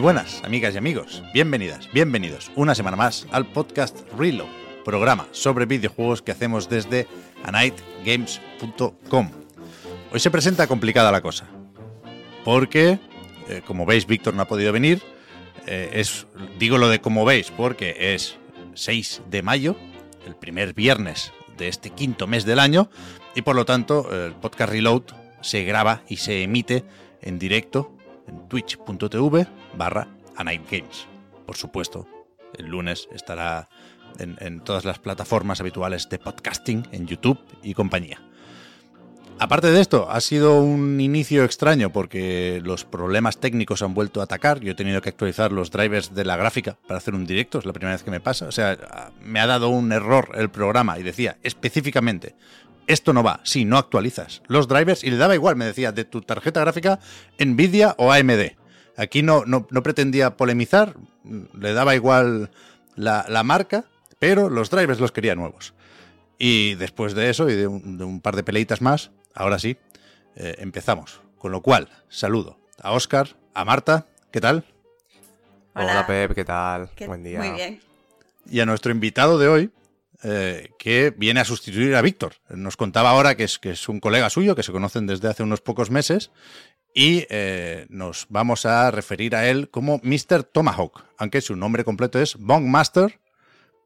Buenas, amigas y amigos. Bienvenidas, bienvenidos una semana más al podcast Reload, programa sobre videojuegos que hacemos desde anightgames.com. Hoy se presenta complicada la cosa, porque, eh, como veis, Víctor no ha podido venir. Eh, es, digo lo de como veis, porque es 6 de mayo, el primer viernes de este quinto mes del año, y por lo tanto el podcast Reload se graba y se emite en directo en twitch.tv barra anightgames. Por supuesto, el lunes estará en, en todas las plataformas habituales de podcasting, en YouTube y compañía. Aparte de esto, ha sido un inicio extraño porque los problemas técnicos han vuelto a atacar. Yo he tenido que actualizar los drivers de la gráfica para hacer un directo, es la primera vez que me pasa. O sea, me ha dado un error el programa y decía específicamente, esto no va, si no actualizas los drivers y le daba igual, me decía, de tu tarjeta gráfica Nvidia o AMD. Aquí no, no, no pretendía polemizar, le daba igual la, la marca, pero los drivers los quería nuevos. Y después de eso y de un, de un par de peleitas más, ahora sí, eh, empezamos. Con lo cual, saludo a Oscar, a Marta, ¿qué tal? Hola, Pep, ¿qué tal? ¿Qué- Buen día. Muy bien. Y a nuestro invitado de hoy, eh, que viene a sustituir a Víctor. Nos contaba ahora que es, que es un colega suyo, que se conocen desde hace unos pocos meses, y eh, nos vamos a referir a él como Mr. Tomahawk, aunque su nombre completo es Bong Master.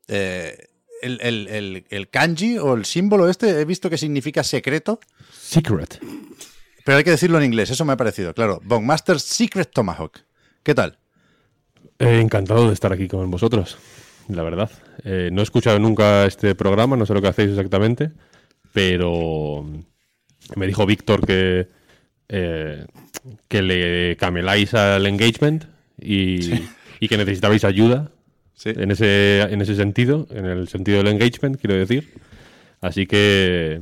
Eh, el, el- el- el kanji o el símbolo este he visto que significa secreto, Secret. pero hay que decirlo en inglés, eso me ha parecido, claro. Bong Master Secret Tomahawk. ¿Qué tal? Eh, encantado de estar aquí con vosotros, la verdad. Eh, no he escuchado nunca este programa, no sé lo que hacéis exactamente, pero me dijo Víctor que, eh, que le cameláis al engagement y, y que necesitabais ayuda Sí. en ese, en ese sentido, en el sentido del engagement, quiero decir. Así que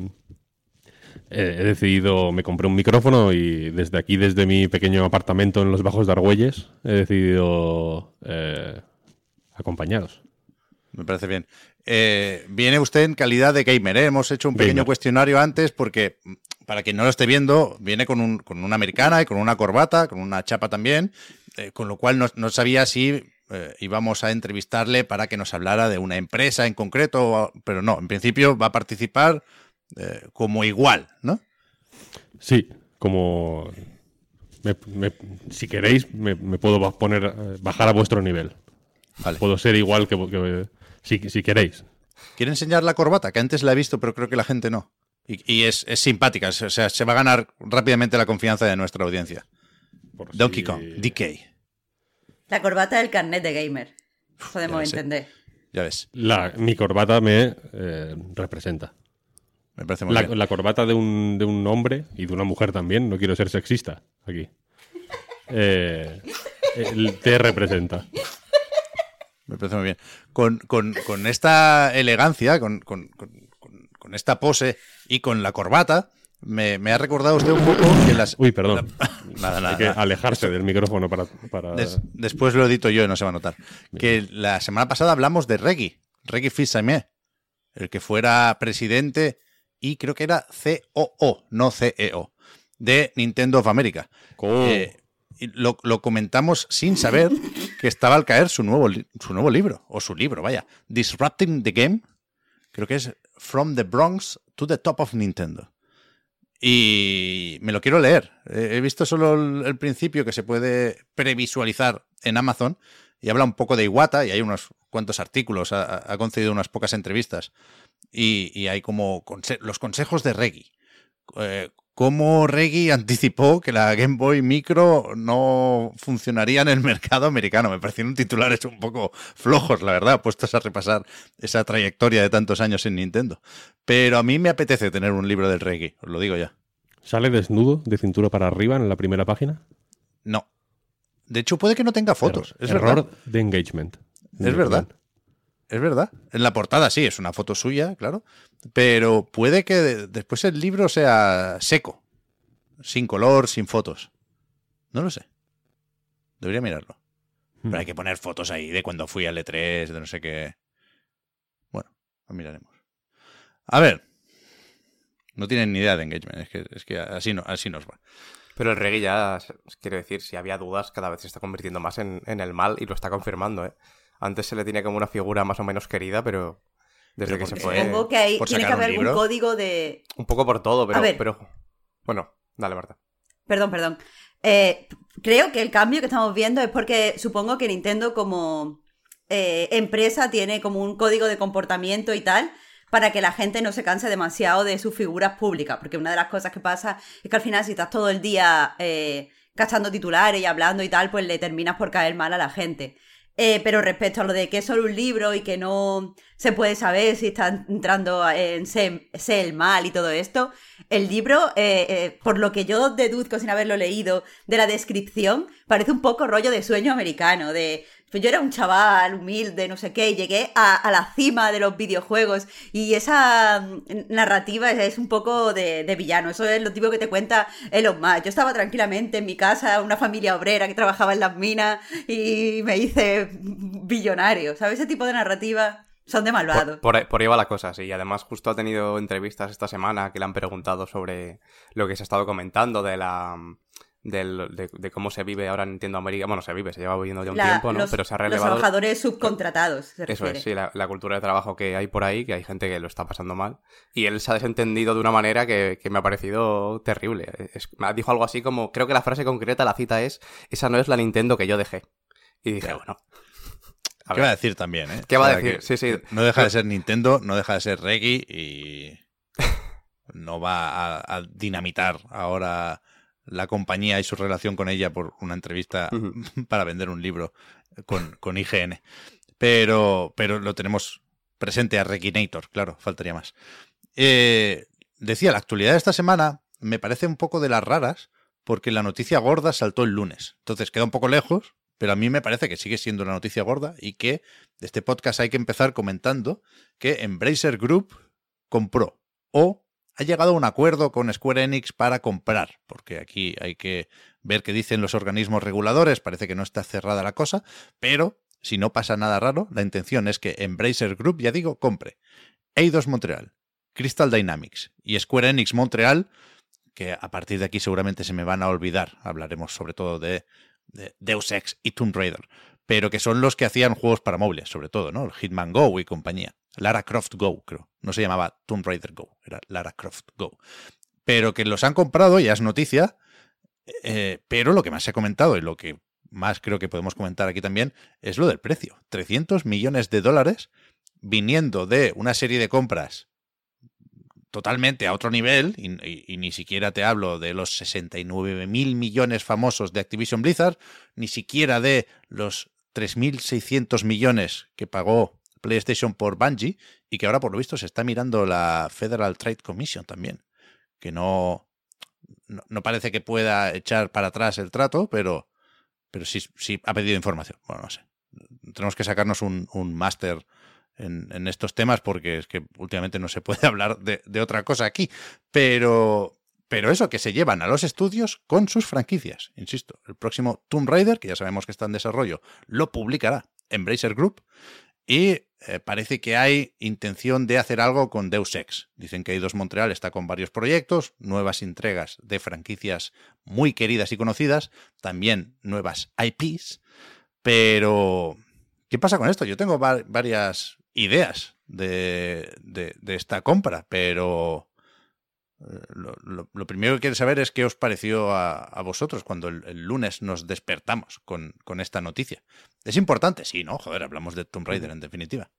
eh, he decidido, me compré un micrófono y desde aquí, desde mi pequeño apartamento en los Bajos de Argüelles, he decidido eh, acompañaros. Me parece bien. Eh, viene usted en calidad de gamer, ¿eh? Hemos hecho un pequeño cuestionario antes porque, mm, para quien no lo esté viendo, viene con, un, con una americana y con una corbata, con una chapa también, eh, con lo cual no, no sabía si íbamos a entrevistarle para que nos hablara de una empresa en concreto, pero no, en principio va a participar como igual, ¿no? Sí, como... me- me- si queréis, me, me puedo poner, bajar a vuestro nivel. Vale. Puedo ser igual que... que- si, si queréis. ¿Quiere enseñar la corbata? Que antes la he visto, pero creo que la gente no. Y, y es, es simpática, o sea, se va a ganar rápidamente la confianza de nuestra audiencia. Por Donkey si- Kong, DK. La corbata del carnet de gamer. ya Podemos sé. entender. Ya ves, La, mi corbata me eh, representa. me parece muy La, bien. la corbata de un, de un hombre y de una mujer también, no quiero ser sexista aquí. Eh, el- te representa. Me parece muy bien. Con, con- con esta elegancia, con, con- con- con- con esta pose y con la corbata, me, me ha recordado usted un poco que las... Uy, perdón. Nada, nada. Hay que nada. alejarse del micrófono para... para- Des- después lo edito yo y no se va a notar. Que la semana pasada hablamos de Reggie, Reggie Fils-Aimé, el que fuera presidente y creo que era COO, no CEO, de Nintendo of America. Eh, lo, comentamos sin saber que estaba al caer su nuevo, su nuevo libro, o su libro, vaya, Disrupting the Game, creo que es From the Bronx to the Top of Nintendo. Y me lo quiero leer. He visto solo el, principio que se puede previsualizar en Amazon y habla un poco de Iwata y hay unos cuantos artículos, ha, concedido unas pocas entrevistas y, hay como los consejos de Reggie. Eh, cómo Reggie anticipó que la Game Boy Micro no funcionaría en el mercado americano. Me parecieron titulares un poco flojos, la verdad, puestos a repasar esa trayectoria de tantos años en Nintendo. Pero a mí me apetece tener un libro del Reggie, os lo digo ya. ¿Sale desnudo, de cintura para arriba, en la primera página? No. De hecho, puede que no tenga fotos. es Error verdad. de engagement. Es verdad. Es verdad. En la portada sí, es una foto suya, claro. Pero puede que de- después el libro sea seco. Sin color, sin fotos. No lo sé. Debería mirarlo. Pero hay que poner fotos ahí de cuando fui al E3, de no sé qué. Bueno, lo miraremos. A ver. No tienen ni idea de engagement. Es que, es que así, no, así nos va. Pero el reggae ya, quiero decir, si había dudas, cada vez se está convirtiendo más en, en el mal y lo está confirmando, ¿eh? Antes se le tenía como una figura más o menos querida, pero desde Pero que ¿por se fue... Supongo que por tiene que haber algún código de. Un poco por todo, pero... A ver. pero... Bueno, dale, Marta. Perdón, perdón. Eh, creo que el cambio que estamos viendo es porque supongo que Nintendo como eh, empresa tiene como un código de comportamiento y tal para que la gente no se canse demasiado de sus figuras públicas, porque una de las cosas que pasa es que al final si estás todo el día eh, cachando titulares y hablando y tal, pues le terminas por caer mal a la gente. Eh, pero respecto a lo de que es solo un libro y que no se puede saber si está entrando en sé, el mal y todo esto, el libro, eh, eh, por lo que yo deduzco sin haberlo leído de la descripción, parece un poco rollo de sueño americano, de pues yo era un chaval humilde, no sé qué, y llegué a, a la cima de los videojuegos y esa mm, narrativa es, es un poco de, de villano, eso es lo típico que te cuenta Elon Musk. Yo estaba tranquilamente en mi casa, una familia obrera que trabajaba en las minas y me hice billonario, ¿sabes? Ese tipo de narrativa son de malvado. Por, por, por ahí va la cosa, sí. Y además justo ha tenido entrevistas esta semana que le han preguntado sobre lo que se ha estado comentando de la... del- de, de cómo se vive ahora en Nintendo América. Bueno, se vive, se lleva viviendo ya un La- tiempo, ¿no? los, Pero se ha los relevado... trabajadores subcontratados, se Eso refiere. es, sí, la, la cultura de trabajo que hay por ahí, que hay gente que lo está pasando mal. Y él se ha desentendido de una manera que, que me ha parecido terrible. Es- me dijo algo así como, creo que la frase concreta, la cita es, esa no es la Nintendo que yo dejé. Y dije, bueno. a ¿Qué va a decir también, eh? ¿Qué va a O sea, decir? Sí, sí. No deja de ser Nintendo, no deja de ser Reggie y no va a, a dinamitar ahora la compañía y su relación con ella por una entrevista para vender un libro con, con IGN. Pero, pero lo tenemos presente a Reginator, claro, faltaría más. Eh, decía, la actualidad de esta semana me parece un poco de las raras porque la noticia gorda saltó el lunes. Entonces queda un poco lejos, pero a mí me parece que sigue siendo una noticia gorda y que de este podcast hay que empezar comentando que Embracer Group compró o ha llegado a un acuerdo con Square Enix para comprar, porque aquí hay que ver qué dicen los organismos reguladores, parece que no está cerrada la cosa, pero si no pasa nada raro, la intención es que Embracer Group, ya digo, compre. Eidos Montreal, Crystal Dynamics y Square Enix Montreal, que a partir de aquí seguramente se me van a olvidar, hablaremos sobre todo de, de Deus Ex y Tomb Raider, pero que son los que hacían juegos para móviles, sobre todo, ¿no? Hitman Go y compañía. Lara Croft Go, creo. No se llamaba Tomb Raider Go, era Lara Croft Go. Pero que los han comprado, ya es noticia, eh, pero lo que más se ha comentado y lo que más creo que podemos comentar aquí también es lo del precio. 300 millones de dólares viniendo de una serie de compras totalmente a otro nivel, y, y- y ni siquiera te hablo de los 69 mil millones famosos de Activision Blizzard, ni siquiera de los 3.600 millones que pagó PlayStation por Bungie, y que ahora por lo visto se está mirando la Federal Trade Commission también, que no, no, parece que pueda echar para atrás el trato, pero, pero sí, sí ha pedido información. Bueno, no sé. Tenemos que sacarnos un, un máster en, en estos temas porque es que últimamente no se puede hablar de, de otra cosa aquí. Pero, pero eso, que se llevan a los estudios con sus franquicias. Insisto, el próximo Tomb Raider, que ya sabemos que está en desarrollo, lo publicará Embracer Group. Y eh, parece que hay intención de hacer algo con Deus Ex. Dicen que Eidos Montreal está con varios proyectos, nuevas entregas de franquicias muy queridas y conocidas, también nuevas IPs. Pero, ¿qué pasa con esto? Yo tengo va- varias ideas de, esta compra, pero lo, lo- lo primero que quiero saber es qué os pareció a, a vosotros cuando el, el lunes nos despertamos con, con esta noticia. ¿Es importante? Sí, ¿no? Joder, hablamos de Tomb Raider en definitiva.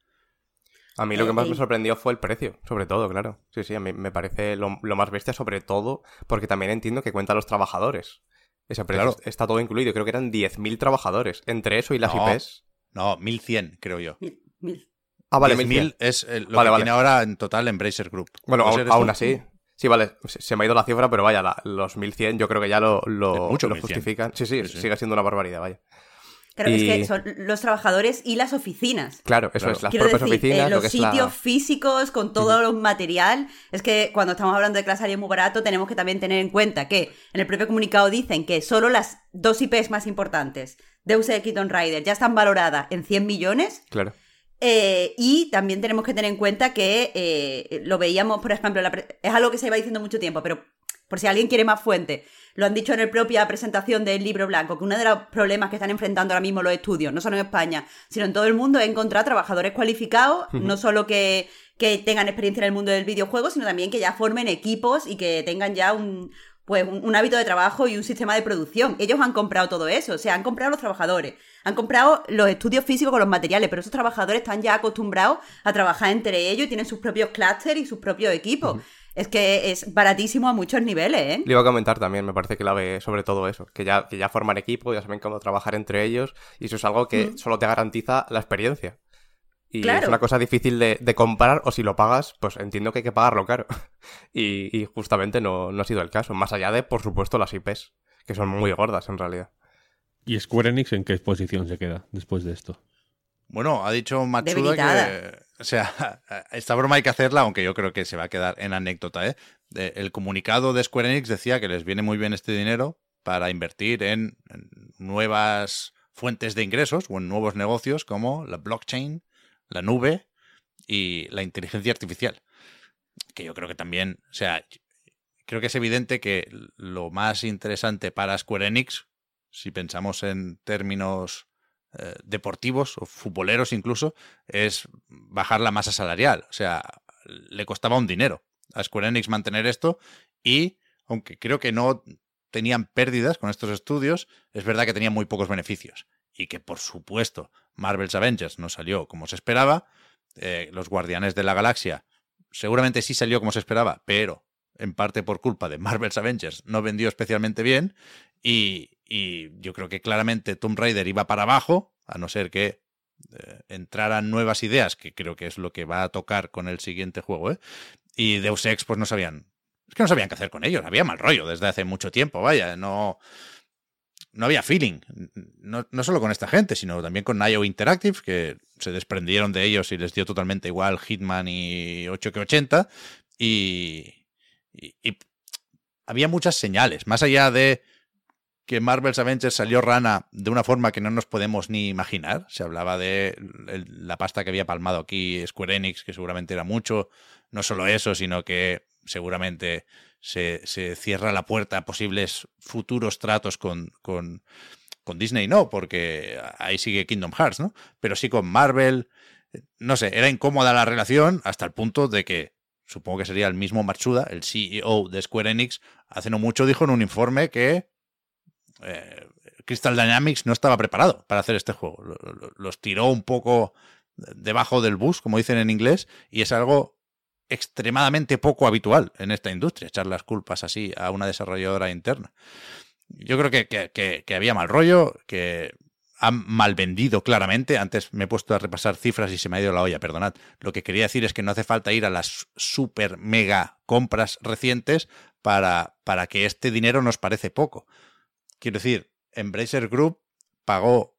A mí lo que más Eh, me y- sorprendió fue el precio, sobre todo, claro. Sí, sí, a mí me parece lo, lo más bestia, sobre todo porque también entiendo que cuenta a los trabajadores. Ese precio Claro. está todo incluido. Creo que eran 10.000 trabajadores. Entre eso y las No. IPs. No, 1100, creo yo. Mil- mil. Ah, vale, 10.000 1.100. es el- lo Vale, que vale. tiene ahora en total Embracer Group. Bueno, ¿Pues aún, aún tú? así. Sí, vale, se me ha ido la cifra, pero vaya, la- los 1.100 yo creo que ya lo, lo, mucho, lo 1100. justifican. Sí, sí, Sí, sí. sigue siendo una barbaridad, vaya. Claro, Y- es que son los trabajadores y las oficinas. Claro, eso Claro. es, las Quiero propias decir, oficinas, eh, lo los es sitios la... físicos con todo el material. Es que cuando estamos hablando de que la salida es muy barato, tenemos que también tener en cuenta que en el propio comunicado dicen que solo las dos IPs más importantes, Deus Ex y Tomb Raider, ya están valoradas en 100 millones. Claro. Eh, y también tenemos que tener en cuenta que eh, lo veíamos, por ejemplo, la es algo que se iba diciendo mucho tiempo, pero por si alguien quiere más fuente, lo han dicho en la propia presentación del libro blanco, que uno de los problemas que están enfrentando ahora mismo los estudios, no solo en España, sino en todo el mundo, es encontrar trabajadores cualificados, no solo que, que tengan experiencia en el mundo del videojuego, sino también que ya formen equipos y que tengan ya un, pues un, un hábito de trabajo y un sistema de producción. Ellos han comprado todo eso, o sea, han comprado los trabajadores, han comprado los estudios físicos con los materiales, pero esos trabajadores están ya acostumbrados a trabajar entre ellos y tienen sus propios clústeres y sus propios equipos. Es que es baratísimo a muchos niveles, ¿eh? Le iba a comentar también, me parece que la ve sobre todo eso, que ya, que ya forman equipo, ya saben cómo trabajar entre ellos, y eso es algo que solo te garantiza la experiencia. Y Claro. es una cosa difícil de, de comprar, o si lo pagas, pues entiendo que hay que pagarlo caro. y, y justamente no, no ha sido el caso, más allá de, por supuesto, las IPs, que son muy gordas en realidad. ¿Y Square Enix en qué posición se queda después de esto? Bueno, ha dicho Matsuda Debilitada. que. O sea, esta broma hay que hacerla, aunque yo creo que se va a quedar en anécdota, ¿eh? De- el comunicado de Square Enix decía que les viene muy bien este dinero para invertir en, en nuevas fuentes de ingresos o en nuevos negocios como la blockchain, la nube y la inteligencia artificial. Que yo creo que también, o sea, creo que es evidente que lo más interesante para Square Enix, si pensamos en términos eh, deportivos o futboleros incluso, es bajar la masa salarial. O sea, le costaba un dinero a Square Enix mantener esto y, aunque creo que no tenían pérdidas con estos estudios, es verdad que tenían muy pocos beneficios. Y que, por supuesto, Marvel's Avengers no salió como se esperaba. eh, los Guardianes de la Galaxia seguramente sí salió como se esperaba, pero en parte por culpa de Marvel's Avengers no vendió especialmente bien. Y, y yo creo que claramente Tomb Raider iba para abajo, a no ser que eh, entraran nuevas ideas, que creo que es lo que va a tocar con el siguiente juego, ¿eh? Y Deus Ex, pues no sabían. Es que no sabían qué hacer con ellos. Había mal rollo desde hace mucho tiempo, vaya. No. No había feeling. No, no solo con esta gente, sino también con Nio Interactive, que se desprendieron de ellos y les dio totalmente igual Hitman y 8 que 80. Y, y, había muchas señales. Más allá de que Marvel's Avengers salió rana de una forma que no nos podemos ni imaginar. Se hablaba de la pasta que había palmado aquí Square Enix, que seguramente era mucho. No solo eso, sino que seguramente se, cierra la puerta a posibles futuros tratos con, con, con Disney, no, porque ahí sigue Kingdom Hearts, ¿no? Pero sí con Marvel. No sé, era incómoda la relación hasta el punto de que supongo que sería el mismo Matsuda, el CEO de Square Enix, hace no mucho dijo en un informe que eh, Crystal Dynamics no estaba preparado para hacer este juego. Lo- lo- Los tiró un poco debajo del bus, como dicen en inglés, y es algo extremadamente poco habitual en esta industria, echar las culpas así a una desarrolladora interna. Yo creo que, que- había mal rollo, que han mal vendido claramente. Antes me he puesto a repasar cifras y se me ha ido la olla, perdonad. Lo que quería decir es que no hace falta ir a las super mega compras recientes para, para que este dinero nos parece poco. Quiero decir, Embracer Group pagó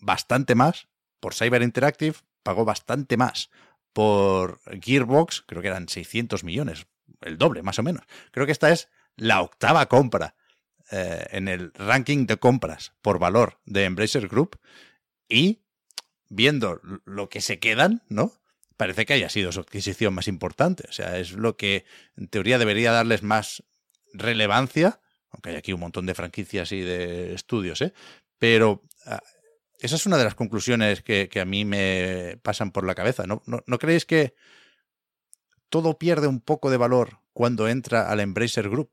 bastante más por Cyber Interactive, pagó bastante más por Gearbox, creo que eran 600 millones, el doble más o menos. Creo que esta es la octava compra eh, en el ranking de compras por valor de Embracer Group y viendo lo que se quedan, ¿no? Parece que haya sido su adquisición más importante. O sea, es lo que en teoría debería darles más relevancia, aunque hay aquí un montón de franquicias y de estudios, ¿eh? Pero ah, esa es una de las conclusiones que, que a mí me pasan por la cabeza. ¿No, no, ¿No creéis que todo pierde un poco de valor cuando entra al Embracer Group?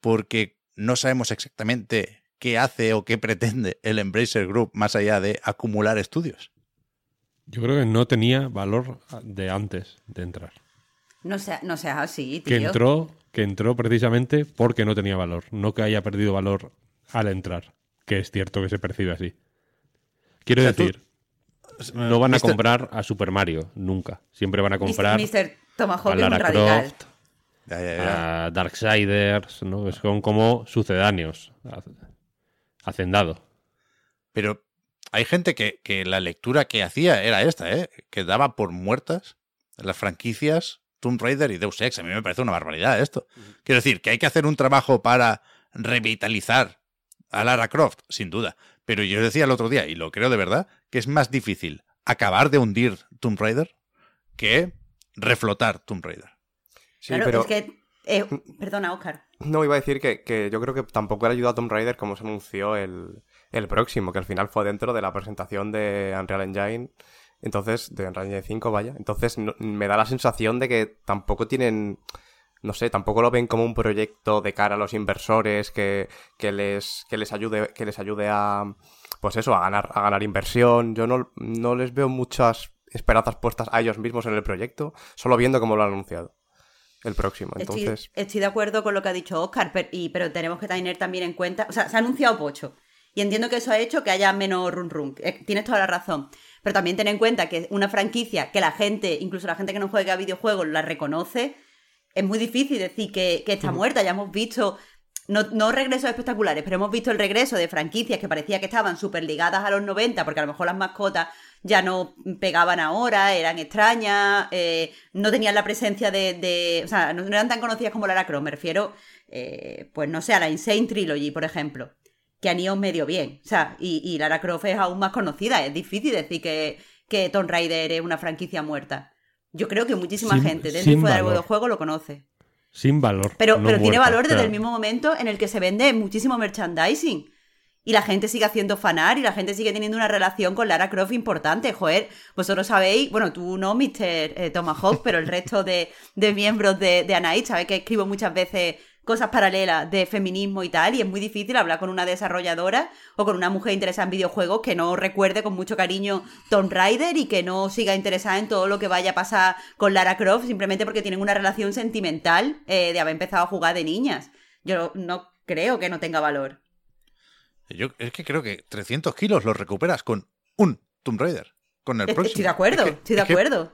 Porque no sabemos exactamente qué hace o qué pretende el Embracer Group más allá de acumular estudios. Yo creo que no tenía valor de antes de entrar. No, sea, no seas así, Que entró, que entró precisamente porque no tenía valor, no que haya perdido valor al entrar, que es cierto que se percibe así. Quiero O sea, tú- decir, no van a Mister- comprar a Super Mario, nunca. Siempre van a comprar Mr. Tomahawk a Lara radical. Croft, Ya, ya, ya. a Darksiders, ¿no? Son como sucedáneos. Hacendado. Pero hay gente que, que la lectura que hacía era esta, ¿eh? Que daba por muertas las franquicias Tomb Raider y Deus Ex. A mí me parece una barbaridad esto. Quiero decir, que hay que hacer un trabajo para revitalizar a Lara Croft, sin duda. Pero yo decía el otro día, y lo creo de verdad, que es más difícil acabar de hundir Tomb Raider que reflotar Tomb Raider. Sí, claro, pero es que... eh, perdona, Oscar. no iba a decir que, que yo creo que tampoco le ayudó a Tomb Raider como se anunció el, el próximo, que al final fue dentro de la presentación de Unreal Engine. Entonces, de Unreal Engine 5, vaya. Entonces, no- me da la sensación de que tampoco tienen. No sé, tampoco lo ven como un proyecto de cara a los inversores que, que les, que les ayude, que les ayude a. Pues eso, a ganar, a ganar inversión. Yo no, no les veo muchas esperanzas puestas a ellos mismos en el proyecto, solo viendo cómo lo han anunciado. El próximo. Entonces. Estoy, estoy de acuerdo con lo que ha dicho Oscar, pero, y, pero tenemos que tener también en cuenta, o sea, se ha anunciado Pocho, y entiendo que eso ha hecho que haya menos run run, eh, tienes toda la razón, pero también ten en cuenta que una franquicia que la gente, incluso la gente que no juega a videojuegos, la reconoce, es muy difícil decir que, que está muerta, ya hemos visto... No, no regresos espectaculares, pero hemos visto el regreso de franquicias que parecía que estaban súper ligadas a los 90, porque a lo mejor las mascotas ya no pegaban ahora, eran extrañas, eh, no tenían la presencia de, de- O sea, no, no eran tan conocidas como Lara Croft, me refiero, eh, pues no sé, a la Insane Trilogy, por ejemplo, que han ido medio bien. O sea, y, y Lara Croft es aún más conocida, es difícil decir que, que Tomb Raider es una franquicia muerta. Yo creo que muchísima Sin- gente dentro y fuera del videojuego lo conoce. Sin valor. Pero, no pero tiene valor desde claro. el mismo momento en el que se vende muchísimo merchandising. Y la gente sigue haciendo fanar y la gente sigue teniendo una relación con Lara Croft importante. Joder, vosotros sabéis, bueno, tú no, Mr. eh, Tomahawk, pero el resto de, de miembros de, de Anait, sabéis que escribo muchas veces cosas paralelas de feminismo y tal, y es muy difícil hablar con una desarrolladora o con una mujer interesada en videojuegos que no recuerde con mucho cariño Tomb Raider y que no siga interesada en todo lo que vaya a pasar con Lara Croft simplemente porque tienen una relación sentimental eh, de haber empezado a jugar de niñas. Yo no creo que no tenga valor. Yo es que creo que 300 kilos los recuperas con un Tomb Raider. Con el próximo. Estoy de acuerdo, Es que- estoy de es que- acuerdo.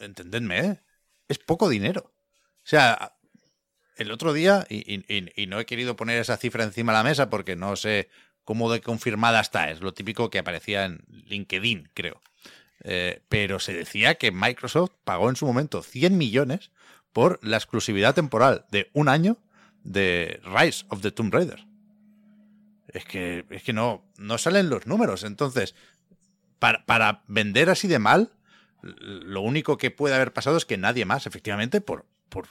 entendedme, ¿eh? Es poco dinero. O sea, el otro día, y, no he querido poner esa cifra encima de la mesa porque no sé cómo de confirmada está. Es lo típico que aparecía en LinkedIn, creo. Eh, pero se decía que Microsoft pagó en su momento 100 millones por la exclusividad temporal de un año de Rise of the Tomb Raider. Es que, es que no, no salen los números. Entonces, para, para vender así de mal, lo único que puede haber pasado es que nadie más, efectivamente, por, por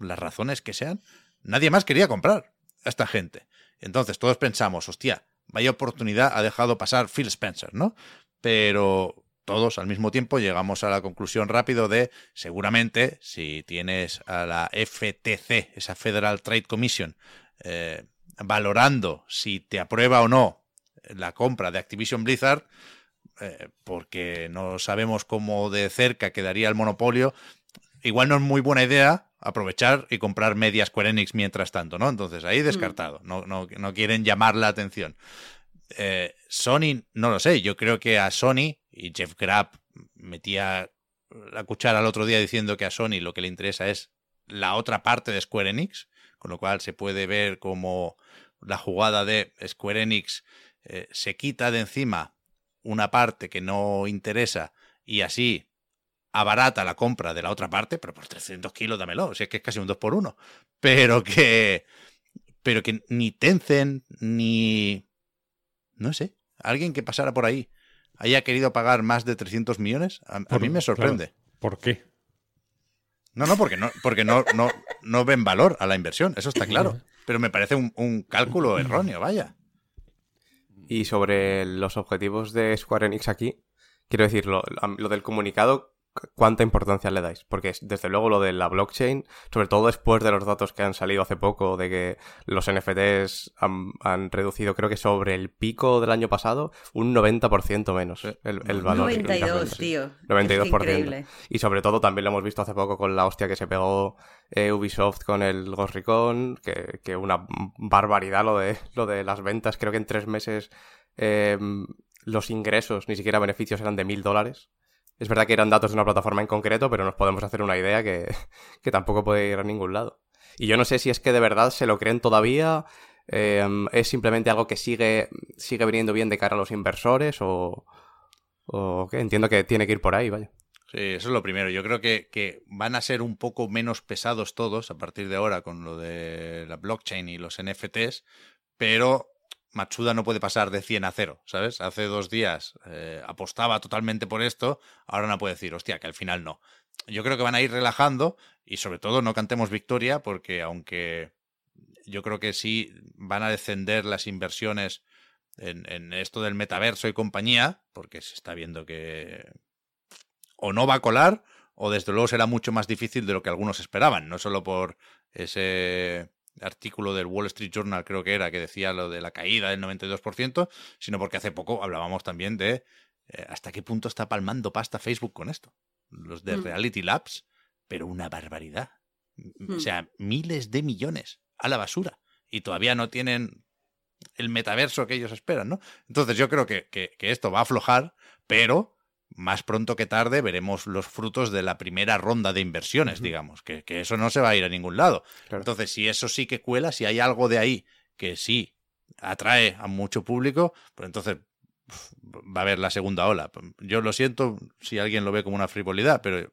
las razones que sean, nadie más quería comprar a esta gente. Entonces todos pensamos, hostia, vaya oportunidad ha dejado pasar Phil Spencer, ¿no? Pero todos al mismo tiempo llegamos a la conclusión rápido de, seguramente, si tienes a la FTC, esa Federal Trade Commission, eh, valorando si te aprueba o no la compra de Activision Blizzard, eh, porque no sabemos cómo de cerca quedaría el monopolio, igual no es muy buena idea aprovechar y comprar media Square Enix mientras tanto, ¿no? Entonces ahí descartado, no, no, no quieren llamar la atención. Eh, Sony, no lo sé, yo creo que a Sony, y Jeff Grapp metía la cuchara el otro día diciendo que a Sony lo que le interesa es la otra parte de Square Enix, con lo cual se puede ver como la jugada de Square Enix eh, se quita de encima una parte que no interesa y así abarata la compra de la otra parte, pero por 300 kilos dámelo, o sea, que es casi un 2 por 1 pero que pero que ni Tencent ni no sé, alguien que pasara por ahí haya querido pagar más de 300 millones, a, mí me sorprende. claro, ¿Por qué? No, no, porque no, porque no, no, no ven valor a la inversión, eso está claro. Pero me parece un, un cálculo erróneo, vaya. Y sobre los objetivos de Square Enix aquí, quiero decir, lo, lo del comunicado cuánta importancia le dais. Porque desde luego lo de la blockchain, sobre todo después de los datos que han salido hace poco, de que los NFTs han, reducido, creo que sobre el pico del año pasado, un 90% menos el, el valor. 92, tío. 92%. Y sobre todo también lo hemos visto hace poco con la hostia que se pegó eh, Ubisoft con el Ghost Recon, que, que, una barbaridad lo de, lo de las ventas. Creo que en tres meses eh, los ingresos, ni siquiera beneficios, eran de mil dólares. Es verdad que eran datos de una plataforma en concreto, pero nos podemos hacer una idea que, tampoco puede ir a ningún lado. Y yo no sé si es que de verdad se lo creen todavía, em, es simplemente algo que sigue, sigue viniendo bien de cara a los inversores o, o. Entiendo que tiene que ir por ahí, vaya. Sí, eso es lo primero. Yo creo que, que, van a ser un poco menos pesados todos a partir de ahora con lo de la blockchain y los NFTs, pero Matsuda no puede pasar de 100 a 0, ¿sabes? Hace dos días eh, apostaba totalmente por esto, ahora no puede decir, hostia, que al final no. Yo creo que van a ir relajando y sobre todo no cantemos victoria porque aunque yo creo que sí van a descender las inversiones en, en esto del metaverso y compañía, porque se está viendo que o no va a colar o desde luego será mucho más difícil de lo que algunos esperaban, no solo por ese artículo del Wall Street Journal, creo que era, que decía lo de la caída del 92%, sino porque hace poco hablábamos también de eh, hasta qué punto está palmando pasta Facebook con esto. Los de mm. Reality Labs, pero una barbaridad. O mm. sea, miles de millones a la basura. Y todavía no tienen el metaverso que ellos esperan, ¿no? Entonces yo creo que, que esto va a aflojar, pero más pronto que tarde veremos los frutos de la primera ronda de inversiones, digamos, que, eso no se va a ir a ningún lado. Entonces, si eso sí que cuela, si hay algo de ahí que sí atrae a mucho público, pues entonces va a haber la segunda ola. Yo lo siento si alguien lo ve como una frivolidad, pero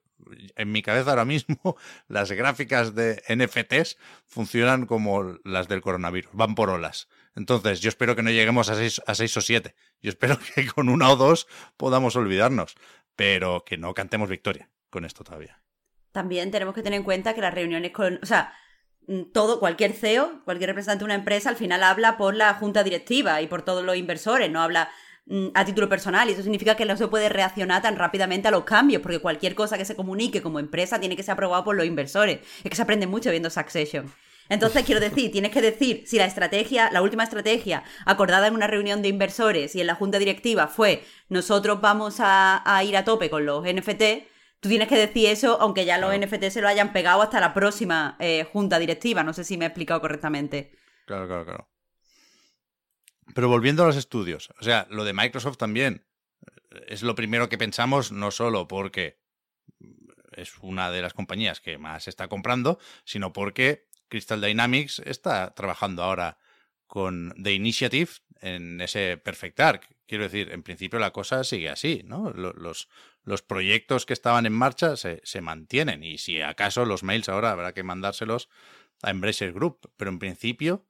en mi cabeza ahora mismo las gráficas de NFTs funcionan como las del coronavirus, van por olas. Entonces, yo espero que no lleguemos a seis, o siete. Yo espero que con una o dos podamos olvidarnos, pero que no cantemos victoria con esto todavía. También tenemos que tener en cuenta que las reuniones con, o sea, mm, todo, cualquier CEO, cualquier representante de una empresa, al final habla por la junta directiva y por todos los inversores, no habla a título personal y eso significa que no se puede reaccionar tan rápidamente a los cambios porque cualquier cosa que se comunique como empresa tiene que ser aprobado por los inversores. Es que se aprende mucho viendo Succession. Entonces, quiero decir, tienes que decir si la estrategia, la última estrategia acordada en una reunión de inversores y en la junta directiva fue nosotros vamos a, ir a tope con los NFT, tú tienes que decir eso aunque ya los NFT se lo hayan pegado hasta la próxima eh, junta directiva. No sé si me he explicado correctamente. Claro, claro, claro. Pero volviendo a los estudios, o sea, lo de Microsoft también es lo primero que pensamos, no solo porque es una de las compañías que más está comprando, sino porque Crystal Dynamics está trabajando ahora con The Initiative en ese Perfect Arc. Quiero decir, en principio la cosa sigue así, ¿no? Los, los proyectos que estaban en marcha se, se, mantienen y si acaso los mails ahora habrá que mandárselos a Embracer Group. Pero en principio,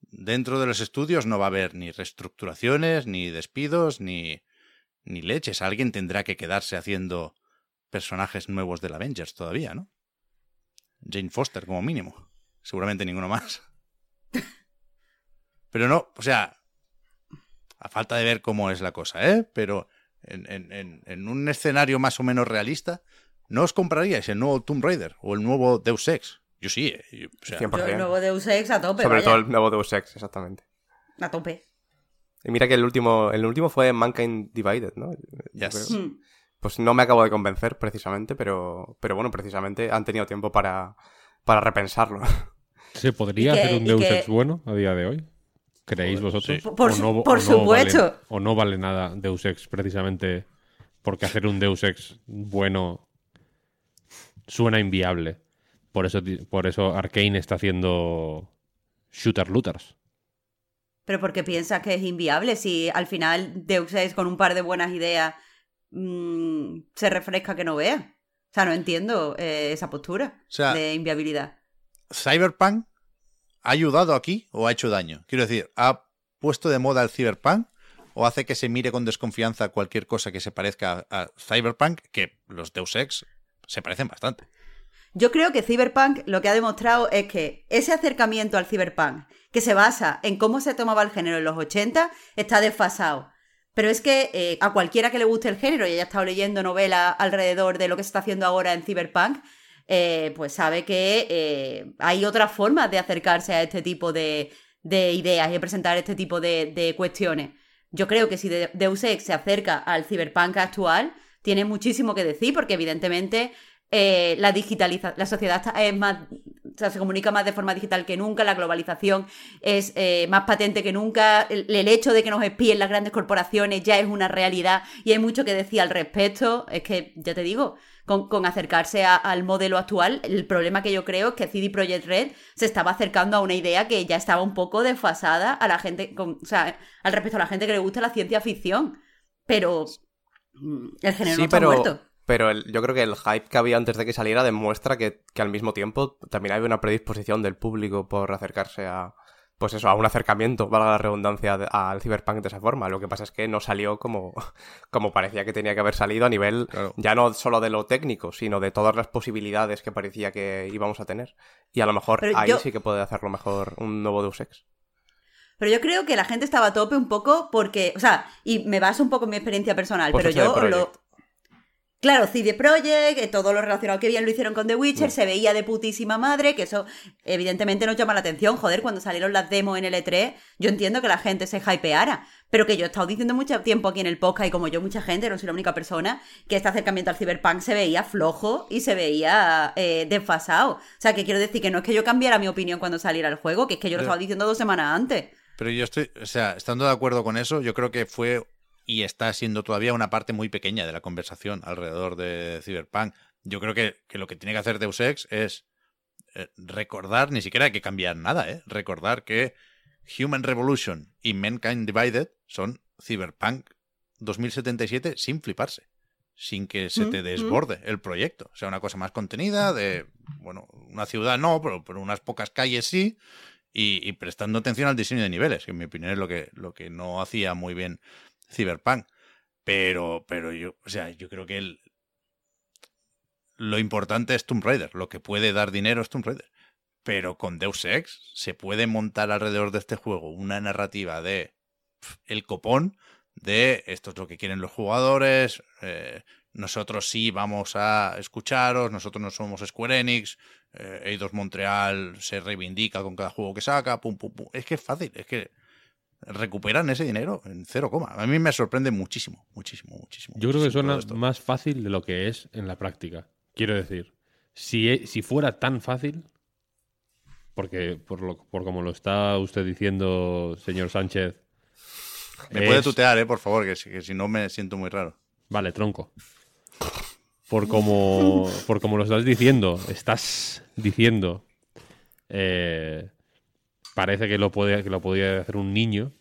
dentro de los estudios no va a haber ni reestructuraciones, ni despidos, ni, ni leches. Alguien tendrá que quedarse haciendo personajes nuevos del Avengers todavía, ¿no? Jane Foster como mínimo seguramente ninguno más. Pero no, o sea, a falta de ver cómo es la cosa, ¿eh? Pero en, un escenario más o menos realista, ¿no os compraríais el nuevo Tomb Raider o el nuevo Deus Ex? Yo sí, ¿eh? el nuevo Deus Ex a tope. Sobre todo el nuevo Deus Ex, exactamente. A tope. Y mira que el último, el último fue Mankind Divided, ¿no? Hmm. Pues no me acabo de convencer precisamente, pero, pero bueno, precisamente han tenido tiempo para, para repensarlo. ¿Se podría hacer un Deus Ex bueno a día de hoy? ¿Creéis vosotros? Por, supuesto. o no vale nada Deus Ex precisamente porque hacer un Deus Ex bueno suena inviable. Por eso, por eso Arkane está haciendo shooter looters. Pero porque piensas que es inviable si al final Deus Ex con un par de buenas ideas mm, se refresca que no vea. O sea, no entiendo eh, esa postura de inviabilidad. ¿Cyberpunk ha ayudado aquí o ha hecho daño? Quiero decir, ¿ha puesto de moda el Cyberpunk o hace que se mire con desconfianza cualquier cosa que se parezca a, Cyberpunk, que los Deus Ex se parecen bastante? Yo creo que Cyberpunk lo que ha demostrado es que ese acercamiento al Cyberpunk, que se basa en cómo se tomaba el género en los 80, está desfasado. Pero es que eh, a cualquiera que le guste el género y haya estado leyendo novelas alrededor de lo que se está haciendo ahora en Cyberpunk, eh, pues sabe que eh, hay otras formas de acercarse a este tipo de, de ideas y de presentar este tipo de, de cuestiones. Yo creo que si De- Deus Ex se acerca al Cyberpunk actual, tiene muchísimo que decir, porque evidentemente eh, la digitaliza la sociedad es más, o sea, se comunica más de forma digital que nunca, la globalización es eh, más patente que nunca, el, el hecho de que nos espíen las grandes corporaciones ya es una realidad y hay mucho que decir al respecto. Es que, ya te digo, con, con acercarse a- al modelo actual, el problema que yo creo es que CD Projekt Red se estaba acercando a una idea que ya estaba un poco desfasada a la gente, con- o sea, al respecto a la gente que le gusta la ciencia ficción. Pero mm, el género no está pero, muerto. Pero el- yo creo que el hype que había antes de que saliera demuestra que, que al mismo tiempo también hay una predisposición del público por acercarse a, pues eso, a un acercamiento, valga la redundancia, de- al Cyberpunk de esa forma. Lo que pasa es que no salió como, como parecía que tenía que haber salido a nivel Claro. ya no solo de lo técnico, sino de todas las posibilidades que parecía que íbamos a tener. Y a lo mejor Pero ahí yo- sí que puede hacerlo mejor un nuevo Deus Ex. Pero yo creo que la gente estaba a tope un poco porque, o sea, y me baso un poco en mi experiencia personal, pero yo lo... Claro, CD Projekt, eh, todo lo relacionado que bien lo hicieron con The Witcher, Mm. se veía de putísima madre, que eso evidentemente nos llama la atención. Joder, cuando salieron las demos en L3, yo entiendo que la gente se hypeara, pero que yo he estado diciendo mucho tiempo aquí en el podcast y como yo, mucha gente, no soy la única persona, que este acercamiento al Cyberpunk se veía flojo y se veía eh, desfasado. O sea, que quiero decir que no es que yo cambiara mi opinión cuando saliera el juego, que es que yo lo Pero- estaba diciendo dos semanas antes. Pero yo estoy, o sea, estando de acuerdo con eso, yo creo que fue y está siendo todavía una parte muy pequeña de la conversación alrededor de Cyberpunk. Yo creo que, que lo que tiene que hacer Deus Ex es eh, recordar, ni siquiera hay que cambiar nada, ¿eh? Recordar que Human Revolution y Mankind Divided son Cyberpunk 2077 sin fliparse, sin que se te Mm, mm. desborde el proyecto. O sea, una cosa más contenida de, bueno, una ciudad no, pero, pero unas pocas calles sí, y, y prestando atención al diseño de niveles, que en mi opinión es lo que, lo que no hacía muy bien Cyberpunk. Pero, pero yo, o sea, yo creo que el, lo importante es Tomb Raider, lo que puede dar dinero es Tomb Raider. Pero con Deus Ex se puede montar alrededor de este juego una narrativa de el copón, de esto es lo que quieren los jugadores, eh, nosotros sí vamos a escucharos, nosotros no somos Square Enix, eh, Eidos Montreal se reivindica con cada juego que saca, pum, pum, pum. Es que es fácil, es que recuperan ese dinero en cero coma. A mí me sorprende muchísimo, muchísimo, muchísimo. Yo creo que suena más fácil de lo que es en la práctica. Quiero decir, si, e- si fuera tan fácil, porque por, lo, por como lo está usted diciendo, señor Sánchez, Me puede tutear, eh, por favor, que, si- que si no me siento muy raro. Vale, tronco. Por como, por como lo estás diciendo, estás diciendo, eh, parece que lo, puede, que lo podía hacer un niño,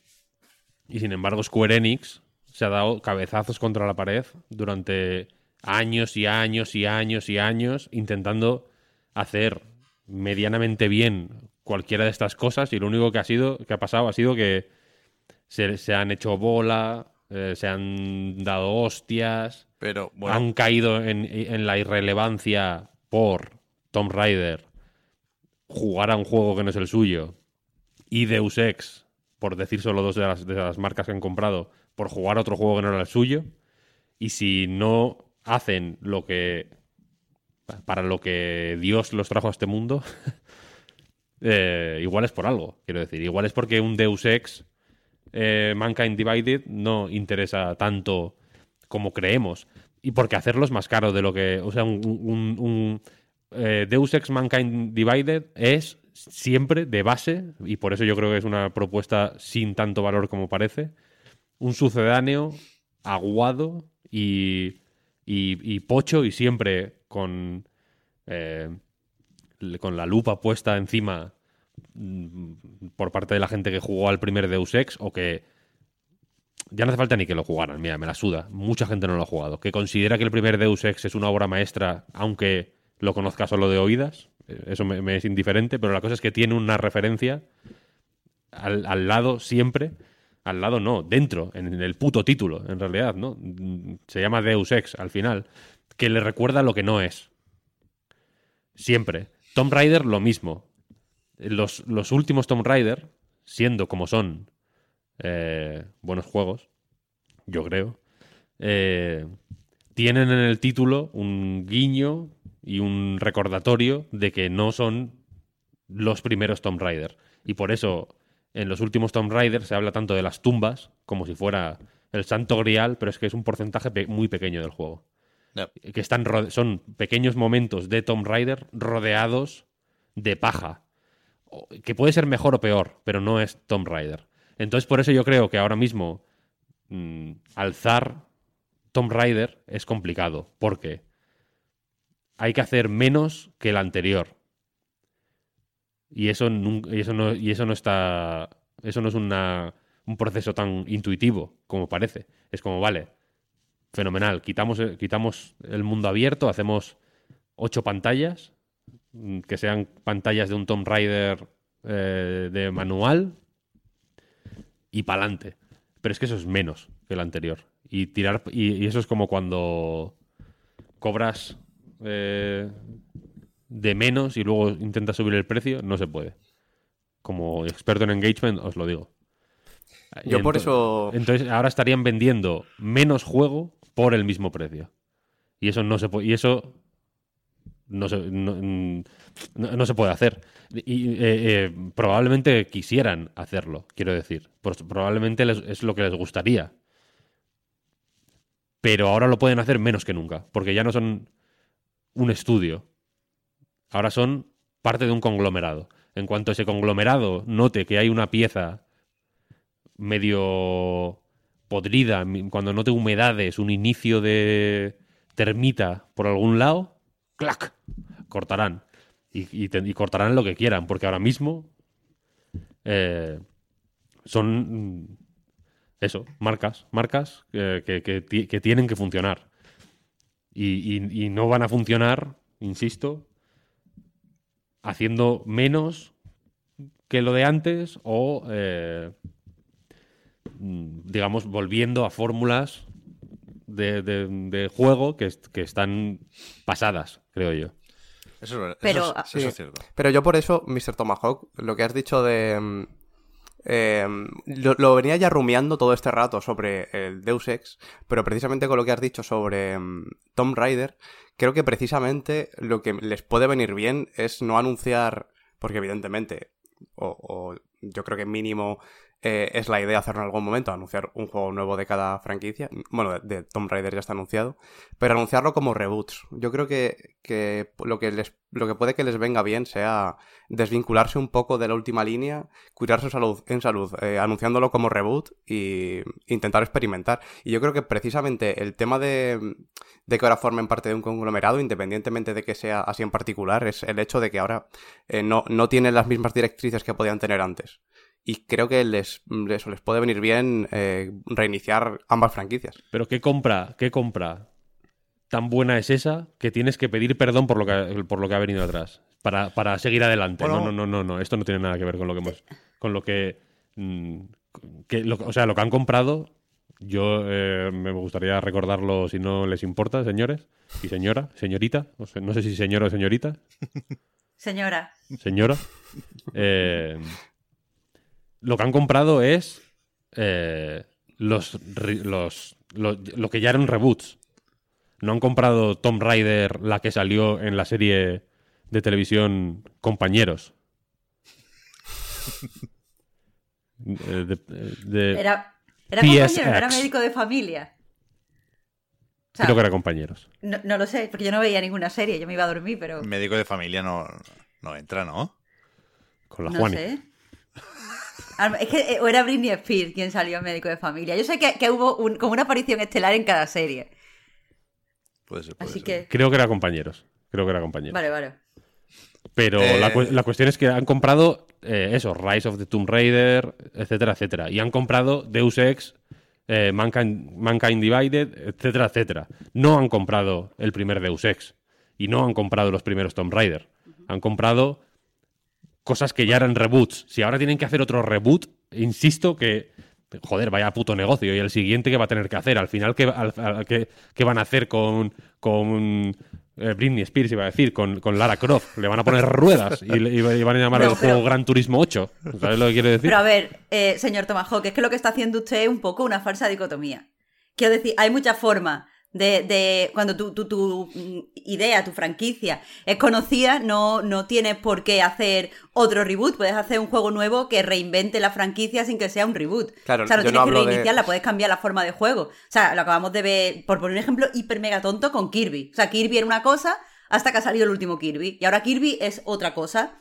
y sin embargo Square Enix se ha dado cabezazos contra la pared durante años y años y años y años intentando hacer medianamente bien cualquiera de estas cosas. Y lo único que ha sido que ha pasado ha sido que se, se han hecho bola, eh, se han dado hostias, Pero bueno, han caído en, en la irrelevancia por Tomb Raider jugar a un juego que no es el suyo y Deus Ex, por decir solo dos de las, de las marcas que han comprado, por jugar otro juego que no era el suyo. Y si no hacen lo que. para lo que Dios los trajo a este mundo, eh, igual es por algo, quiero decir. Igual es porque un Deus Ex eh, Mankind Divided no interesa tanto como creemos. Y porque hacerlo es más caro de lo que. O sea, un, eh, Deus Ex Mankind Divided es siempre de base, y por eso yo creo que es una propuesta sin tanto valor como parece, un sucedáneo aguado y, y, pocho y siempre con, eh, con la lupa puesta encima mm, por parte de la gente que jugó al primer Deus Ex o que ya no hace falta ni que lo jugaran, mira, me la suda. Mucha gente no lo ha jugado. Que considera que el primer Deus Ex es una obra maestra, aunque lo conozca solo de oídas. Eso me, es indiferente, pero la cosa es que tiene una referencia al, al lado siempre. Al lado no, dentro, en el puto título, en realidad, ¿no? Se llama Deus Ex al final. Que le recuerda lo que no es. Siempre. Tomb Raider lo mismo. Los, los últimos Tomb Raider, siendo como son eh, buenos juegos, yo creo, eh, tienen en el título un guiño y un recordatorio de que no son los primeros Tomb Raider. Y por eso en los últimos Tomb Raider se habla tanto de las tumbas como si fuera el santo grial, pero es que es un porcentaje pe- muy pequeño del juego. Que están son pequeños momentos de Tomb Raider rodeados de paja. Que puede ser mejor o peor, pero no es Tomb Raider. Entonces por eso yo creo que ahora mismo mm, alzar Tomb Raider es complicado. porque Hay que hacer menos que el anterior. Y eso, eso, no, y eso no está. Eso no es una, un proceso tan intuitivo como parece. Es como, vale, fenomenal. Quitamos, el- quitamos el mundo abierto, hacemos ocho pantallas, mm, que sean pantallas de un Tomb Raider eh, de manual y pa'lante. Pero es que eso es menos que el anterior. Y tirar. Y eso es como cuando cobras eh, de menos y luego intentas subir el precio, no se puede. Como experto en engagement, os lo digo. Yo por eso- Entonces, ahora estarían vendiendo menos juego por el mismo precio. Y eso no se puede. Y eso. No se, no, mm, no- no se puede hacer. Y eh, eh, probablemente quisieran hacerlo, quiero decir. Pues probablemente les- es lo que les gustaría. Pero ahora lo pueden hacer menos que nunca. Porque ya no son un estudio. Ahora son parte de un conglomerado. En cuanto ese conglomerado note que hay una pieza medio podrida, cuando note humedades, un inicio de termita por algún lado, ¡clac! Cortarán. Y, cortarán lo que quieran, porque ahora mismo eh, son mm, eso, marcas, marcas que, que- que tienen que funcionar. Y, y- y no van a funcionar, insisto, haciendo menos que lo de antes o, eh, mm, digamos, volviendo a fórmulas de, de- de juego que, est- que están pasadas, creo yo. Eso es verdad. Pero- eso, es, eso Sí. es cierto. Pero yo por eso, Mr. Tomahawk, lo que has dicho de... eh, lo, venía ya rumiando todo este rato sobre el Deus Ex, pero precisamente con lo que has dicho sobre mm, Tomb Raider, creo que precisamente lo que les puede venir bien es no anunciar, porque evidentemente, o yo creo que mínimo eh, es la idea hacerlo en algún momento, anunciar un juego nuevo de cada franquicia. Bueno, de, Tomb Raider ya está anunciado, pero anunciarlo como reboots. Yo creo que, que lo que les lo que puede que les venga bien sea desvincularse un poco de la última línea, cuidar su salud en salud, eh, anunciándolo como reboot y intentar experimentar. Y yo creo que precisamente el tema de, de que ahora formen parte de un conglomerado, independientemente de que sea así en particular, es el hecho de que ahora eh, no, no tienen las mismas directrices que podían tener antes. Y creo que les, eso les puede venir bien eh, reiniciar ambas franquicias. Pero ¿qué compra, qué compra tan buena es esa que tienes que pedir perdón por lo que, por lo que ha venido atrás? Para, para seguir adelante. Bueno. No, no, no, no, no. Esto no tiene nada que ver con lo que hemos. Con lo que. mm, que lo- o sea, lo que han comprado. Yo eh, me gustaría recordarlo si no les importa, señores. Y señora, señorita. No sé, no sé si señora o señorita. Señora. señora. eh, lo que han comprado es eh, los, los, lo, que ya eran reboots. No han comprado Tomb Raider, la que salió en la serie de televisión Compañeros. Eh, de- de- Era, era compañero, era médico de familia. O sea, creo que era Compañeros. no, no lo sé, porque yo no veía ninguna serie, yo me iba a dormir, pero Médico de familia no, no entra, ¿no? Con la no Juani. sé. Es que eh, o era Britney Spears quien salió en médico de familia. Yo sé que, que hubo un- como una aparición estelar en cada serie. Puede ser. puede Así ser. que. Creo que era Compañeros. Creo que era Compañeros. Vale, vale. Pero Eh, la, cu- la cuestión es que han comprado eh, eso, Rise of the Tomb Raider, etcétera, etcétera. Y han comprado Deus Ex, eh, Mankind, Mankind Divided, etcétera, etcétera. No han comprado el primer Deus Ex. Y no han comprado los primeros Tomb Raider. Han comprado cosas que ya eran reboots. Si ahora tienen que hacer otro reboot, insisto que. Joder, vaya puto negocio. Y el siguiente que va a tener que hacer. Al final, ¿qué, al- al- qué- qué van a hacer con. con eh, Britney Spears, iba a decir, con, con Lara Croft? Le van a poner ruedas y, van a llamar el juego Gran Turismo 8. ¿Sabes lo que quiero decir? Pero a ver, eh, señor Tomahawk, es que lo que está haciendo usted es un poco una falsa dicotomía. Quiero decir, hay muchas formas de, de cuando tu, tu, tu, idea, tu franquicia es conocida, no, no tienes por qué hacer otro reboot. Puedes hacer un juego nuevo que reinvente la franquicia sin que sea un reboot. Claro, o sea, no tienes no que hablo de- reiniciarla, puedes cambiar la forma de juego. O sea, lo acabamos de ver, por poner un ejemplo hiper mega tonto, con Kirby. O sea, Kirby era una cosa hasta que ha salido el último Kirby. Y ahora Kirby es otra cosa.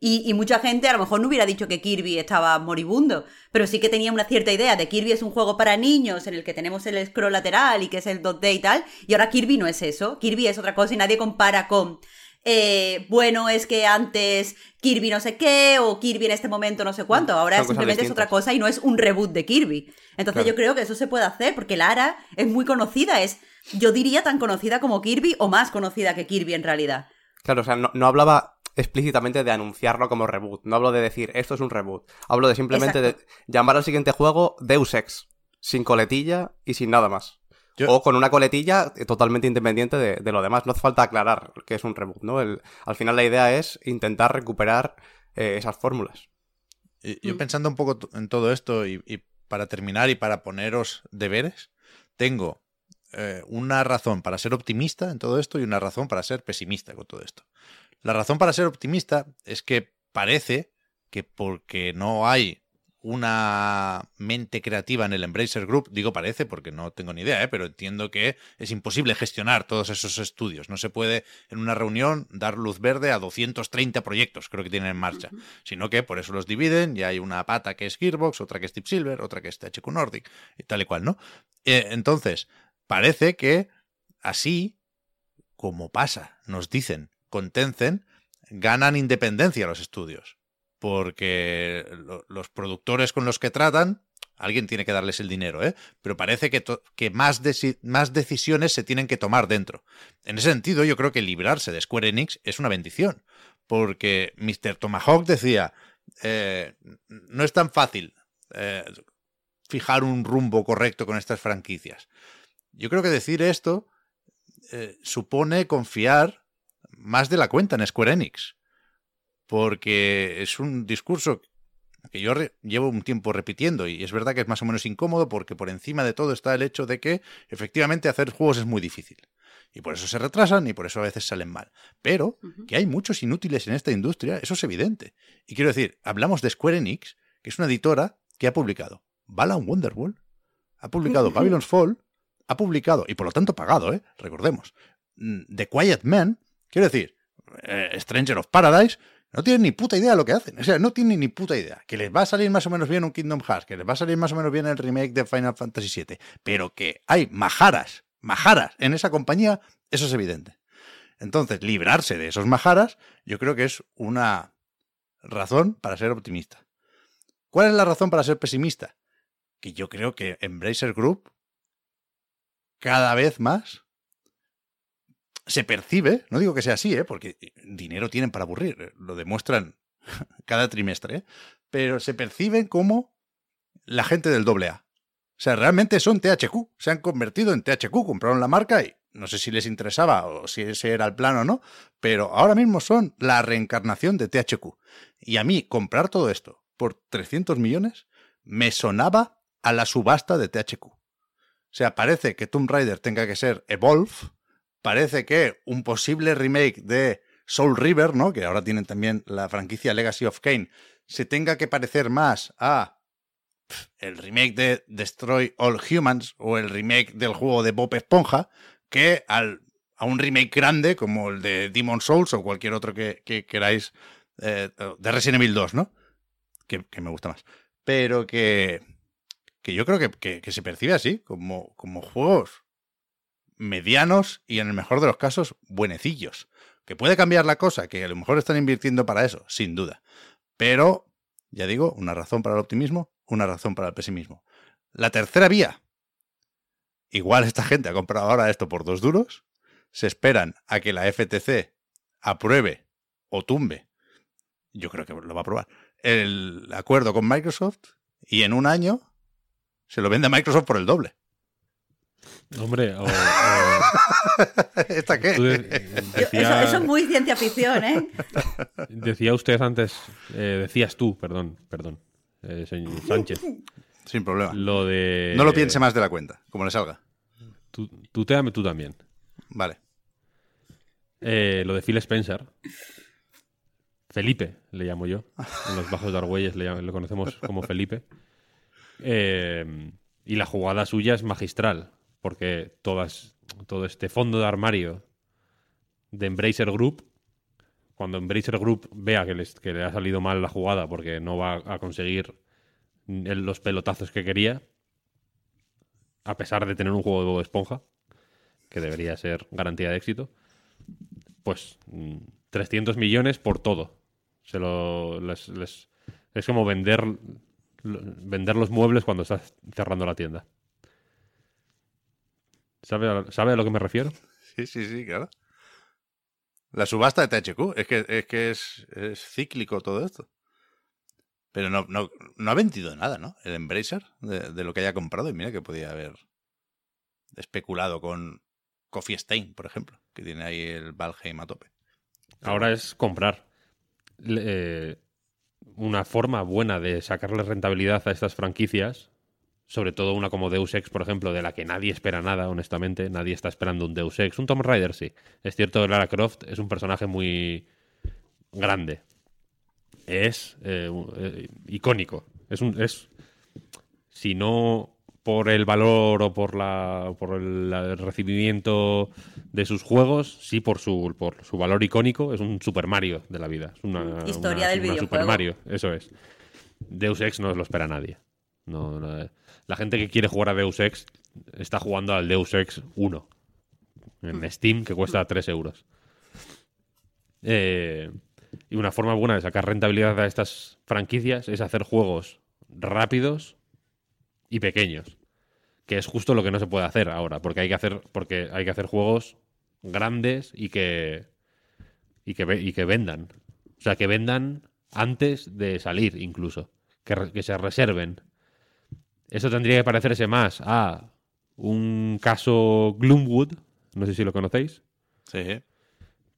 Y, y mucha gente a lo mejor no hubiera dicho que Kirby estaba moribundo, pero sí que tenía una cierta idea de Kirby es un juego para niños en el que tenemos el scroll lateral y que es el 2D y tal, y ahora Kirby no es eso, Kirby es otra cosa y nadie compara con, eh, bueno, es que antes Kirby no sé qué o Kirby en este momento no sé cuánto, ahora Son simplemente es otra cosa y no es un reboot de Kirby. Entonces Claro. yo creo que eso se puede hacer porque Lara es muy conocida, es, yo diría tan conocida como Kirby o más conocida que Kirby en realidad. Claro, o sea, no, no hablaba explícitamente de anunciarlo como reboot. No hablo de decir esto es un reboot. Hablo de simplemente de llamar al siguiente juego Deus Ex. Sin coletilla y sin nada más. Yo- O con una coletilla totalmente independiente de, de lo demás. No hace falta aclarar que es un reboot, ¿no? El- al final la idea es intentar recuperar eh, esas fórmulas. Y- Yo Mm. pensando un poco en todo esto y, y para terminar y para poneros deberes, tengo eh, una razón para ser optimista en todo esto y una razón para ser pesimista con todo esto. La razón para ser optimista es que parece que porque no hay una mente creativa en el Embracer Group, digo parece porque no tengo ni idea, ¿eh? pero entiendo que es imposible gestionar todos esos estudios. No se puede en una reunión dar luz verde a 230 proyectos, creo que tienen en marcha, sino que por eso los dividen y hay una pata que es Gearbox, otra que es Deep Silver, otra que es THQ Nordic y tal y cual, ¿no? Eh, entonces, parece que así, como pasa, nos dicen, con Tencent, ganan independencia los estudios porque lo- los productores con los que tratan, alguien tiene que darles el dinero, ¿eh? Pero parece que, más decisiones se tienen que tomar dentro. En ese sentido, yo creo que librarse de Square Enix es una bendición, porque Mr. Tomahawk decía, eh, no es tan fácil eh, fijar un rumbo correcto con estas franquicias. Yo creo que decir esto eh, supone confiar más de la cuenta en Square Enix porque es un discurso que yo llevo un tiempo repitiendo y es verdad que es más o menos incómodo porque por encima de todo está el hecho de que efectivamente hacer juegos es muy difícil. Y por eso se retrasan y por eso a veces salen mal. Pero que hay muchos inútiles en esta industria, eso es evidente. Y quiero decir, hablamos de Square Enix, que es una editora que ha publicado Balan Wonderworld, ha publicado Babylon's Fall, ha publicado, y por lo tanto pagado, ¿eh? recordemos, mm, The Quiet Man, quiero decir, eh, Stranger of Paradise, no tienen ni puta idea de lo que hacen. O sea, no tienen ni puta idea. Que les va a salir más o menos bien un Kingdom Hearts, que les va a salir más o menos bien el remake de Final Fantasy VII, pero que hay majaras, majaras en esa compañía, eso es evidente. Entonces, librarse de esos majaras, yo creo que es una razón para ser optimista. ¿Cuál es la razón para ser pesimista? Que yo creo que Embracer Group cada vez más se percibe, no digo que sea así, ¿eh? porque dinero tienen para aburrir, eh, lo demuestran cada trimestre, ¿eh? pero se perciben como la gente del doble A. O sea, realmente son THQ, se han convertido en THQ, compraron la marca y no sé si les interesaba o si ese era el plan o no, pero ahora mismo son la reencarnación de THQ. Y a mí comprar todo esto por 300 millones me sonaba a la subasta de THQ. O sea, parece que Tomb Raider tenga que ser Evolve, parece que un posible remake de Soul River, ¿no? Que ahora tienen también la franquicia Legacy of Kane, se tenga que parecer más a el remake de Destroy All Humans o el remake del juego de Bob Esponja que al, a un remake grande como el de Demon Souls o cualquier otro que, que queráis eh, de Resident Evil 2, ¿no? Que, me gusta más. Pero que, que yo creo que, que- que se percibe así, como, como juegos medianos y en el mejor de los casos buenecillos. Que puede cambiar la cosa, que a lo mejor están invirtiendo para eso, sin duda. Pero, ya digo, una razón para el optimismo, una razón para el pesimismo. La tercera vía. Igual esta gente ha comprado ahora esto por dos duros, se esperan a que la FTC apruebe o tumbe, yo creo que lo va a aprobar, el acuerdo con Microsoft y en un año se lo vende a Microsoft por el doble. Hombre, o, o- ¿Esta qué? tú de- Yo- decía, eso, eso es muy ciencia ficción, ¿eh? decía usted antes, eh, decías tú, perdón, perdón, eh, señor Sánchez, Sin problema. Lo de. No lo piense más de la cuenta, como le salga. Tú, tuteame tú también. Vale. Eh, lo de Phil Spencer. Felipe, le llamo yo. En los bajos de Argüelles le, conocemos como Felipe. Eh, y la jugada suya es magistral, porque todas, todo este fondo de armario de Embracer Group, cuando Embracer Group vea que, les- que le ha salido mal la jugada porque no va a conseguir los pelotazos que quería, a pesar de tener un juego de Esponja, que debería ser garantía de éxito, pues mm, 300 millones por todo. Se lo, les- es como vender, vender los muebles cuando estás cerrando la tienda. ¿Sabe a, ¿Sabe a lo que me refiero? Sí, sí, sí, claro. La subasta de THQ, es que es, que es, es cíclico todo esto. Pero no, no, no ha vendido nada, ¿no? El Embracer de, de lo que haya comprado. Y mira que podía haber especulado con Coffee Stain, por ejemplo, que tiene ahí el Valheim a tope. Ahora es comprar. Eh, una forma buena de sacarle rentabilidad a estas franquicias, sobre todo una como Deus Ex, por ejemplo, de la que nadie espera nada, honestamente. Nadie está esperando un Deus Ex. Un Tomb Raider, sí. Es cierto Lara Croft es un personaje muy grande. Es eh, eh, icónico. Es un. Es, si no por el valor o por la por el, recibimiento de sus juegos, sí por su por su valor icónico, es un Super Mario de la vida, es una Historia una- del una Super videojuego. Mario, eso es. Deus Ex no lo espera nadie. No, no. La gente que quiere jugar a Deus Ex está jugando al Deus Ex 1 en Steam que cuesta 3 euros. Eh, y una forma buena de sacar rentabilidad a estas franquicias es hacer juegos rápidos y pequeños. Que es justo lo que no se puede hacer ahora. Porque hay que hacer, porque hay que hacer juegos grandes y que. Y que, y que vendan. O sea, que vendan antes de salir, incluso. Que, re- que se reserven. Eso tendría que parecerse más a un caso Gloomwood. No sé si lo conocéis Sí,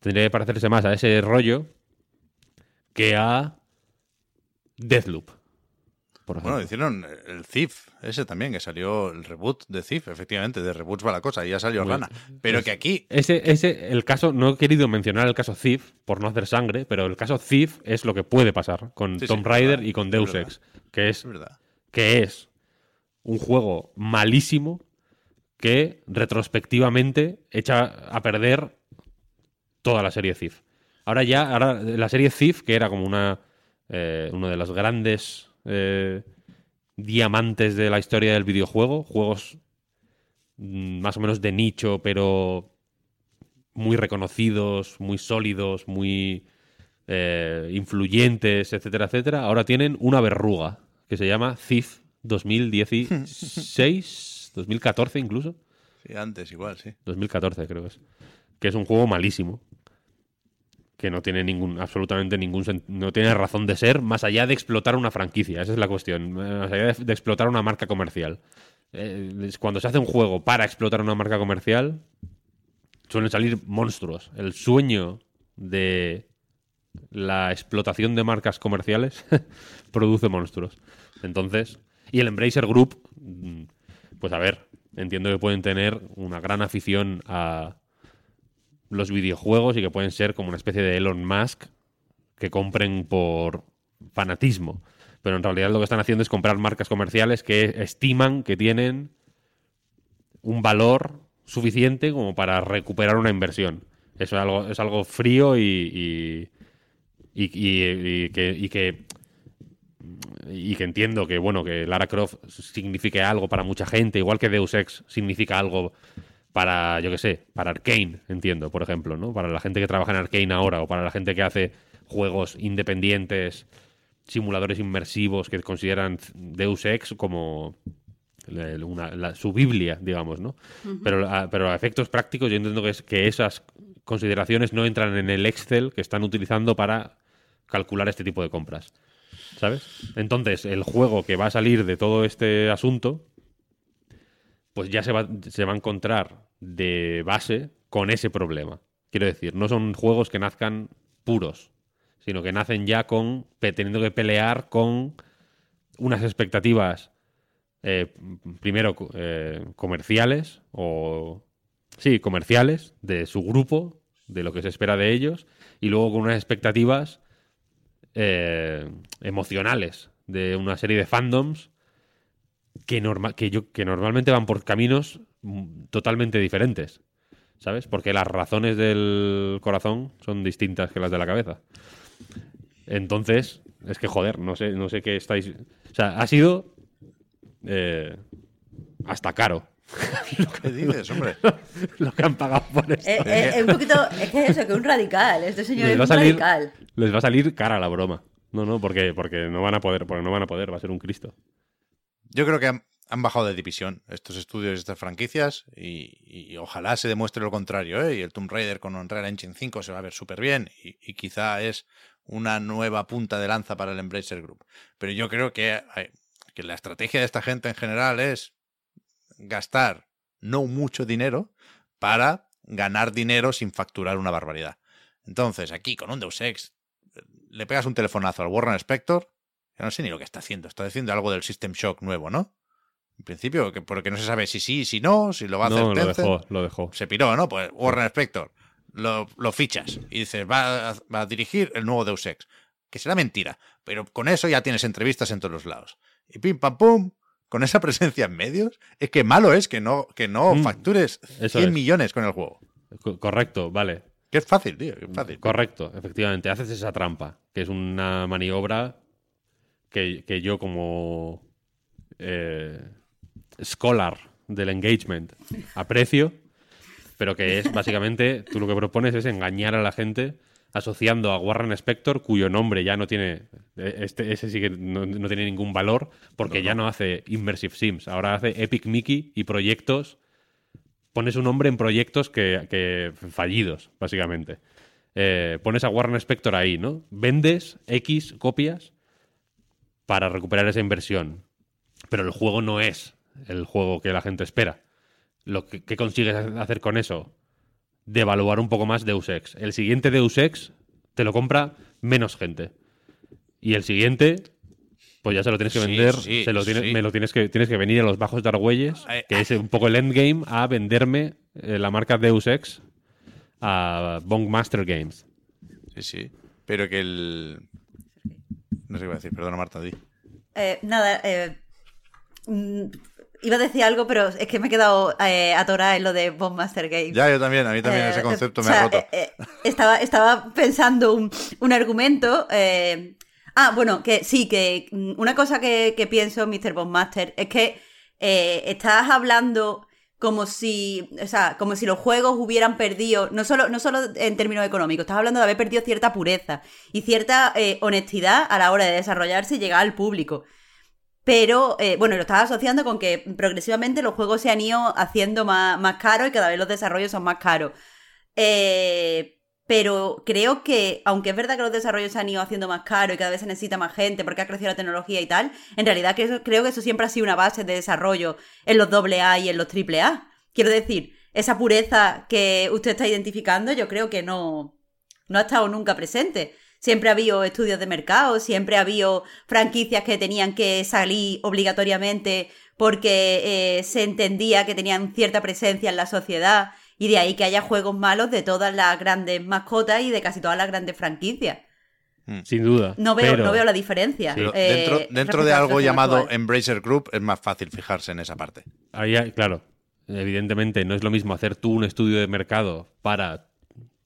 tendría que parecerse más a ese rollo que a Deathloop. Bueno, hicieron el Thief, ese también, que salió el reboot de Thief, efectivamente, de reboots va la cosa, y ya salió Muy- Rana. Pero que aquí, ese, ese, el caso, no he querido mencionar el caso Thief por no hacer sangre, pero el caso Thief es lo que puede pasar con Sí, Tomb Raider verdad, y con Deus. Ex, que es, es verdad. que es un juego malísimo que retrospectivamente echa a perder toda la serie Thief. Ahora ya, ahora la serie Thief, que era como una eh, uno de los grandes eh, diamantes de la historia del videojuego, juegos mm, más o menos de nicho, pero muy reconocidos, muy sólidos, muy eh, influyentes, etcétera, etcétera, ahora tienen una verruga que se llama Thief 2016, 2014 incluso. Sí, antes igual, sí. 2014 creo que es. Que es un juego malísimo. Que no tiene ningún, absolutamente ningún, no tiene razón de ser, más allá de explotar una franquicia. Esa es la cuestión. Más allá de, de explotar una marca comercial. Eh, cuando se hace un juego para explotar una marca comercial, suelen salir monstruos. El sueño de la explotación de marcas comerciales produce monstruos. Entonces, y el Embracer Group, pues a ver, entiendo que pueden tener una gran afición a los videojuegos y que pueden ser como una especie de Elon Musk que compren por fanatismo. Pero en realidad lo que están haciendo es comprar marcas comerciales que estiman que tienen un valor suficiente como para recuperar una inversión. Eso es algo, es algo frío y, y que y que entiendo que bueno que Lara Croft signifique algo para mucha gente, igual que Deus Ex significa algo para, yo qué sé, para Arkane, entiendo, por ejemplo, ¿no? Para la gente que trabaja en Arkane ahora o para la gente que hace juegos independientes, simuladores inmersivos que consideran Deus Ex como la- una- la- su Biblia, digamos, ¿no? pero, a, pero a efectos prácticos yo entiendo que, es, que esas consideraciones no entran en el Excel que están utilizando para calcular este tipo de compras. ¿Sabes? Entonces, el juego que va a salir de todo este asunto, pues ya se va, se va a encontrar de base con ese problema. Quiero decir, no son juegos que nazcan puros, sino que nacen ya con teniendo que pelear con unas expectativas eh, primero eh, comerciales o sí, comerciales de su grupo, de lo que se espera de ellos, y luego con unas expectativas eh, emocionales de una serie de fandoms que, norma- que, yo, que normalmente van por caminos mm, totalmente diferentes, ¿sabes? Porque las razones del corazón son distintas que las de la cabeza. Entonces, es que joder, no sé, no sé qué estáis. O sea, ha sido eh, hasta caro ¿Qué dices, hombre? lo que han pagado por esto. Es, es- es un poquito. Es que es eso, que es un radical. Este señor les es un salir, radical. les va a salir cara la broma. No, no, porque, porque no van a poder, porque no van a poder, va a ser un Cristo. Yo creo que han, han bajado de división estos estudios y estas franquicias y, y ojalá se demuestre lo contrario, ¿eh? Y el Tomb Raider con Unreal Engine 5 se va a ver súper bien y, y quizá es una nueva punta de lanza para el Embracer Group. Pero yo creo que, hay- que la estrategia de esta gente en general es gastar no mucho dinero para ganar dinero sin facturar una barbaridad. Entonces, aquí con un Deus Ex, le pegas un telefonazo al Warren Spector, que no sé ni lo que está haciendo, está haciendo algo del System Shock nuevo, ¿no? En principio, que- porque no se sabe si sí, si no, si lo va a hacer No, lo dejó, lo dejó. Se piró, ¿no? Pues Warren Spector, lo, lo fichas y dices, va a, va a dirigir el nuevo Deus Ex. Que será mentira, pero con eso ya tienes entrevistas en todos los lados. Y pim pam pum, con esa presencia en medios, es que malo es que no, que no Mm, factures eso 100 es. millones con el juego. Co- correcto, vale. Que es fácil, tío, que es fácil. Correcto, efectivamente. Haces esa trampa, que es una maniobra que, que yo como eh, scholar del engagement aprecio, pero que es básicamente, tú lo que propones es engañar a la gente asociando a Warren Spector, cuyo nombre ya no tiene, eh, este, ese sí que no, no tiene ningún valor, porque ya no hace Immersive Sims, ahora hace Epic Mickey y proyectos pones un nombre en proyectos que, que fallidos, básicamente. Eh, pones a Warren Spector ahí, ¿no? Vendes X copias para recuperar esa inversión. Pero el juego no es el juego que la gente espera. Lo que, ¿Qué consigues hacer con eso? Devaluar un poco más Deus Ex. El siguiente Deus Ex te lo compra menos gente. Y el siguiente, pues ya se lo tienes que vender, sí, se lo tienes, sí. me lo tienes que, tienes que venir a los bajos de Argüelles, Ay, que es un poco el endgame, a venderme eh, la marca Deus Ex a Bongmaster Games. Sí, sí. Pero que el. No sé qué iba a decir, perdona, Marta, di. Eh, nada, eh, mm, iba a decir algo, pero es que me he quedado eh, atorada en lo de Bombmaster Games. Ya, yo también, a mí también Eh, ese concepto o me ha roto. eh, eh, estaba, estaba pensando un, un argumento. eh, ah, bueno, que sí, que una cosa que, que pienso, Mr. Bombmaster, es que estás hablando como si, o sea, como si los juegos hubieran perdido, no solo, no solo en términos económicos, estás hablando de haber perdido cierta pureza y cierta honestidad a la hora de desarrollarse y llegar al público. Pero, eh, bueno, lo estás asociando con que progresivamente los juegos se han ido haciendo más, más caros y cada vez los desarrollos son más caros. Eh, pero creo que, aunque es verdad que los desarrollos se han ido haciendo más caros y cada vez se necesita más gente porque ha crecido la tecnología y tal, en realidad creo que eso siempre ha sido una base de desarrollo en los AA y en los AAA. Quiero decir, esa pureza que usted está identificando, yo creo que no, no ha estado nunca presente. Siempre ha habido estudios de mercado, siempre ha habido franquicias que tenían que salir obligatoriamente porque eh, se entendía que tenían cierta presencia en la sociedad y de ahí que haya juegos malos de todas las grandes mascotas y de casi todas las grandes franquicias. Sin duda. No veo, pero- no veo la diferencia. Eh, dentro, dentro de algo llamado actual. Embracer Group es más fácil fijarse en esa parte. Ahí, hay- claro, evidentemente no es lo mismo hacer tú un estudio de mercado para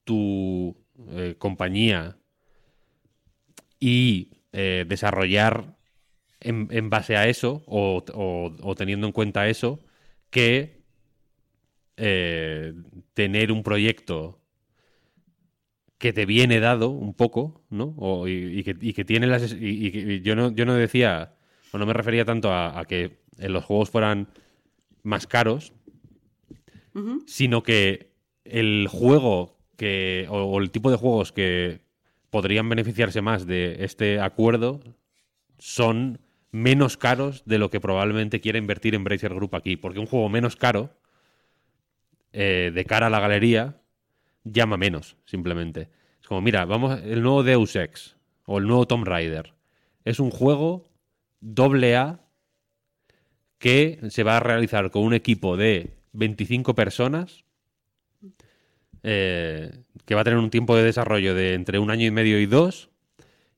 tu eh, compañía y eh, desarrollar en, en base a eso o, o- o teniendo en cuenta eso que eh, tener un proyecto que te viene dado un poco, ¿no? O- y, y que, y que tiene las... Y, que yo, no, yo no decía, o no me refería tanto a, a que en los juegos fueran más caros, sino que el juego que o, o el tipo de juegos que podrían beneficiarse más de este acuerdo son menos caros de lo que probablemente quiera invertir Embracer Group aquí, porque un juego menos caro eh, de cara a la galería llama menos, simplemente. Es como, mira, vamos, el nuevo Deus Ex o el nuevo Tomb Raider es un juego doble A que se va a realizar con un equipo de 25 personas, eh, que va a tener un tiempo de desarrollo de entre un año y medio y dos,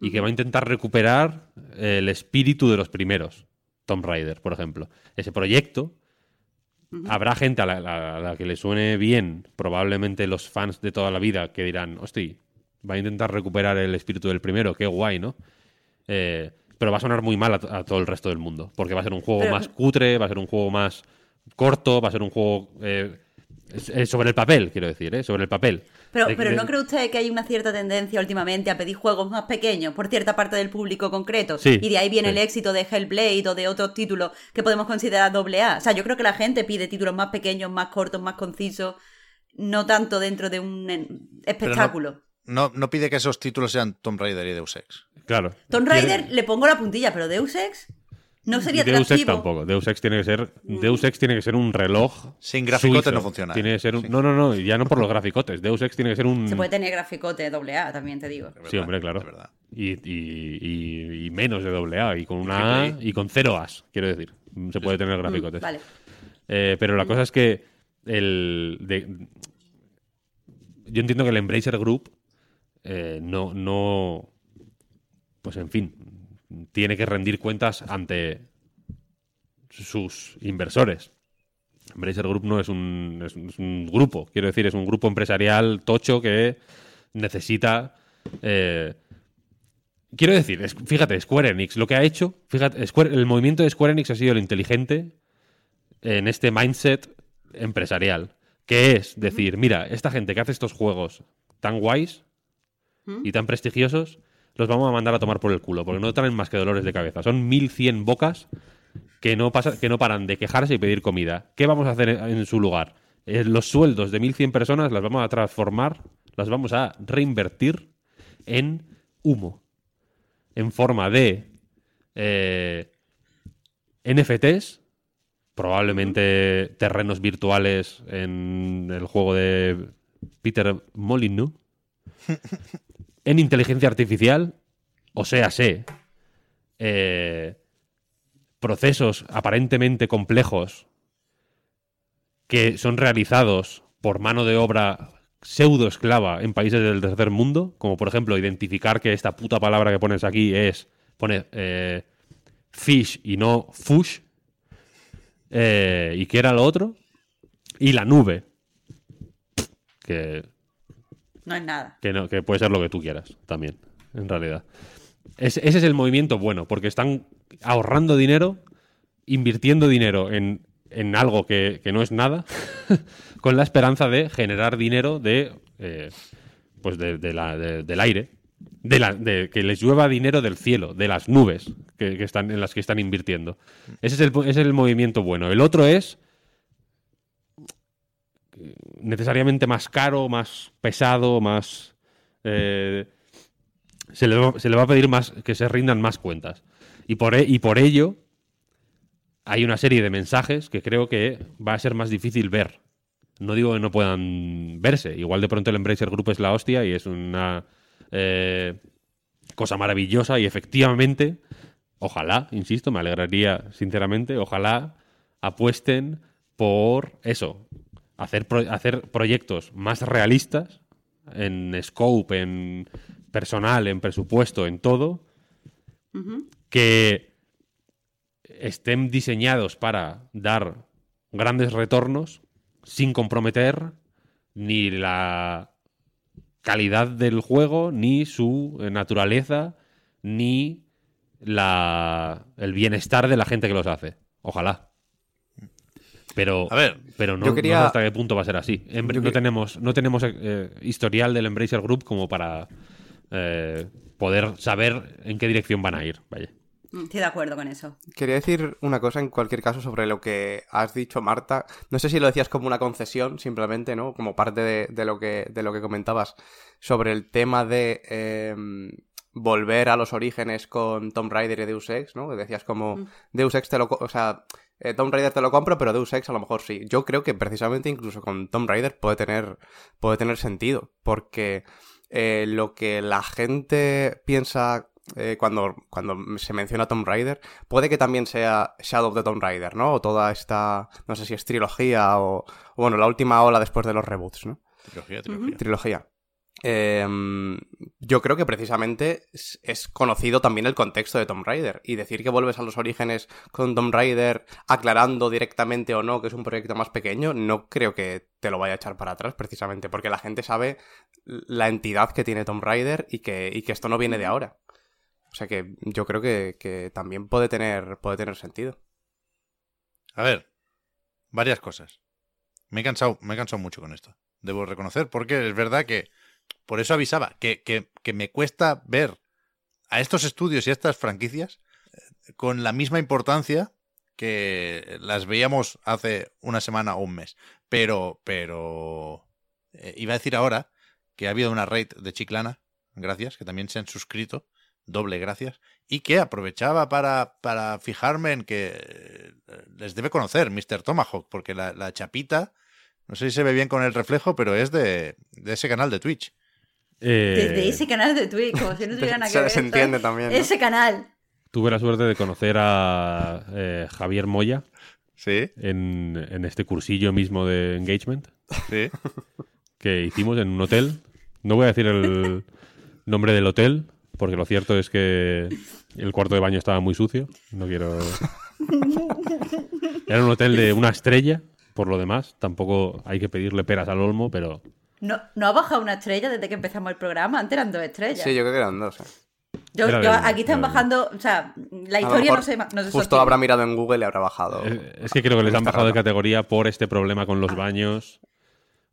y que va a intentar recuperar el espíritu de los primeros. Tomb Raider, por ejemplo. Ese proyecto, habrá gente a la, a la que le suene bien, probablemente los fans de toda la vida, que dirán, hostia, va a intentar recuperar el espíritu del primero, qué guay, ¿no? Eh, pero va a sonar muy mal a, a todo el resto del mundo, porque va a ser un juego Pero- más cutre, va a ser un juego más corto, va a ser un juego eh, sobre el papel, quiero decir, ¿eh? sobre el papel. Pero, De- pero de- ¿no cree usted que hay una cierta tendencia últimamente a pedir juegos más pequeños por cierta parte del público concreto? Sí, y de ahí viene sí. el éxito de Hellblade o de otros títulos que podemos considerar doble A. O sea, yo creo que la gente pide títulos más pequeños, más cortos, más concisos, no tanto dentro de un espectáculo. No, no pide que esos títulos sean Tomb Raider y Deus Ex. Claro. Tomb Quiere- Raider le pongo la puntilla, pero Deus Ex no sería Y Deus Ex atractivo. tampoco. Deus Ex tiene que ser Deus Ex tiene que ser un reloj Sin graficote suizo. no funciona, Tiene ¿eh? que ser un- Sí. no, no, no, ya no por los graficotes. Deus Ex tiene que ser un Se puede tener graficote doble A, también te digo. Sí, hombre, claro. verdad. Y, y- y- y menos de doble A y con una A y con cero As, quiero decir. Se puede tener Mm, graficotes. vale. Eh, pero la cosa es que el de- yo entiendo que el Embracer Group eh, no, no, pues en fin, tiene que rendir cuentas ante sus inversores. Embracer Group no es un, es un- es un grupo, quiero decir, es un grupo empresarial tocho que necesita... eh, quiero decir, es- fíjate, Square Enix, lo que ha hecho, fíjate, Square- el movimiento de Square Enix ha sido el inteligente en este mindset empresarial, que es decir, mira, esta gente que hace estos juegos tan guays y tan prestigiosos, los vamos a mandar a tomar por el culo, porque no traen más que dolores de cabeza. Son 1100 bocas que no, que no paran de quejarse y pedir comida. ¿Qué vamos a hacer en en su lugar? Eh, los sueldos de 1100 personas las vamos a transformar, las vamos a reinvertir en humo, en forma de eh, NFTs, probablemente terrenos virtuales en el juego de Peter Molyneux, en inteligencia artificial, o sea, sé, eh, procesos aparentemente complejos que son realizados por mano de obra pseudo esclava en países del tercer mundo, como por ejemplo identificar que esta puta palabra que pones aquí es, pone eh, fish y no fush, eh, y que era lo otro, y la nube, que No es nada. que, no, que puede ser lo que tú quieras también, en realidad. Es- ese es el movimiento bueno, porque están ahorrando dinero, invirtiendo dinero en, en algo que, que no es nada, con la esperanza de generar dinero de, eh, pues de, de la- de- del aire, de, la, de que les llueva dinero del cielo, de las nubes que, que están, en las que están invirtiendo. Ese es, el, ese es el movimiento bueno. El otro es necesariamente más caro, más pesado, más... eh, se, le va, a pedir más que se rindan más cuentas. Y por, e- y por ello hay una serie de mensajes que creo que va a ser más difícil ver. No digo que no puedan verse. Igual de pronto el Embracer Group es la hostia y es una eh, cosa maravillosa y efectivamente, ojalá, insisto, me alegraría sinceramente, ojalá apuesten por eso, hacer, pro- hacer proyectos más realistas en scope, en personal, en presupuesto, en todo, que estén diseñados para dar grandes retornos sin comprometer ni la calidad del juego, ni su naturaleza, ni la, el bienestar de la gente que los hace. Ojalá. Pero, A ver, pero no, yo quería- no sé hasta qué punto va a ser así. Embr- Yo no que- tenemos, no tenemos eh, historial del Embracer Group como para eh, poder saber en qué dirección van a ir. Vaya. Mm, Estoy de acuerdo con eso. Quería decir una cosa en cualquier caso sobre lo que has dicho, Marta. No sé si lo decías como una concesión, simplemente, ¿no? Como parte de, de lo, que, de lo que comentabas sobre el tema de eh, volver a los orígenes con Tomb Raider y Deus Ex, ¿no? Que decías como Deus Ex te lo... O sea, eh, Tomb Raider te lo compro, pero Deus Ex a lo mejor sí. Yo creo que precisamente incluso con Tomb Raider puede tener, puede tener sentido, porque eh, lo que la gente piensa eh, cuando, cuando se menciona Tomb Raider, puede que también sea Shadow of the Tomb Raider, ¿no? O toda esta, no sé si es trilogía o, o bueno, la última ola después de los reboots, ¿no? Trilogía, trilogía. Trilogía. Eh, yo creo que precisamente es, es conocido también el contexto de Tomb Raider. Y decir que vuelves a los orígenes con Tomb Raider aclarando directamente o no que es un proyecto más pequeño, no creo que te lo vaya a echar para atrás precisamente, porque la gente sabe la entidad que tiene Tomb Raider y que, y que esto no viene de ahora. O sea que yo creo que, que también puede tener, puede tener sentido. A ver, varias cosas. Me he cansado, me he cansado mucho con esto. Debo reconocer, porque es verdad que por eso avisaba que, que, me cuesta ver a estos estudios y a estas franquicias eh, con la misma importancia que las veíamos hace una semana o un mes. Pero, pero eh, iba a decir ahora que ha habido una raid de Chiclana, gracias, que también se han suscrito, doble gracias, y que aprovechaba para, para fijarme en que eh, les debe conocer Mr. Tomahawk, porque la, la chapita, no sé si se ve bien con el reflejo, pero es de, de ese canal de Twitch. Eh, Desde ese canal de Twitch, como si no tuviera nada que Se ver. les entiende también, ¿no? Ese canal. Tuve la suerte de conocer a eh, Javier Moya Sí, en, en este cursillo mismo de engagement sí. que hicimos en un hotel. No voy a decir el nombre del hotel, porque lo cierto es que el cuarto de baño estaba muy sucio. No quiero. Era un hotel de una estrella, por lo demás. Tampoco hay que pedirle peras al olmo, pero No, no ha bajado una estrella desde que empezamos el programa. Antes eran dos estrellas. Sí, yo creo que eran dos. ¿eh? Yo- Era yo- de- aquí están bajando. O sea, la historia mejor no se, no se Justo sostiene. habrá mirado en Google y habrá bajado. eh, es que creo que les han bajado de categoría por este problema con los baños.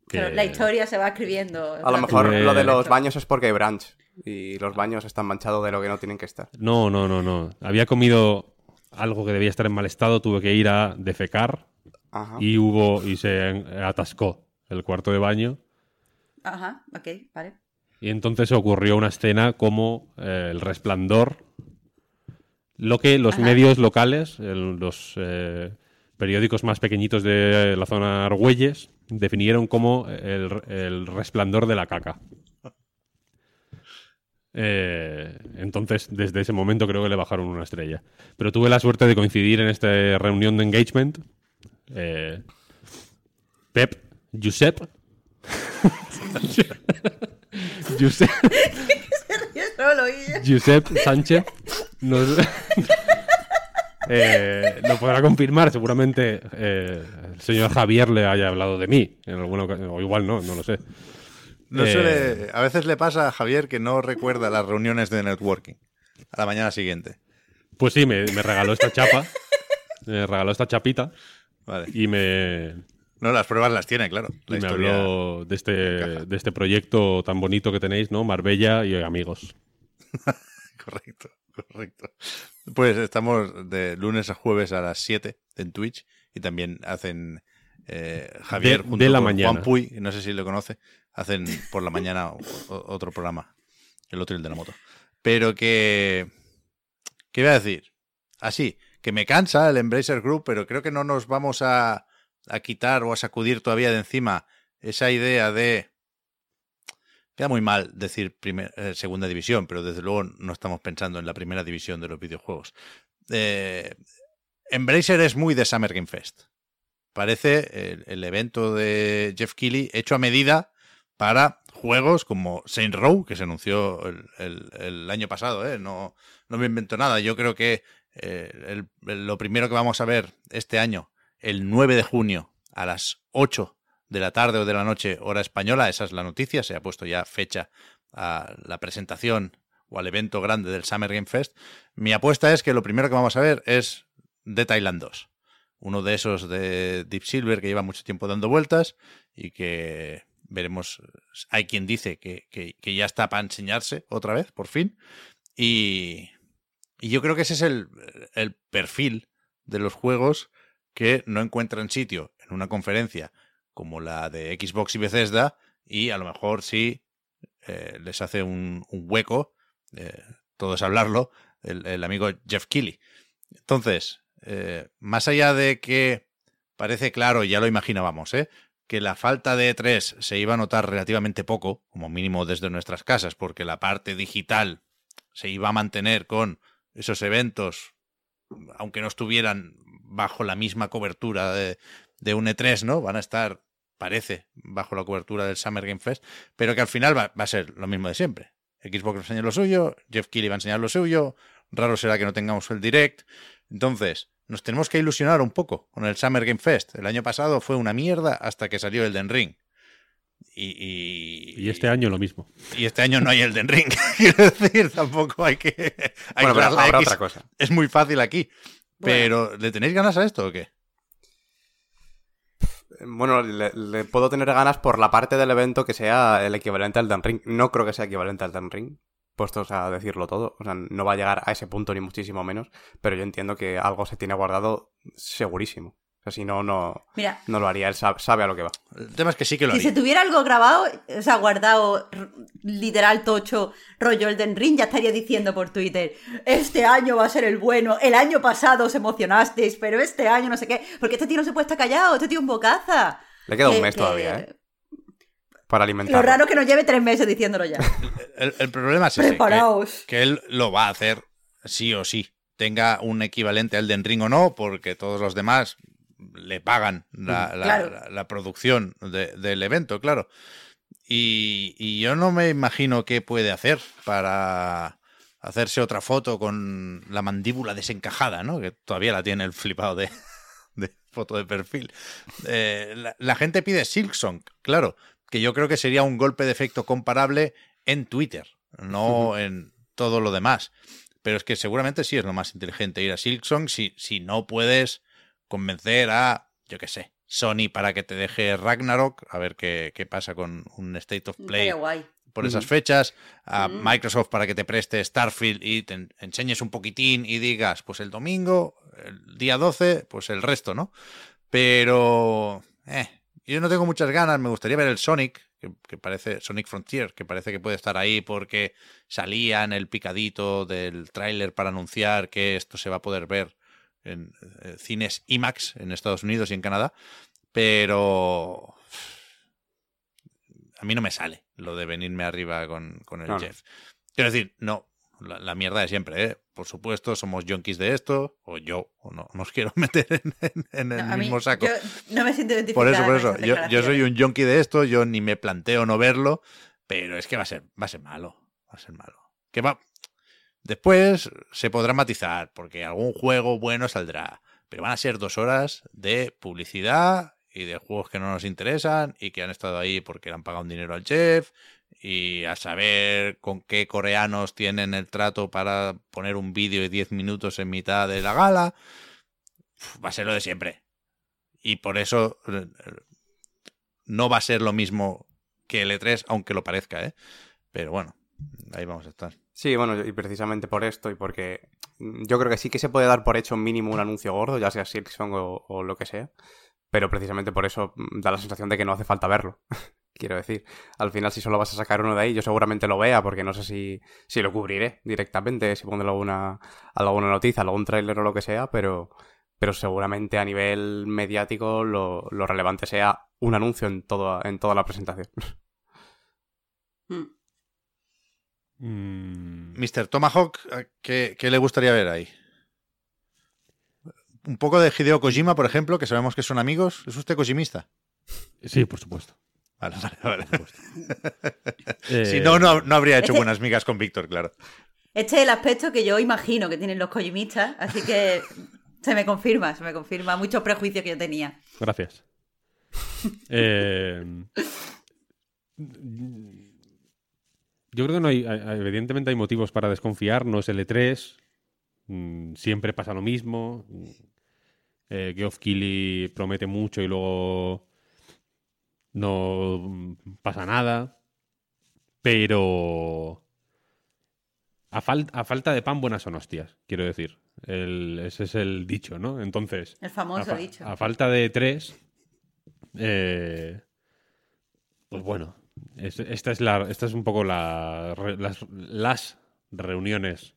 que- Pero la historia se va escribiendo. A lo mejor lo de los baños es porque hay branch. Y los baños están manchados de lo que no tienen que estar. No, no, no, no. Había comido algo que debía estar en mal estado, tuve que ir a defecar Ajá. y hubo y se atascó el cuarto de baño Ajá, ok, vale. y entonces ocurrió una escena como eh, el resplandor, lo que los Ajá. medios locales, el- los eh, periódicos más pequeñitos de la zona Argüelles, definieron como el, el resplandor de la caca. Eh, entonces, desde ese momento creo que le bajaron una estrella. Pero tuve la suerte de coincidir en esta reunión de engagement. Eh, Pep, Josep. Yo. Josep Sánchez nos- Eh, lo podrá confirmar. Seguramente eh, el señor Javier le haya hablado de mí en alguna ocasión. O igual no, no lo sé. No Eh, suele- a veces le pasa a Javier que no recuerda las reuniones de networking a la mañana siguiente. Pues sí, me, me regaló esta chapa. Me regaló esta chapita Vale. y me, No, las pruebas las tiene, claro. La y me habló de este, de este proyecto tan bonito que tenéis, ¿no? Marbella y amigos. Correcto, correcto. Pues estamos de lunes a jueves a las 7 en Twitch y también hacen eh, Javier De- junto de la con mañana. Juan Puy, no sé si lo conoce, hacen por la mañana otro programa, el otro el de la moto. Pero que... ¿Qué iba a decir? Así, que me cansa el Embracer Group, pero creo que no nos vamos a, a quitar o a sacudir todavía de encima esa idea de... Queda muy mal decir eh, segunda división, pero desde luego no estamos pensando en la primera división de los videojuegos. Eh, Embracer es muy de Summer Game Fest. Parece el, evento de Jeff Keighley hecho a medida para juegos como Saint Row, que se anunció el, año pasado. ¿eh? No, no me invento nada. Yo creo que eh, lo primero que vamos a ver este año, el 9 de junio, a las 8 de la tarde o de la noche, hora española, esa es la noticia, se ha puesto ya fecha a la presentación o al evento grande del Summer Game Fest. Mi apuesta es que lo primero que vamos a ver es The Thailand 2. Uno de esos de Deep Silver que lleva mucho tiempo dando vueltas y que veremos. Hay quien dice que, que- que ya está para enseñarse otra vez, por fin. Y, y yo creo que ese es el, el perfil de los juegos que no encuentran sitio en una conferencia como la de Xbox y Bethesda y a lo mejor sí eh, les hace un, un hueco, eh, todos hablarlo, el, el amigo Jeff Keighley. Entonces, eh, más allá de que parece claro, ya lo imaginábamos, ¿eh? que la falta de E3 se iba a notar relativamente poco, como mínimo desde nuestras casas, porque la parte digital se iba a mantener con esos eventos, aunque no estuvieran bajo la misma cobertura de, de un E3, ¿no? Van a estar, parece, bajo la cobertura del Summer Game Fest, pero que al final va, va a ser lo mismo de siempre. Xbox va a enseñar lo suyo, Jeff Keighley va a enseñar lo suyo, raro será que no tengamos el direct. Entonces, nos tenemos que ilusionar un poco con el Summer Game Fest. El año pasado fue una mierda hasta que salió el Den Ring. Y, y, Y este año lo mismo. y este año no hay el Den Ring. Quiero decir, tampoco hay que. Hay Bueno, pero habrá X. otra cosa. Es muy fácil aquí. Pero, ¿le tenéis ganas a esto o qué? Bueno, le, le puedo tener ganas por la parte del evento que sea el equivalente al Den Ring. No creo que sea equivalente al Den Ring, puestos a decirlo todo. O sea, no va a llegar a ese punto ni muchísimo menos, pero yo entiendo que algo se tiene guardado segurísimo. O sea, si no, no, Mira, no lo haría. Él sabe, sabe a lo que va. El tema es que sí que lo si se haría. tuviera algo grabado, o sea, guardado, literal tocho, rollo Elden Ring, ya estaría diciendo por Twitter, este año va a ser el bueno, el año pasado os emocionasteis, pero este año no sé qué, porque este tío no se puede estar callado, este tío es un bocaza. Le queda un Que- mes que- todavía, ¿eh? Para alimentarlo. Lo raro es que nos lleve tres meses diciéndolo ya. El, el problema es ese, que, Preparaos. que él lo va a hacer sí o sí. Tenga un equivalente al Den Ring o no, porque todos los demás le pagan la, la- Claro. la- la producción de- del evento, claro. Y, y yo no me imagino qué puede hacer para hacerse otra foto con la mandíbula desencajada, ¿no? Que todavía la tiene el flipado de, de foto de perfil. Eh, la, la gente pide Silksong, claro, que yo creo que sería un golpe de efecto comparable en Twitter, no en todo lo demás. Pero es que seguramente sí es lo más inteligente ir a Silksong si, si no puedes convencer a, yo qué sé, Sony para que te deje Ragnarok, a ver qué, qué pasa con un State of Play por esas fechas, a Microsoft para que te preste Starfield y te en- enseñes un poquitín y digas, pues el domingo, el día 12, pues el resto, ¿no? Pero, eh, yo no tengo muchas ganas, me gustaría ver el Sonic, que, que parece Sonic Frontier, que parece que puede estar ahí porque salía en el picadito del tráiler para anunciar que esto se va a poder ver en eh, cines IMAX en Estados Unidos y en Canadá, pero a mí no me sale lo de venirme arriba con, con el. Jeff. Quiero decir, no, la, la mierda de siempre, ¿eh? Por supuesto, somos junkies de esto, o yo, o no, no os quiero meter en, en- en el No, a mí- mismo saco. yo no me siento identificada Por eso, por eso, yo, yo soy un junkie de esto, yo ni me planteo no verlo, pero es que va a ser, va a ser malo, va a ser malo. Que va... Después se podrá matizar, porque algún juego bueno saldrá, pero van a ser dos horas de publicidad y de juegos que no nos interesan y que han estado ahí porque le han pagado un dinero al chef y a saber con qué coreanos tienen el trato para poner un vídeo de 10 minutos en mitad de la gala. Va a ser lo de siempre. Y por eso eh, no va a ser lo mismo que el E3, aunque lo parezca, ¿eh? Pero bueno, ahí vamos a estar. Sí, bueno, y precisamente por esto y porque yo creo que sí que se puede dar por hecho mínimo un anuncio gordo, ya sea Silksong o, o lo que sea, pero precisamente por eso da la sensación de que no hace falta verlo. Quiero decir, al final si solo vas a sacar uno de ahí, yo seguramente lo vea porque no sé si, si lo cubriré directamente, si pondré alguna, alguna noticia, algún tráiler o lo que sea, pero, pero seguramente a nivel mediático lo, lo relevante sea un anuncio en, todo, en toda la presentación. Mm. Mm, Mr. Tomahawk, ¿a ¿qué, qué le gustaría ver ahí? Un poco de Hideo Kojima, por ejemplo, que sabemos que son amigos. ¿Es usted kojimista? sí, por supuesto. Vale, vale, vale. Eh, Si no, no, no habría hecho Este- buenas migas con Víctor, claro. Este es el aspecto que yo imagino que tienen los cojimistas, así que se me confirma, se me confirma muchos prejuicios que yo tenía. Gracias. Eh, yo creo que no hay, evidentemente hay motivos para desconfiar, no es el E3, mm, siempre pasa lo mismo. mm, Eh, Geoff Keighley promete mucho y luego no pasa nada. Pero a, fal- a falta de pan, buenas son hostias, quiero decir. El- ese es el dicho, ¿no? Entonces, El famoso a, fa- dicho. a falta de tres, eh, pues bueno, es- esta es la, esta es un poco la, las, reuniones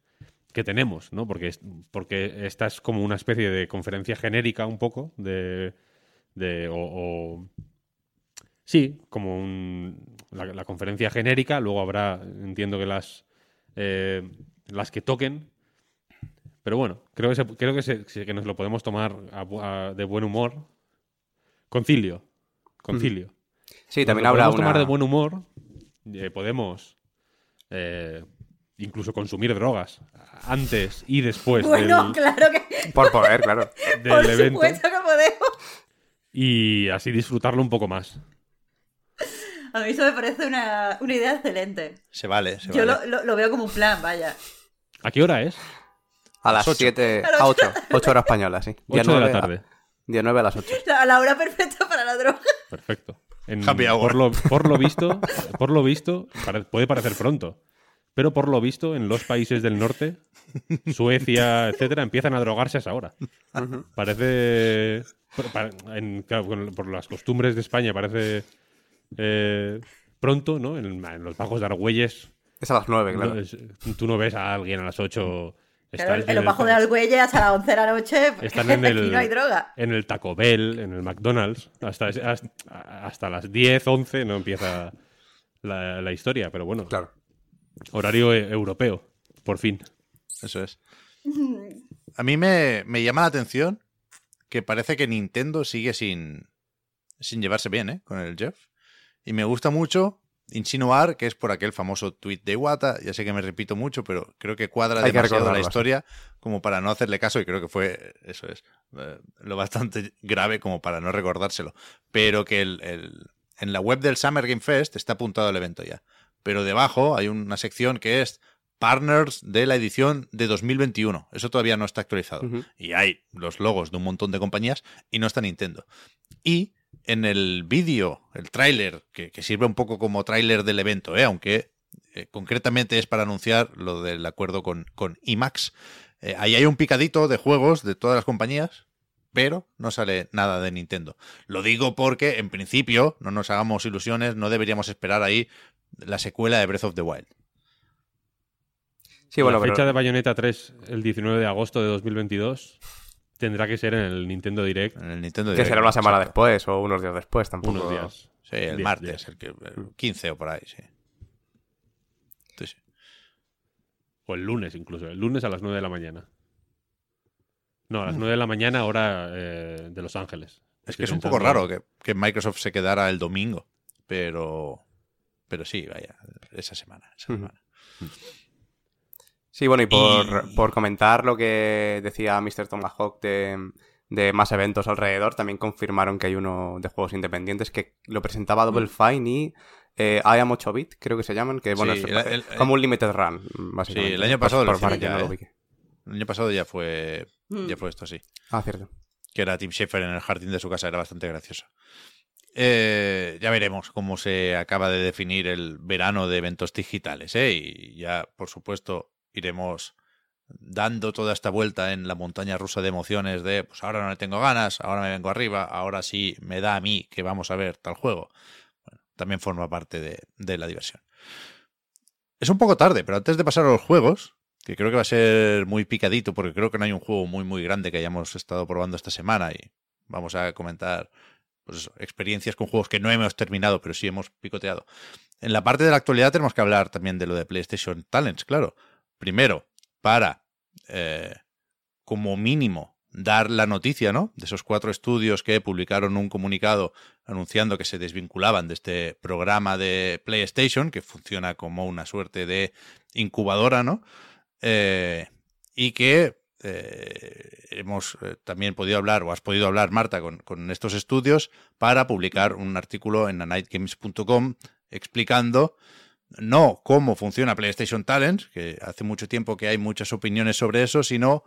que tenemos, ¿no? Porque, porque esta es como una especie de conferencia genérica un poco de, de o, sí, como un, la, conferencia genérica. Luego habrá, entiendo que las eh, las que toquen. Pero bueno, creo que, se- creo que, se- que nos lo podemos tomar de buen humor. Concilio. Concilio. Sí, también habrá podemos una... tomar de buen humor. eh, podemos eh, incluso consumir drogas antes y después bueno, del, claro que. Por poder, claro. del por evento supuesto que podemos. y así disfrutarlo un poco más. A mí eso me parece una, una idea excelente. Se vale, se Yo vale. lo, lo- lo veo como un plan, vaya. ¿A qué hora es? A las ocho. 7... A las A 8. 8 horas españolas, sí. Día 8 de la tarde. Día 9 a las 8. O sea, a la hora perfecta para la droga. Perfecto. En- Happy hour. por, lo, por lo visto, por lo visto, puede parecer pronto, pero por lo visto en los países del norte, Suecia, etcétera, empiezan a drogarse a esa hora. Parece, por, pa- en- claro, con- por las costumbres de España parece eh, pronto, ¿no? En, en los bajos de Argüelles, Es a las 9, claro. no, es- tú no ves a alguien a las 8 Claro, en los bajos de Alguelle hasta las 11 de la noche. están en aquí el, no hay droga. en el Taco Bell, en el McDonald's. Hasta, hasta, hasta las 10, 11 no empieza la, la historia, pero bueno, Claro. horario e- europeo, por fin. Eso es. A mí me, me llama la atención que parece que Nintendo sigue sin, sin llevarse bien ¿eh? con el Jeff. Y me gusta mucho insinuar que es por aquel famoso tweet de Iwata. Ya sé que me repito mucho, pero creo que cuadra Hay que demasiado la historia como para no hacerle caso. Y creo que fue, eso es, eh, lo bastante grave como para no recordárselo. Pero que el, el- en la web del Summer Game Fest está apuntado el evento ya. Pero debajo hay una sección que es partners de la edición de 2021. Eso todavía no está actualizado. Y hay los logos de un montón de compañías y no está Nintendo. Y en el vídeo, el tráiler, que, que sirve un poco como tráiler del evento, ¿eh? aunque eh, concretamente es para anunciar lo del acuerdo con, con IMAX, eh, ahí hay un picadito de juegos de todas las compañías, pero no sale nada de Nintendo. Lo digo porque, en principio, no nos hagamos ilusiones, no deberíamos esperar ahí la secuela de Breath of the Wild. Sí, bueno, la fecha pero... de Bayonetta 3, el 19 de agosto de 2022, tendrá que ser en el Nintendo Direct En el Nintendo Que Direct, será una semana exacto. después o unos días después, tampoco. unos días. Sí, el Diez martes, días. el, que, el 15 o por ahí, sí. O el lunes incluso, el lunes a las 9 de la mañana. No, a las 9 de la mañana hora eh, de Los Ángeles. Es que es un poco raro que, que Microsoft se quedara el domingo, pero pero sí, vaya, esa semana. Esa semana. Sí, bueno, y por, Y- por comentar lo que decía Mr. Tomahawk de, de más eventos alrededor, también confirmaron que hay uno de juegos independientes que lo presentaba Double Fine y eh, I Am 8-Bit, creo que se llaman, que bueno, Sí, es el- el- como un Limited Run, básicamente. Sí, el año pasado por- ya, no lo ¿eh? El año pasado ya fue Mm. ya fue esto así, Ah, cierto. que era Tim Schafer en el jardín de su casa, era bastante gracioso. Eh, ya veremos cómo se acaba de definir el verano de eventos digitales, ¿eh? Y ya, por supuesto, iremos dando toda esta vuelta en la montaña rusa de emociones de, pues ahora no le tengo ganas, ahora me vengo arriba, ahora sí me da a mí que vamos a ver tal juego. Bueno, también forma parte de, de la diversión. Es un poco tarde, pero antes de pasar a los juegos, que creo que va a ser muy picadito, porque creo que no hay un juego muy, muy grande que hayamos estado probando esta semana y vamos a comentar pues experiencias con juegos que no hemos terminado, pero sí hemos picoteado. En la parte de la actualidad tenemos que hablar también de lo de PlayStation Talents, claro. Primero, para, eh, como mínimo, dar la noticia, ¿no? De esos cuatro estudios que publicaron un comunicado anunciando que se desvinculaban de este programa de PlayStation, que funciona como una suerte de incubadora, ¿no? Eh, y que eh, hemos también podido hablar, o has podido hablar, Marta, con, con estos estudios para publicar un artículo en anightgames.com explicando no cómo funciona PlayStation Talents, que hace mucho tiempo que hay muchas opiniones sobre eso, sino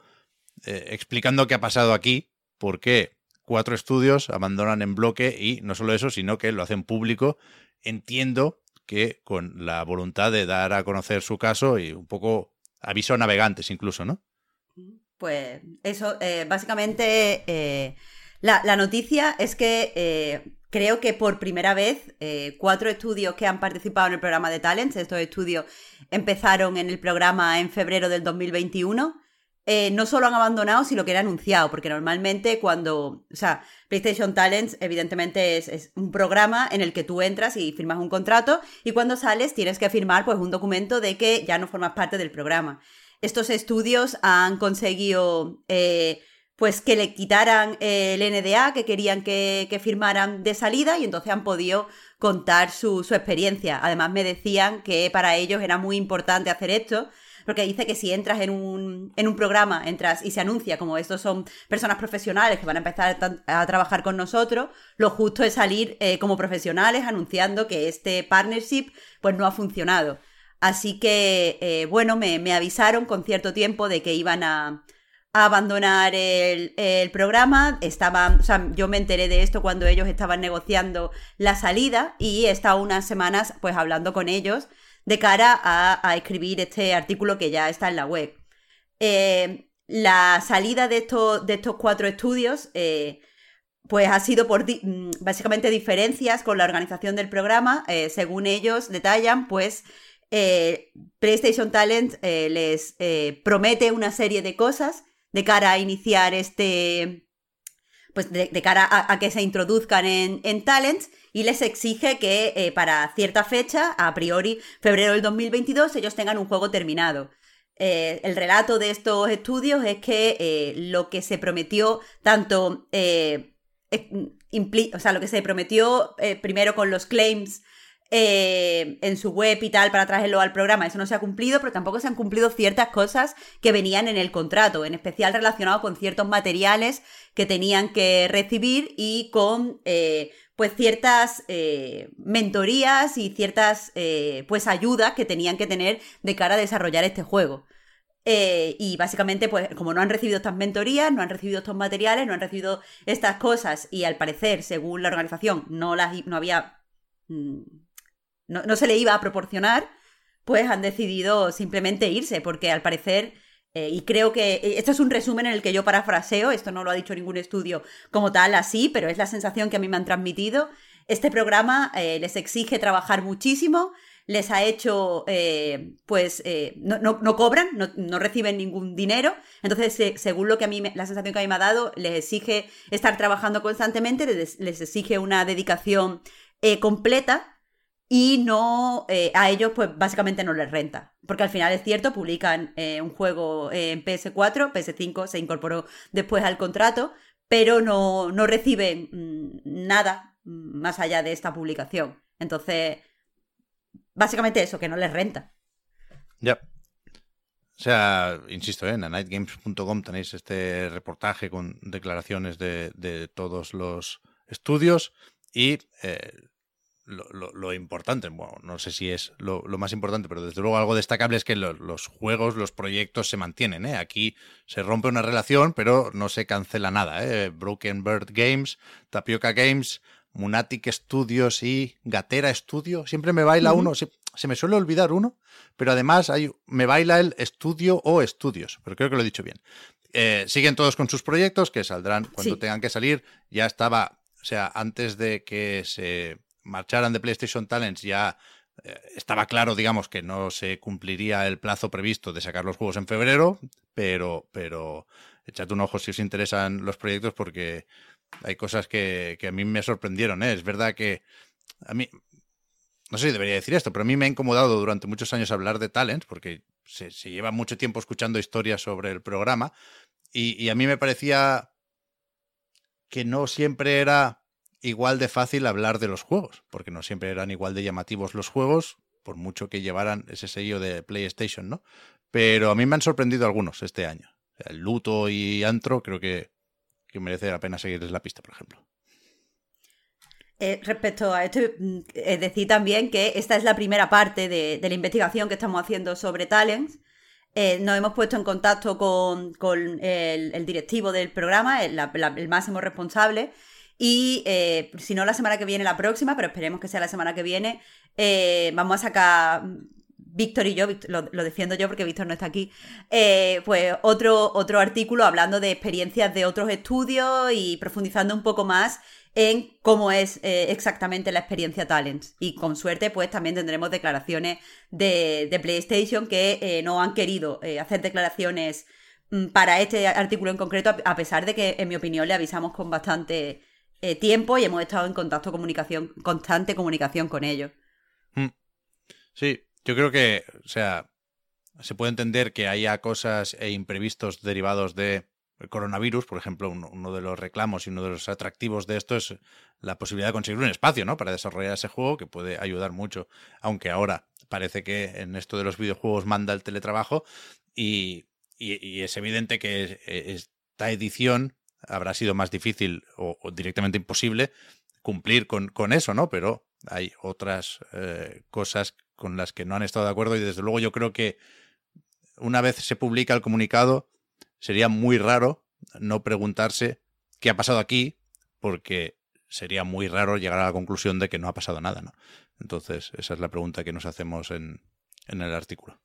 eh, explicando qué ha pasado aquí, por qué cuatro estudios abandonan en bloque y no solo eso, sino que lo hacen público. Entiendo que con la voluntad de dar a conocer su caso y un poco aviso a navegantes incluso, ¿no? Pues eso, eh, básicamente eh, la, la noticia es que eh, creo que por primera vez eh, cuatro estudios que han participado en el programa de Talents, estos estudios empezaron en el programa en febrero del 2021, eh, no solo han abandonado, sino que han anunciado, porque normalmente cuando, o sea, PlayStation Talents evidentemente es, un programa en el que tú entras y firmas un contrato y cuando sales tienes que firmar pues un documento de que ya no formas parte del programa. estos estudios han conseguido eh, pues que le quitaran el NDA que querían que, firmaran de salida y entonces han podido contar su, experiencia. Además me decían que para ellos era muy importante hacer esto porque dice que si entras en un, en un programa, entras y se anuncia como estos son personas profesionales que van a empezar a, trabajar con nosotros, lo justo es salir eh, como profesionales anunciando que este partnership pues no ha funcionado. Así que, eh, bueno, me, avisaron con cierto tiempo de que iban a, a abandonar el, programa. Estaban, o sea, yo me enteré de esto cuando ellos estaban negociando la salida y he estado unas semanas pues hablando con ellos de cara a, escribir este artículo que ya está en la web. Eh, la salida de estos, de estos cuatro estudios eh, pues ha sido por mm, básicamente diferencias con la organización del programa. Eh, según ellos detallan, pues PlayStation Talent les promete una serie de cosas de cara a iniciar este, pues de, cara a, que se introduzcan en, en Talent y les exige que eh, para cierta fecha, a priori febrero del 2022, ellos tengan un juego terminado. Eh, el relato de estos estudios es que eh, lo que se prometió tanto... o sea, lo que se prometió primero con los claims en su web y tal para traerlo al programa. Eso no se ha cumplido, pero tampoco se han cumplido ciertas cosas que venían en el contrato, en especial relacionado con ciertos materiales que tenían que recibir y con pues ciertas eh, mentorías y ciertas eh, pues ayudas que tenían que tener de cara a desarrollar este juego. Eh, y básicamente, pues como no han recibido estas mentorías, no han recibido estos materiales, no han recibido estas cosas y al parecer, según la organización, no, las, no había... Mm, no, no se le iba a proporcionar, pues han decidido simplemente irse, porque al parecer eh, y creo que eh, esto es un resumen en el que yo parafraseo, esto no lo ha dicho ningún estudio como tal así, pero es la sensación que a mí me han transmitido. Este programa eh, les exige trabajar muchísimo, les ha hecho, pues, no, no, cobran, no, reciben ningún dinero, entonces, según lo que a mí, la sensación que a mí me ha dado, les exige estar trabajando constantemente, les, les exige una dedicación completa y no eh, a ellos pues básicamente no les renta. Porque al final es cierto, publican eh, un juego en PS4, PS5 se incorporó después al contrato, pero no, no reciben mm, nada más allá de esta publicación. Entonces, básicamente eso, que no les renta. Ya. O sea, insisto, ¿eh? en nightgames.com tenéis este reportaje con declaraciones de, de todos los estudios y lo, importante, bueno, no sé si es lo, más importante, pero desde luego algo destacable es que los juegos, los proyectos se mantienen. ¿eh? Aquí se rompe una relación, pero no se cancela nada. ¿eh? Broken Bird Games, Tapioca Games, Munatic Studios y Gatera Studio. Siempre me baila uno, se, me suele olvidar uno, pero además hay, me baila el estudio o estudios, pero creo que lo he dicho bien. Eh, siguen todos con sus proyectos que saldrán cuando tengan que salir. Ya estaba, o sea, antes de que se marcharan de PlayStation Talents ya eh, estaba claro, digamos, que no se cumpliría el plazo previsto de sacar los juegos en febrero, pero, pero echad un ojo si os interesan los proyectos porque hay cosas que, a mí me sorprendieron. ¿eh? Es verdad que a mí, no sé si debería decir esto, pero a mí me ha incomodado durante muchos años hablar de Talents porque se, lleva mucho tiempo escuchando historias sobre el programa y a mí me parecía que no siempre era igual de fácil hablar de los juegos, porque no siempre eran igual de llamativos los juegos, por mucho que llevaran ese sello de PlayStation, ¿no? Pero a mí me han sorprendido algunos este año. el Luto y Antro creo que, merece la pena seguirles la pista, por ejemplo. Eh, respecto a esto, es decir también que esta es la primera parte de, la investigación que estamos haciendo sobre Talents. Eh, nos hemos puesto en contacto con, el, directivo del programa, el máximo responsable, y eh, si no la semana que viene, la próxima, pero esperemos que sea la semana que viene, eh, vamos a sacar, Víctor y yo, lo, defiendo yo porque Víctor no está aquí, eh, pues otro, otro artículo hablando de experiencias de otros estudios y profundizando un poco más en cómo es exactamente la experiencia Talents. Y con suerte, pues también tendremos declaraciones de, de PlayStation que no han querido hacer declaraciones mm, para este artículo en concreto, a pesar de que, en mi opinión, le avisamos con bastante eh, tiempo y hemos estado en contacto, comunicación, constante comunicación con ellos. Mm. Sí, yo creo que, o sea, se puede entender que haya cosas e imprevistos derivados de coronavirus, por ejemplo, uno, de los reclamos y uno de los atractivos de esto es la posibilidad de conseguir un espacio, ¿no? Para desarrollar ese juego que puede ayudar mucho, aunque ahora parece que en esto de los videojuegos manda el teletrabajo y, y, y es evidente que esta edición habrá sido más difícil o, directamente imposible cumplir con, con, eso, ¿no? Pero hay otras eh, cosas con las que no han estado de acuerdo y desde luego yo creo que una vez se publica el comunicado sería muy raro no preguntarse qué ha pasado aquí porque sería muy raro llegar a la conclusión de que no ha pasado nada, ¿no? Entonces, esa es la pregunta que nos hacemos en, en el artículo.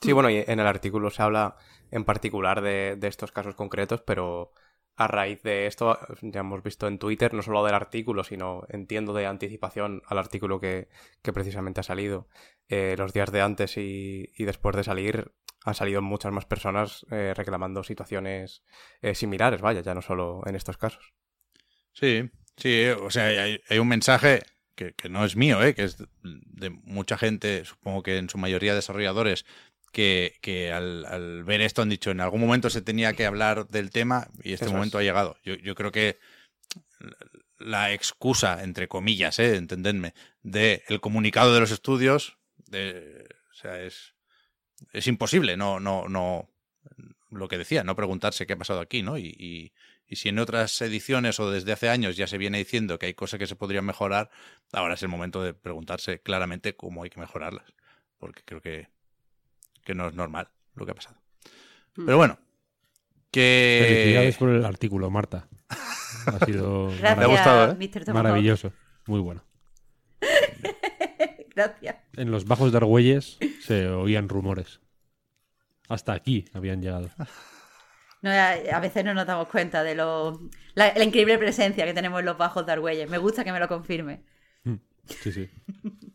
Sí, bueno, y en el artículo se habla en particular de, de estos casos concretos, pero a raíz de esto, ya hemos visto en Twitter, no solo del artículo, sino entiendo de anticipación al artículo que, que precisamente ha salido. Eh, los días de antes y, y, después de salir han salido muchas más personas eh, reclamando situaciones eh, similares, vaya, ya no solo en estos casos. Sí, sí, o sea, hay, hay un mensaje que, que, no es mío, que es de mucha gente, supongo que en su mayoría desarrolladores, que, que al, al, ver esto han dicho en algún momento se tenía que hablar del tema y este Eso momento es. ha llegado. Yo, yo, creo que la excusa, entre comillas, ¿eh? entendedme, del de comunicado de los estudios, de, o sea, es, es imposible, no, no, no, lo que decía, no preguntarse qué ha pasado aquí, ¿no? Y, y, y, si en otras ediciones o desde hace años ya se viene diciendo que hay cosas que se podrían mejorar, ahora es el momento de preguntarse claramente cómo hay que mejorarlas, porque creo que que no es normal lo que ha pasado. Pero bueno, que... Felicidades por el artículo, Marta. Ha sido Gracias, ¿Te ha gustado, eh? Mr. maravilloso. Muy bueno. Gracias. En los bajos de Argüelles se oían rumores. Hasta aquí habían llegado. No, a, a, veces no nos damos cuenta de lo, la, la, increíble presencia que tenemos en los bajos de Argüelles. Me gusta que me lo confirme. Sí, sí.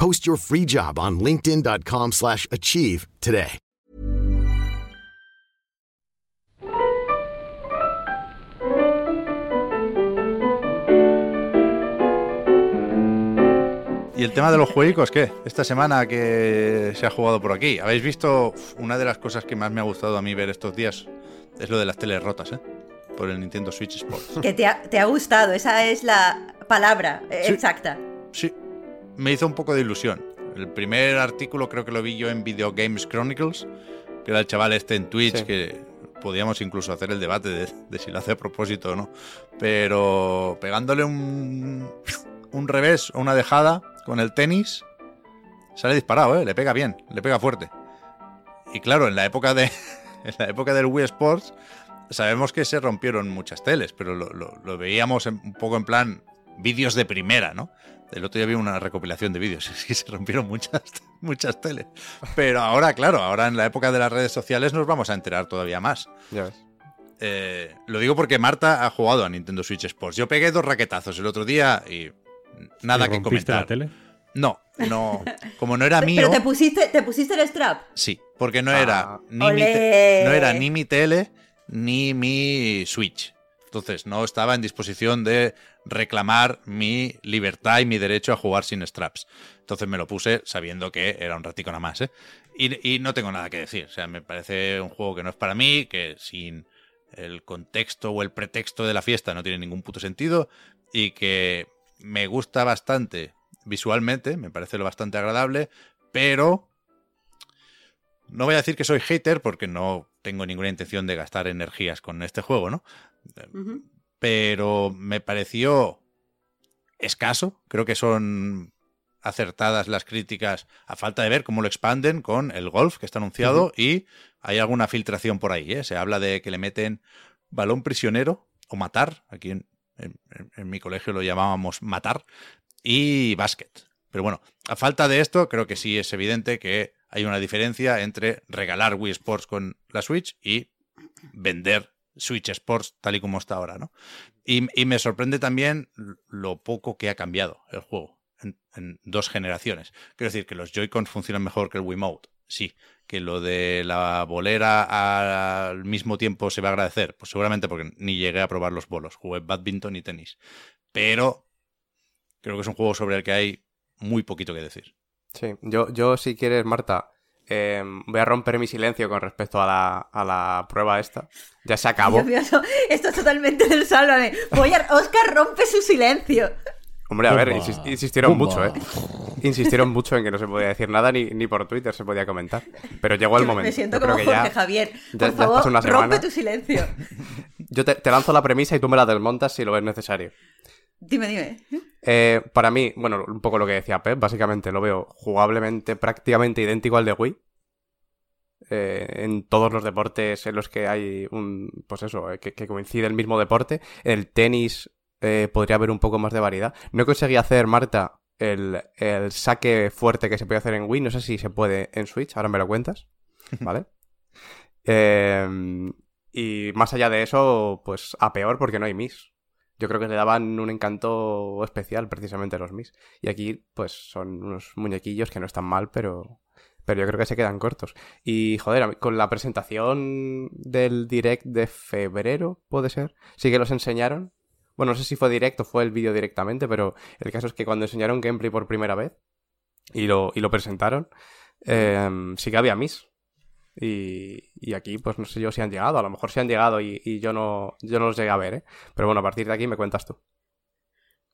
Post your free job on linkedin.com slash achieve today. ¿Y el tema de los juegos qué? Esta semana que se ha jugado por aquí. ¿Habéis visto? Una de las cosas que más me ha gustado a mí ver estos días es lo de las teles rotas, ¿eh? Por el Nintendo Switch Sports. Que te ha, te ha gustado, esa es la palabra Sí. exacta. Sí, me hizo un poco de ilusión. El primer artículo creo que lo vi yo en Video Games Chronicles, que era el chaval este en Twitch, Sí. que podíamos incluso hacer el debate de, de si lo hace a propósito o no. Pero pegándole un, un revés o una dejada con el tenis, sale disparado, ¿eh? le pega bien, le pega fuerte. Y claro, en la época de en la época del Wii Sports sabemos que se rompieron muchas teles, pero lo, lo- lo veíamos en- un poco en plan vídeos de primera, ¿no? El otro día vi una recopilación de vídeos, es que se rompieron muchas, muchas teles. Pero ahora, claro, ahora en la época de las redes sociales nos vamos a enterar todavía más. Ya ves. Eh, lo digo porque Marta ha jugado a Nintendo Switch Sports. Yo pegué dos raquetazos el otro día y nada ¿Y que rompiste comentar. la tele? No, no. Como no era mío. Pero te pusiste, te pusiste el strap. Sí, porque no Ah. era ni mi te- no era ni mi tele ni mi Switch. Entonces no estaba en disposición de reclamar mi libertad y mi derecho a jugar sin straps. Entonces me lo puse sabiendo que era un ratico nada más, ¿eh? Y, no tengo nada que decir. O sea, me parece un juego que no es para mí, que sin el contexto o el pretexto de la fiesta no tiene ningún puto sentido y que me gusta bastante visualmente, me parece lo bastante agradable, pero no voy a decir que soy hater porque no tengo ninguna intención de gastar energías con este juego, ¿no? Pero me pareció escaso. Creo que son acertadas las críticas a falta de ver cómo lo expanden con el golf que está anunciado y hay alguna filtración por ahí. ¿eh? Se habla de que le meten balón prisionero o matar. Aquí en, en- en mi colegio lo llamábamos matar y básquet. Pero bueno, a falta de esto, creo que sí es evidente que hay una diferencia entre regalar Wii Sports con la Switch y vender Switch Sports tal y como está ahora, ¿no? Y, me sorprende también lo poco que ha cambiado el juego en, en dos generaciones. Quiero decir que los Joy-Cons funcionan mejor que el Wiimote, sí. Que lo de la bolera al mismo tiempo se va a agradecer, pues seguramente porque ni llegué a probar los bolos, jugué badminton y tenis. Pero creo que es un juego sobre el que hay muy poquito que decir. Sí, yo, yo si quieres, Marta, eh, voy a romper mi silencio con respecto a la, a la prueba esta. Ya se acabó. Dios mío, esto, esto es totalmente del sálvame. Voy a... Oscar rompe su silencio. Hombre, a ver, insistieron Pumba. mucho, ¿eh? Insistieron mucho en que no se podía decir nada ni, ni por Twitter se podía comentar. Pero llegó el Yo momento. Me siento Yo creo como que Jorge ya- Javier. ya- Por ya favor, rompe tu silencio. Yo te, te lanzo la premisa y tú me la desmontas si lo ves necesario. Dime, dime. Eh, para mí, bueno, un poco lo que decía Pep, básicamente lo veo jugablemente prácticamente idéntico al de Wii. Eh, en todos los deportes en los que hay un, pues eso, eh, que, que coincide el mismo deporte. El tenis eh, podría haber un poco más de variedad. No conseguí hacer, Marta, el, el saque fuerte que se puede hacer en Wii. No sé si se puede en Switch, ahora me lo cuentas. ¿Vale? Eh, y más allá de eso, pues a peor porque no hay Miss. Yo creo que le daban un encanto especial precisamente a los Mis. Y aquí, pues, son unos muñequillos que no están mal, pero. Pero yo creo que se quedan cortos. Y, joder, con la presentación del direct de febrero, puede ser. Sí que los enseñaron. Bueno, no sé si fue directo o fue el vídeo directamente, pero el caso es que cuando enseñaron gameplay por primera vez y lo, y lo presentaron, eh, sí que había Mis. Y, y aquí, pues no sé yo si han llegado. A lo mejor sí han llegado y, y yo no yo no los llegué a ver, ¿eh? Pero bueno, a partir de aquí me cuentas tú.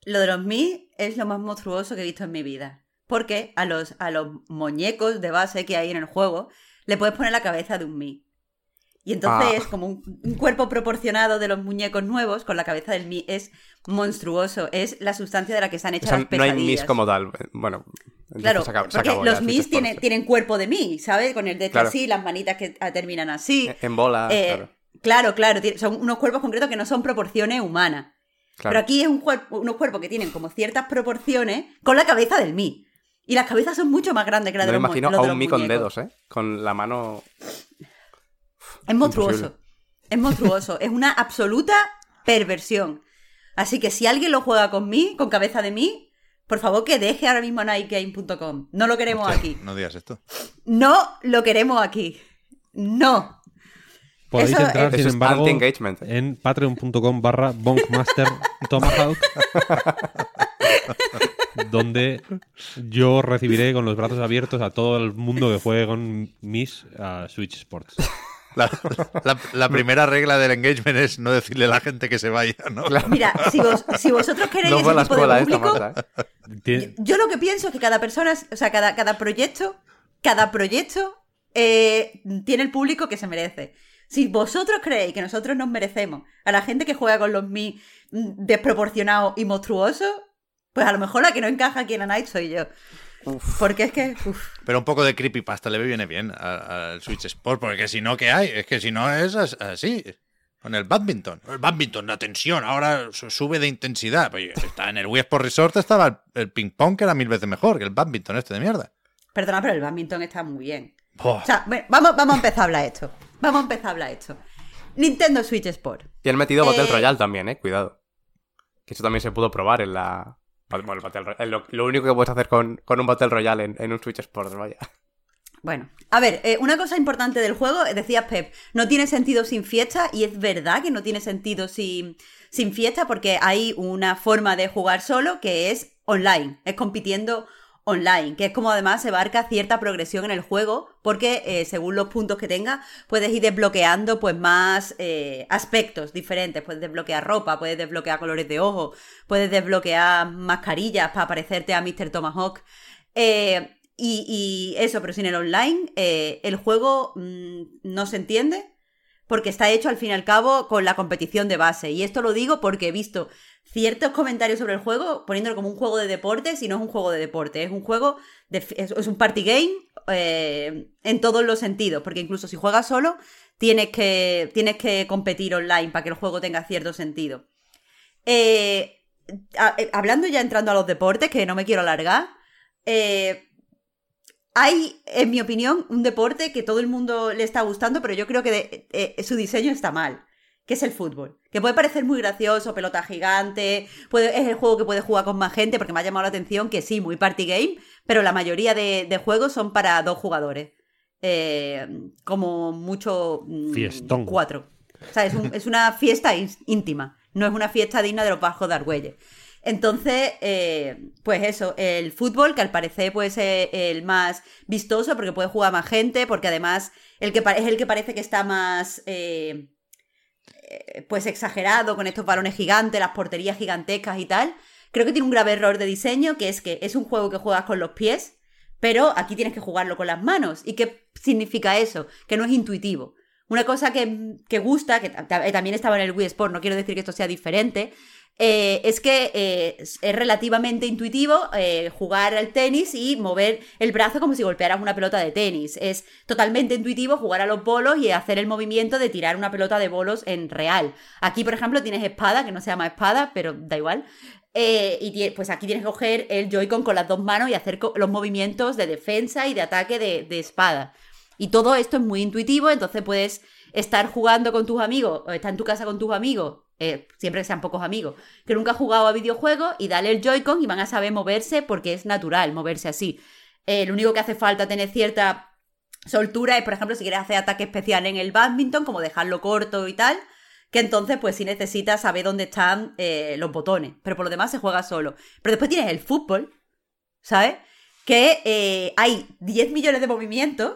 Lo de los Mi es lo más monstruoso que he visto en mi vida. Porque a los, a los muñecos de base que hay en el juego le puedes poner la cabeza de un Mi. Y entonces Ah. es como un, un cuerpo proporcionado de los muñecos nuevos con la cabeza del Mi. Es monstruoso. Es la sustancia de la que están O hechas sea, las no pesadillas. hay Mis como tal. Bueno, entonces Claro, se acabó- se porque los Mis tienen, tienen cuerpo de Mi, ¿sabes? Con el de Claro. así, las manitas que ah, terminan así. En bola, Eh, claro. Claro, claro, son unos cuerpos concretos que no son proporciones humanas. claro. Pero aquí es un cuerpo, unos cuerpos que tienen como ciertas proporciones con la cabeza del Mi. Y las cabezas son mucho más grandes que las No de me los mu- imagino los a un Mi con dedos, ¿eh? Con la mano... Es monstruoso. Es monstruoso. es una absoluta perversión. Así que si alguien lo juega con Mi, con cabeza de Mi, por favor que deje ahora mismo nightgame.com. No lo queremos Hostia, aquí. No digas esto. No lo queremos aquí. No. Podéis Eso entrar, es- sin embargo, en patreon.com barra bonkmaster tomahawk donde yo recibiré con los brazos abiertos a todo el mundo que juegue con mis a Switch Sports. La, la- la primera regla del engagement es no decirle a la gente que se vaya, ¿no? Mira, si, vos- si vosotros queréis No ese tipo escuela de esta, público, ¿eh? Yo lo que pienso es que cada persona, o sea, cada, cada proyecto, cada proyecto eh, tiene el público que se merece. Si vosotros creéis que nosotros nos merecemos a la gente que juega con los Mi mm, desproporcionados y monstruosos, pues a lo mejor la que no encaja aquí en la Night soy yo. Porque es que. uf. Pero un poco de creepypasta le viene bien al Switch Sport, porque si no, ¿qué hay? Es que si no es as- así. Con el badminton. El badminton, la tensión, ahora su- sube de intensidad. Pues está en el Wii Sport Resort estaba el, el ping pong que era mil veces mejor que el badminton este de mierda. Perdona, pero el badminton está muy bien. O sea, bueno, vamos, vamos a empezar a hablar de esto. Vamos a empezar a hablar de esto. Nintendo Switch Sport. Y han metido Battle Eh, Royale también, ¿eh? Cuidado. Que eso también se pudo probar en la... Bueno, el Battle Lo, lo único que puedes hacer con, con un Battle Royale en, en un Switch Sports, vaya. Bueno, a ver, eh, una cosa importante del juego, eh, decías Pep, no tiene sentido sin fiesta y es verdad que no tiene sentido sin, sin fiesta porque hay una forma de jugar solo que es online, es compitiendo online, que es como además se barca cierta progresión en el juego porque eh, según los puntos que tengas puedes ir desbloqueando pues más eh, aspectos diferentes, puedes desbloquear ropa, puedes desbloquear colores de ojo, puedes desbloquear mascarillas para parecerte a Mr. Tomahawk. Eh, y, y eso, pero sin el online, eh, el juego mm, no se entiende porque está hecho al fin y al cabo con la competición de base. Y esto lo digo porque he visto ciertos comentarios sobre el juego poniéndolo como un juego de deportes y no es un juego de deporte, es un juego, de, es, es un party game eh, en todos los sentidos, porque incluso si juegas solo tienes que, tienes que competir online para que el juego tenga cierto sentido. Eh, eh, hablando ya entrando a los deportes, que no me quiero alargar, hay, en mi opinión, un deporte que todo el mundo le está gustando, pero yo creo que su diseño está mal, que es el fútbol. Que puede parecer muy gracioso, pelota gigante, puede, es el juego que puede jugar con más gente, porque me ha llamado la atención que sí, muy party game, pero la mayoría de, de juegos son para dos jugadores. Eh, como mucho... mm, Fiestón. Cuatro. O sea, es, un- es una fiesta ín- íntima, no es una fiesta digna de los bajos de Argüelles. Entonces, eh, pues eso, el fútbol, que al parecer pues es el más vistoso porque puede jugar más gente, porque además el que es el que parece que está más eh, pues exagerado con estos balones gigantes, las porterías gigantescas y tal. Creo que tiene un grave error de diseño, que es que es un juego que juegas con los pies, pero aquí tienes que jugarlo con las manos. ¿Y qué significa eso? Que no es intuitivo. Una cosa que, que gusta, que ta- también estaba en el Wii Sport, no quiero decir que esto sea diferente, eh, es que eh, es relativamente intuitivo eh, jugar al tenis y mover el brazo como si golpearas una pelota de tenis. Es totalmente intuitivo jugar a los bolos y hacer el movimiento de tirar una pelota de bolos en real. Aquí, por ejemplo, tienes espada, que no se llama espada, pero da igual. Y pues aquí tienes que coger el Joy-Con con las dos manos y hacer los movimientos de defensa y de ataque de, de espada. Y todo esto es muy intuitivo, entonces puedes estar jugando con tus amigos o estar en tu casa con tus amigos, eh, siempre que sean pocos amigos, que nunca han jugado a videojuegos y dale el Joy-Con y van a saber moverse porque es natural moverse así. Eh, lo único que hace falta tener cierta soltura es, por ejemplo, si quieres hacer ataque especial en el badminton, como dejarlo corto y tal, que entonces pues sí necesitas saber dónde están eh, los botones, pero por lo demás se juega solo. Pero después tienes el fútbol, ¿sabes? Que eh, hay 10 millones de movimientos.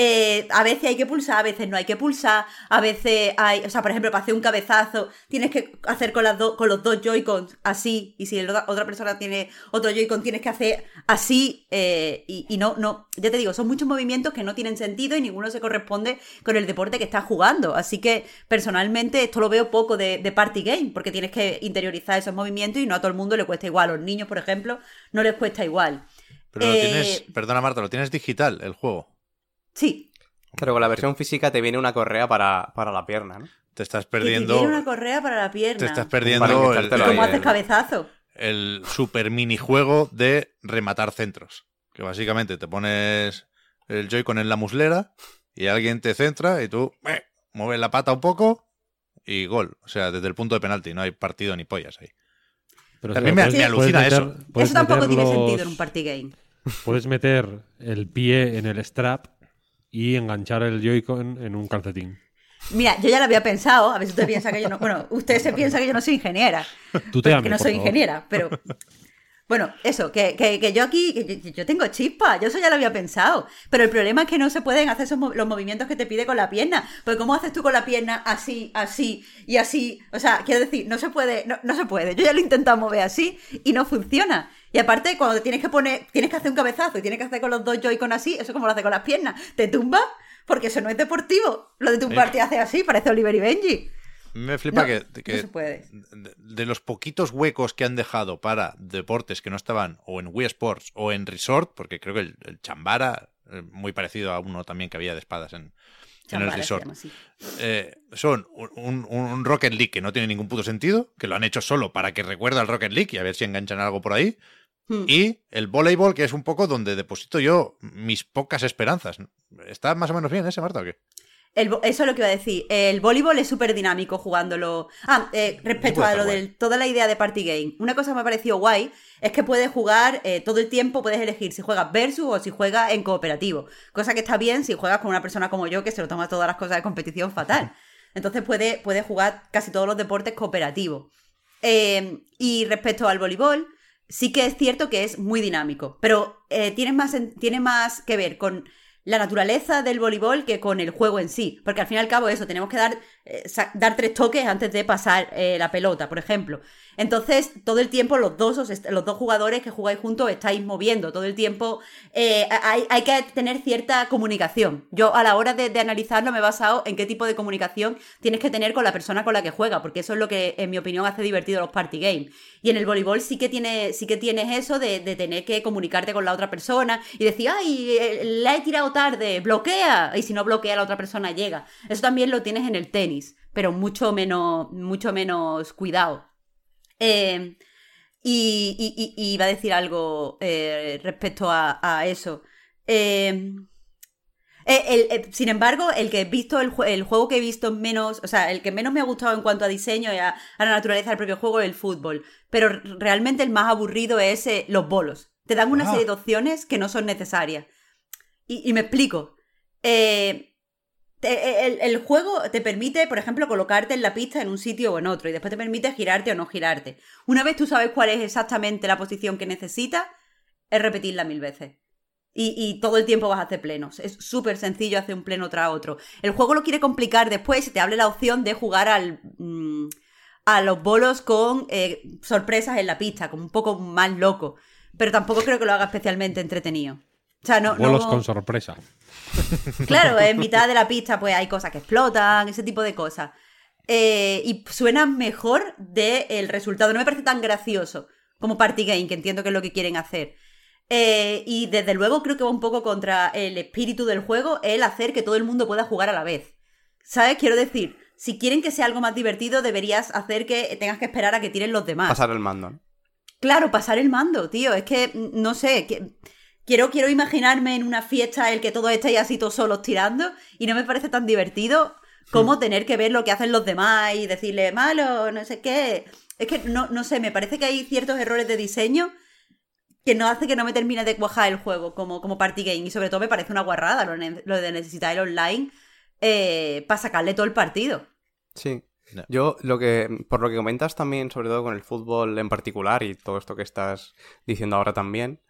Eh, a veces hay que pulsar, a veces no hay que pulsar, a veces hay, o sea, por ejemplo, para hacer un cabezazo tienes que hacer con, las do- con los dos Joy-Cons así, y si el otra, persona tiene otro Joy-Con tienes que hacer así, eh, y, y no, no, ya te digo, son muchos movimientos que no tienen sentido y ninguno se corresponde con el deporte que estás jugando, así que personalmente esto lo veo poco de, de party game, porque tienes que interiorizar esos movimientos y no a todo el mundo le cuesta igual, a los niños, por ejemplo, no les cuesta igual. Pero lo Eh, tienes, perdona Marta, lo tienes digital, el juego. Sí, Pero con la versión física te viene una correa para, para la pierna, ¿no? Te estás que te perdiendo. tiene una correa para la pierna. Te estás Para perdiendo el, ¿Cómo haces eh. cabezazo? el super minijuego de rematar centros. Que básicamente te pones el Joy-Con en la muslera y alguien te centra y tú eh, mueves la pata un poco y gol. O sea, desde el punto de penalti, no hay partido ni pollas ahí. Pero A mí me- puedes- me alucina eso. Eso tampoco tiene los- sentido en un party game. Puedes meter el pie en el strap y enganchar el Joy-Con en un calcetín. Mira, yo ya lo había pensado, a ver si usted piensa que yo no. Bueno, usted se piensa que yo no soy ingeniera. Tú te Porque ames, no por soy ingeniera, pero. Bueno, eso, que, que- que yo aquí, que yo, yo tengo chispa, yo eso ya lo había pensado. Pero el problema es que no se pueden hacer esos los movimientos que te pide con la pierna. Porque ¿cómo haces tú con la pierna así, así y así? O sea, quiero decir, no se puede, no, no se puede. Yo ya lo he intentado mover así y no funciona. Y aparte, cuando te tienes que poner, tienes que hacer un cabezazo y tienes que hacer con los dos Joy-Con así, eso como lo hace con las piernas. Te tumba porque eso no es deportivo. Lo de tumbarte y hacer así, parece Oliver y Benji. Me flipa No, que, no de, de los poquitos huecos que han dejado para deportes que no estaban o en Wii Sports o en Resort, porque creo que el, el Chambara, eh, muy parecido a uno también que había de espadas en, en el Resort, llama eh, son un, un- un Rocket League que no tiene ningún puto sentido, que lo han hecho solo para que recuerde al Rocket League y a ver si enganchan algo por ahí. Hmm. Y el voleibol, que es un poco donde deposito yo mis pocas esperanzas. ¿Está más o menos bien ese, Marta, o qué? El eso es lo que iba a decir. El voleibol es súper dinámico jugándolo. Ah, eh, respecto a lo de toda la idea de party game. Una cosa que me ha parecido guay es que puedes jugar eh, todo el tiempo, puedes elegir si juegas versus o si juegas en cooperativo. Cosa que está bien si juegas con una persona como yo que se lo toma todas las cosas de competición fatal. Entonces puedes puede jugar casi todos los deportes cooperativos. Eh, y respecto al voleibol, sí que es cierto que es muy dinámico, pero eh, tiene, más, en- tiene más que ver con la naturaleza del voleibol que con el juego en sí. Porque al fin y al cabo eso, tenemos que dar, eh, dar tres toques antes de pasar eh, la pelota, por ejemplo. Entonces, todo el tiempo los dos, los dos jugadores que jugáis juntos estáis moviendo. Todo el tiempo eh, hay, que tener cierta comunicación. Yo a la hora de, analizarlo me he basado en qué tipo de comunicación tienes que tener con la persona con la que juega, porque eso es lo que, en mi opinión, hace divertido los party games. Y en el voleibol sí que, tiene, sí que tienes eso de tener que comunicarte con la otra persona y decir, ay, la he tirado tarde, bloquea. Y si no bloquea, la otra persona llega. Eso también lo tienes en el tenis, pero mucho menos, mucho menos cuidado. Eh, y, iba a decir algo eh, respecto a, eso. Eh, sin embargo, el que he visto, el, juego que he visto menos, o sea, el que menos me ha gustado en cuanto a diseño y a, la naturaleza del propio juego es el fútbol. Pero realmente el más aburrido es los bolos. Te dan una serie de opciones que no son necesarias. Y, me explico. Eh, el, juego te permite, por ejemplo, colocarte en la pista en un sitio o en otro y después te permite girarte o no girarte. Una vez tú sabes cuál es exactamente la posición que necesitas, es repetirla mil veces. Y, todo el tiempo vas a hacer plenos. Es súper sencillo hacer un pleno tras otro. El juego lo quiere complicar después y te abre la opción de jugar al, mm, a los bolos con eh, sorpresas en la pista, como un poco más loco. Pero tampoco creo que lo haga especialmente entretenido. O sea, no, bolos con sorpresa. Claro, en mitad de la pista pues hay cosas que explotan, ese tipo de cosas. Eh, y suena mejor del resultado. No me parece tan gracioso como Party Game, que entiendo que es lo que quieren hacer. Eh, y desde luego creo que va un poco contra el espíritu del juego el hacer que todo el mundo pueda jugar a la vez. ¿Sabes? Quiero decir, si quieren que sea algo más divertido, deberías hacer que tengas que esperar a que tiren los demás. Pasar el mando. Claro, pasar el mando, tío. Es que, no sé, que Quiero, quiero imaginarme en una fiesta en el que todos estáis así todos solos tirando y no me parece tan divertido como hmm. tener que ver lo que hacen los demás y decirle malo, no sé qué. Es que no, no sé, me parece que hay ciertos errores de diseño que no hace que no me termine de cuajar el juego como, como party game. Y sobre todo me parece una guarrada lo, de necesitar el online eh, para sacarle todo el partido. Sí. Yo lo que, por lo que comentas también, sobre todo con el fútbol en particular y todo esto que estás diciendo ahora también,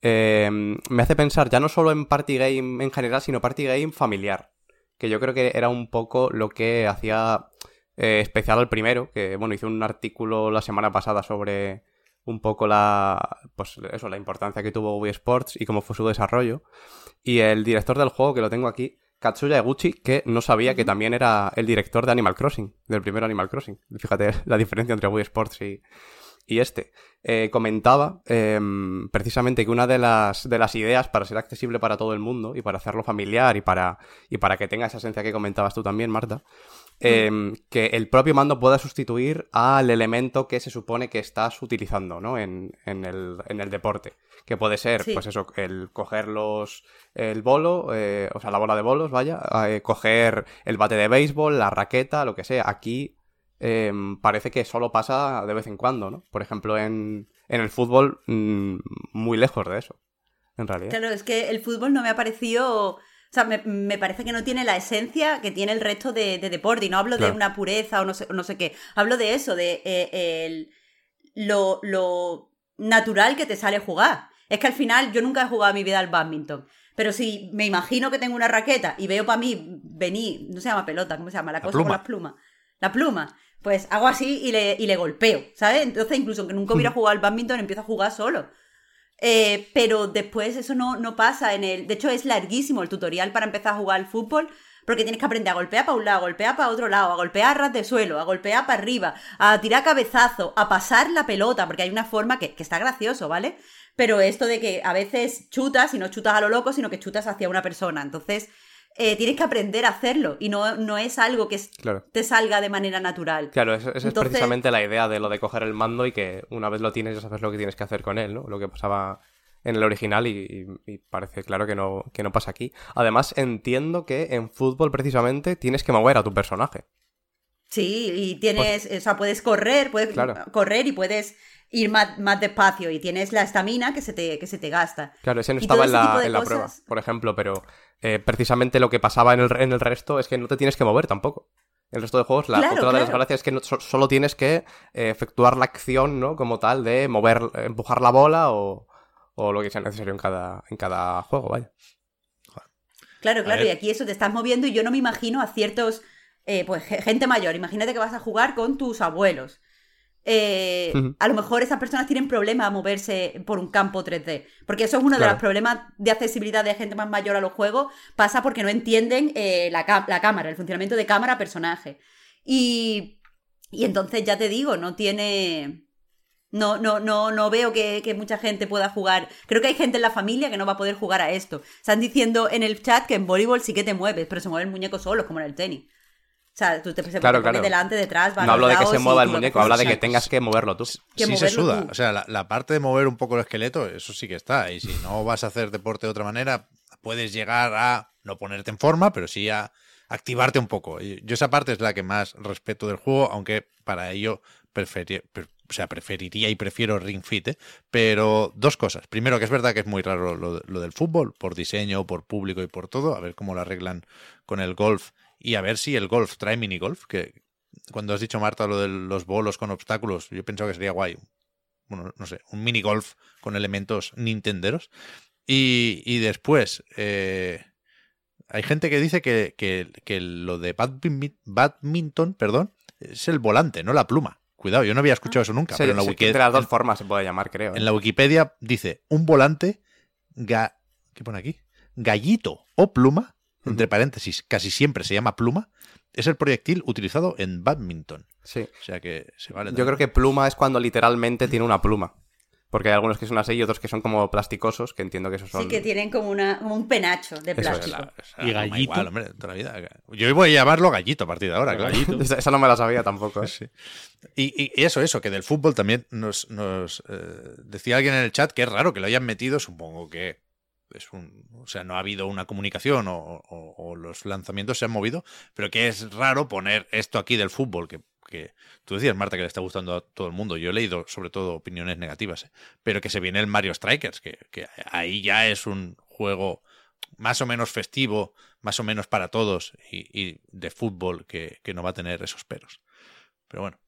Em, me hace pensar ya no solo en party game en general, sino party game familiar. Que yo creo que era un poco lo que hacía eh, especial al primero, que bueno, hice un artículo la semana pasada sobre un poco la pues eso, la importancia que tuvo Wii Sports y cómo fue su desarrollo. Y el director del juego, que lo tengo aquí, Katsuya Eguchi, que no sabía que también era el director de Animal Crossing, del primer Animal Crossing. Fíjate la diferencia entre Wii Sports y, y este. Eh, comentaba em, precisamente que una de las, de las ideas para ser accesible para todo el mundo y para hacerlo familiar y para, y para que tenga esa esencia que comentabas tú también, Marta, em, que el propio mando pueda sustituir al elemento que se supone que estás utilizando ¿no? en, en, el, en el deporte. Que puede ser, pues eso, el coger los, el bolo, eh, o sea, la bola de bolos, vaya, eh, coger el bate de béisbol, la raqueta, lo que sea. Aquí Em, parece que solo pasa de vez en cuando, ¿no? Por ejemplo, en, el fútbol, mm, muy lejos de eso, en realidad. Claro, es que el fútbol no me ha parecido... O sea, me, parece que no tiene la esencia que tiene el resto de, deporte. Y no hablo de una pureza o no sé, no sé qué. Hablo de eso, de eh, lo, lo natural que te sale jugar. Es que al final yo nunca he jugado mi vida al badminton. Pero si me imagino que tengo una raqueta y veo para mí venir, no se llama pelota, ¿cómo se llama? La, cosa con las plumas. La pluma pues hago así y le, y le golpeo, ¿sabes? Entonces, incluso aunque nunca hubiera jugado al badminton, empiezo a jugar solo. Eh, pero después eso no, no pasa en el... De hecho, es larguísimo el tutorial para empezar a jugar al fútbol, porque tienes que aprender a golpear para un lado, a golpear para otro lado, a golpear a ras de suelo, a golpear para arriba, a tirar cabezazo, a pasar la pelota, porque hay una forma que, que está gracioso, ¿vale? Pero esto de que a veces chutas y no chutas a lo loco, sino que chutas hacia una persona. Entonces, eh, tienes que aprender a hacerlo y no, no es algo que te salga de manera natural. Claro, esa es precisamente la idea de lo de coger el mando y que una vez lo tienes ya sabes lo que tienes que hacer con él, ¿no? Lo que pasaba en el original y, parece claro que no, que no pasa aquí. Además, entiendo que en fútbol precisamente tienes que mover a tu personaje. Sí, y tienes, pues o sea, puedes correr, puedes correr y puedes ir más, más, despacio y tienes la estamina que se te, que se te gasta. Claro, ese no estaba en la, en la prueba, por ejemplo, pero eh, precisamente lo que pasaba en el, en el resto es que no te tienes que mover tampoco. En el resto de juegos, la otra de las gracias es que solo tienes que eh, efectuar la acción, ¿no? Como tal, de mover, empujar la bola o, o lo que sea necesario en cada, en cada juego, vaya. Claro, claro, y aquí eso te estás moviendo y yo no me imagino a ciertos, eh, pues ge- gente mayor, imagínate que vas a jugar con tus abuelos. Eh, a lo mejor esas personas tienen problemas a moverse por un campo 3D, porque eso es uno de los problemas de accesibilidad de gente más mayor a los juegos, pasa porque no entienden eh, la, la cámara, el funcionamiento de cámara-personaje. Y, y entonces ya te digo, no tiene... No, no, no, no veo que, que mucha gente pueda jugar. Creo que hay gente en la familia que no va a poder jugar a esto. Están diciendo en el chat que en voleibol sí que te mueves, pero se mueve el muñeco solo, como en el tenis. O sea, tú te, se Claro, claro. delante, detrás, va a No hablo de que se mueva el muñeco, habla de que tengas que moverlo tú. Que sí se suda. tú. O sea, la, la parte de mover un poco el esqueleto, eso sí que está. Y si no vas a hacer deporte de otra manera, puedes llegar a no ponerte en forma, pero sí a activarte un poco. Y yo esa parte es la que más respeto del juego, aunque para ello pre- o sea, preferiría y prefiero Ring Fit. ¿eh? Pero dos cosas. Primero, que es verdad que es muy raro lo, lo del fútbol, por diseño, por público y por todo. A ver cómo lo arreglan con el golf. Y a ver si el golf trae minigolf, que cuando has dicho, Marta, lo de los bolos con obstáculos, yo pensaba que sería guay. Bueno, no sé, un minigolf con elementos nintenderos. Y, y después, eh, hay gente que dice que, que- que lo de badmin- badminton, perdón, es el volante, no la pluma. Cuidado, yo no había escuchado eso nunca, Se- pero en la, se- wiki- de las dos en- formas se puede llamar, creo. ¿eh? en la Wikipedia dice un volante, ga- ¿qué pone aquí? Gallito o pluma, entre paréntesis, casi siempre se llama pluma, es el proyectil utilizado en badminton. Sí. O sea que se vale. Yo creo que pluma es cuando literalmente tiene una pluma. Porque hay algunos que son así y otros que son como plasticosos, que entiendo que esos son... Sí, que tienen como, una, como un penacho de Eso es, plástico. La- esa Y gallito. igual, hombre, toda la vida. Yo voy a llamarlo gallito a partir de ahora, claro. Gallito. Esa esa no me la sabía tampoco. ¿eh? Sí. Y, y eso, eso, que del fútbol también nos, nos eh, decía alguien en el chat que es raro que lo hayan metido, supongo que es un, o sea, no ha habido una comunicación o, los lanzamientos se han movido, pero que es raro poner esto aquí del fútbol, que, que tú decías, Marta, que le está gustando a todo el mundo. Yo he leído sobre todo opiniones negativas, ¿eh? pero que se viene el Mario Strikers, que, que ahí ya es un juego más o menos festivo, más o menos para todos y, y de fútbol que, que no va a tener esos peros. Pero bueno.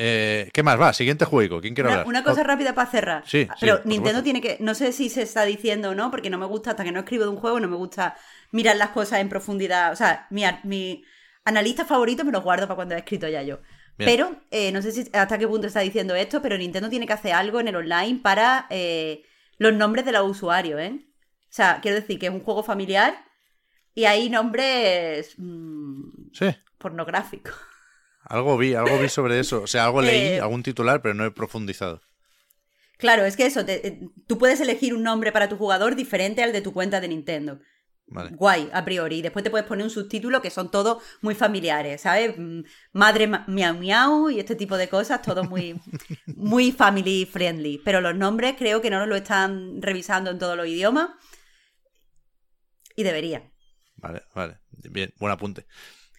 Eh, ¿Qué más va? Siguiente juego. ¿Quién quiere Una, hablar? una cosa Oh, rápida para cerrar. Sí, Ah, sí, Pero Nintendo tiene que. No sé si se está diciendo o no, porque no me gusta, hasta que no escribo de un juego, no me gusta mirar las cosas en profundidad. O sea, mi, mi analista favorito me lo guardo para cuando he escrito ya yo. Bien. Pero eh, no sé si hasta qué punto está diciendo esto, pero Nintendo tiene que hacer algo en el online para eh, los nombres de los usuarios, ¿eh? O sea, quiero decir que es un juego familiar y hay nombres mm, Sí, pornográficos. Algo vi, algo vi sobre eso. O sea, algo leí, Eh, algún titular, pero no he profundizado. Claro, es que eso, te- eh, tú puedes elegir un nombre para tu jugador diferente al de tu cuenta de Nintendo. Vale. Guay, a priori. Y después te puedes poner un subtítulo que son todos muy familiares, ¿sabes? Mm, Madre ma- miau miau y este tipo de cosas, todo muy, muy family friendly. Pero los nombres creo que no nos lo están revisando en todos los idiomas. Y debería. Vale, vale. Bien, buen apunte.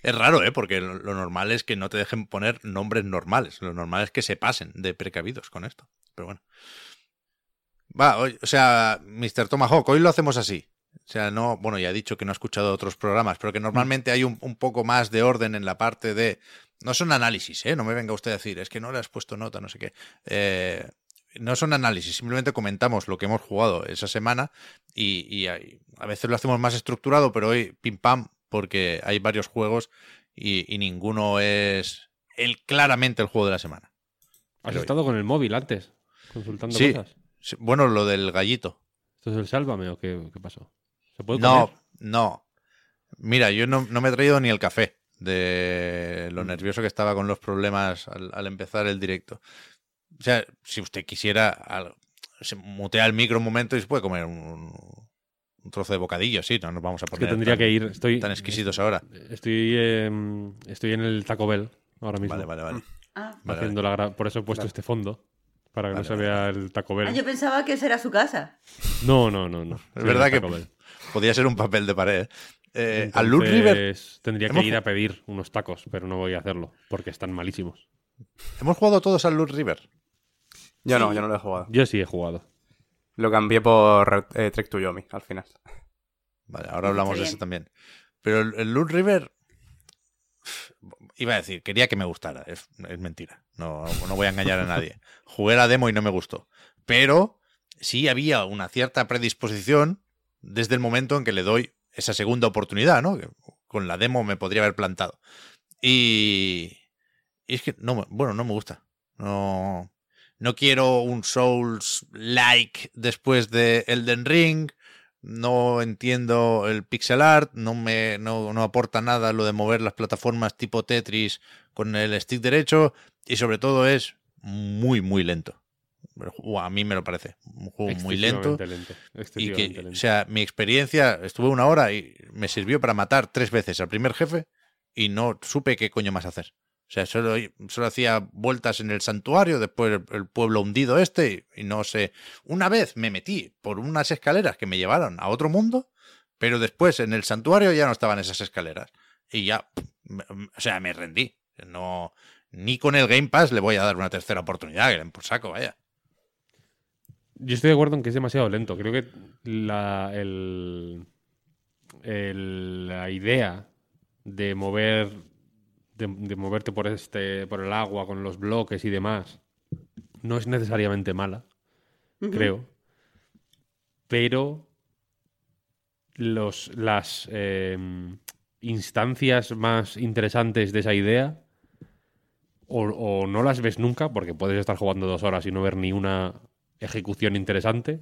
Es raro, ¿eh? Porque lo, lo normal es que no te dejen poner nombres normales. Lo normal es que se pasen de precavidos con esto. Pero bueno. Va, hoy- o sea, Mr. Tomahawk, hoy lo hacemos así. O sea, no, bueno, ya he dicho que no he escuchado otros programas, pero que normalmente hay un, un poco más de orden en la parte de. No son análisis, ¿eh? No me venga usted a decir, es que no le has puesto nota, no sé qué. Eh, no son análisis, simplemente comentamos lo que hemos jugado esa semana y, y hay- a veces lo hacemos más estructurado, pero hoy pim pam, porque hay varios juegos y, y ninguno es el claramente el juego de la semana. Has Pero- estado con el móvil antes, consultando Sí. cosas. Sí, Bueno, lo del gallito. ¿Esto es el sálvame o qué, qué pasó? ¿Se puede No, no. Mira, yo no, no me he traído ni el café de lo nervioso que estaba con los problemas al, al empezar el directo. O sea, si usted quisiera, al- se mutea el micro un momento y se puede comer un, un trozo de bocadillo, sí, no nos vamos a Es que poner tendría tan, que ir. Estoy, tan exquisitos ahora. Estoy, em, estoy en el Taco Bell ahora mismo. Vale, vale, vale. Ah. Vale, haciendo la Por eso he puesto este fondo. Para que Vale, no se vea el Taco Bell. Ah, yo pensaba que ese era su casa. No, no, no, no. Es verdad que podía ser un papel de pared. Eh, al Loot River Tendría que ir a pedir unos tacos, pero no voy a hacerlo porque están malísimos. hemos jugado todos al Loot River. Yo no, yo no lo he jugado. Yo sí he jugado. Lo cambié por eh, Trek to Yomi al final. Vale, ahora hablamos de eso también. Pero el, el Loot River. Iba a decir, quería que me gustara. Es, es mentira. No, no voy a engañar a nadie. Jugué la demo y no me gustó. Pero sí había una cierta predisposición desde el momento en que le doy esa segunda oportunidad, ¿no? Que con la demo me podría haber plantado. Y, y es que, no, me- bueno, no me gusta. No, no quiero un Souls-like después de Elden Ring. No entiendo el pixel art. No me no, no aporta nada lo de mover las plataformas tipo Tetris con el stick derecho. Y sobre todo es muy, muy lento. A mí me lo parece. Un juego muy lento. Lento. Y que, lento. o sea, mi experiencia, estuve una hora y me sirvió para matar tres veces al primer jefe y no supe qué coño más hacer. O sea, solo, solo hacía vueltas en el santuario, después el, pueblo hundido este y, no sé. Una vez me metí por unas escaleras que me llevaron a otro mundo, pero después en el santuario ya no estaban esas escaleras. Y ya, o sea, me rendí. No, ni con el Game Pass le voy a dar una tercera oportunidad, que por saco, vaya. Yo estoy de acuerdo en que es demasiado lento. Creo que la, el, el- la idea de mover de, de moverte por este por el agua con los bloques y demás no es necesariamente mala, creo. Pero los, las eh, instancias más interesantes de esa idea o, o no las ves nunca, porque puedes estar jugando dos horas y no ver ni una ejecución interesante,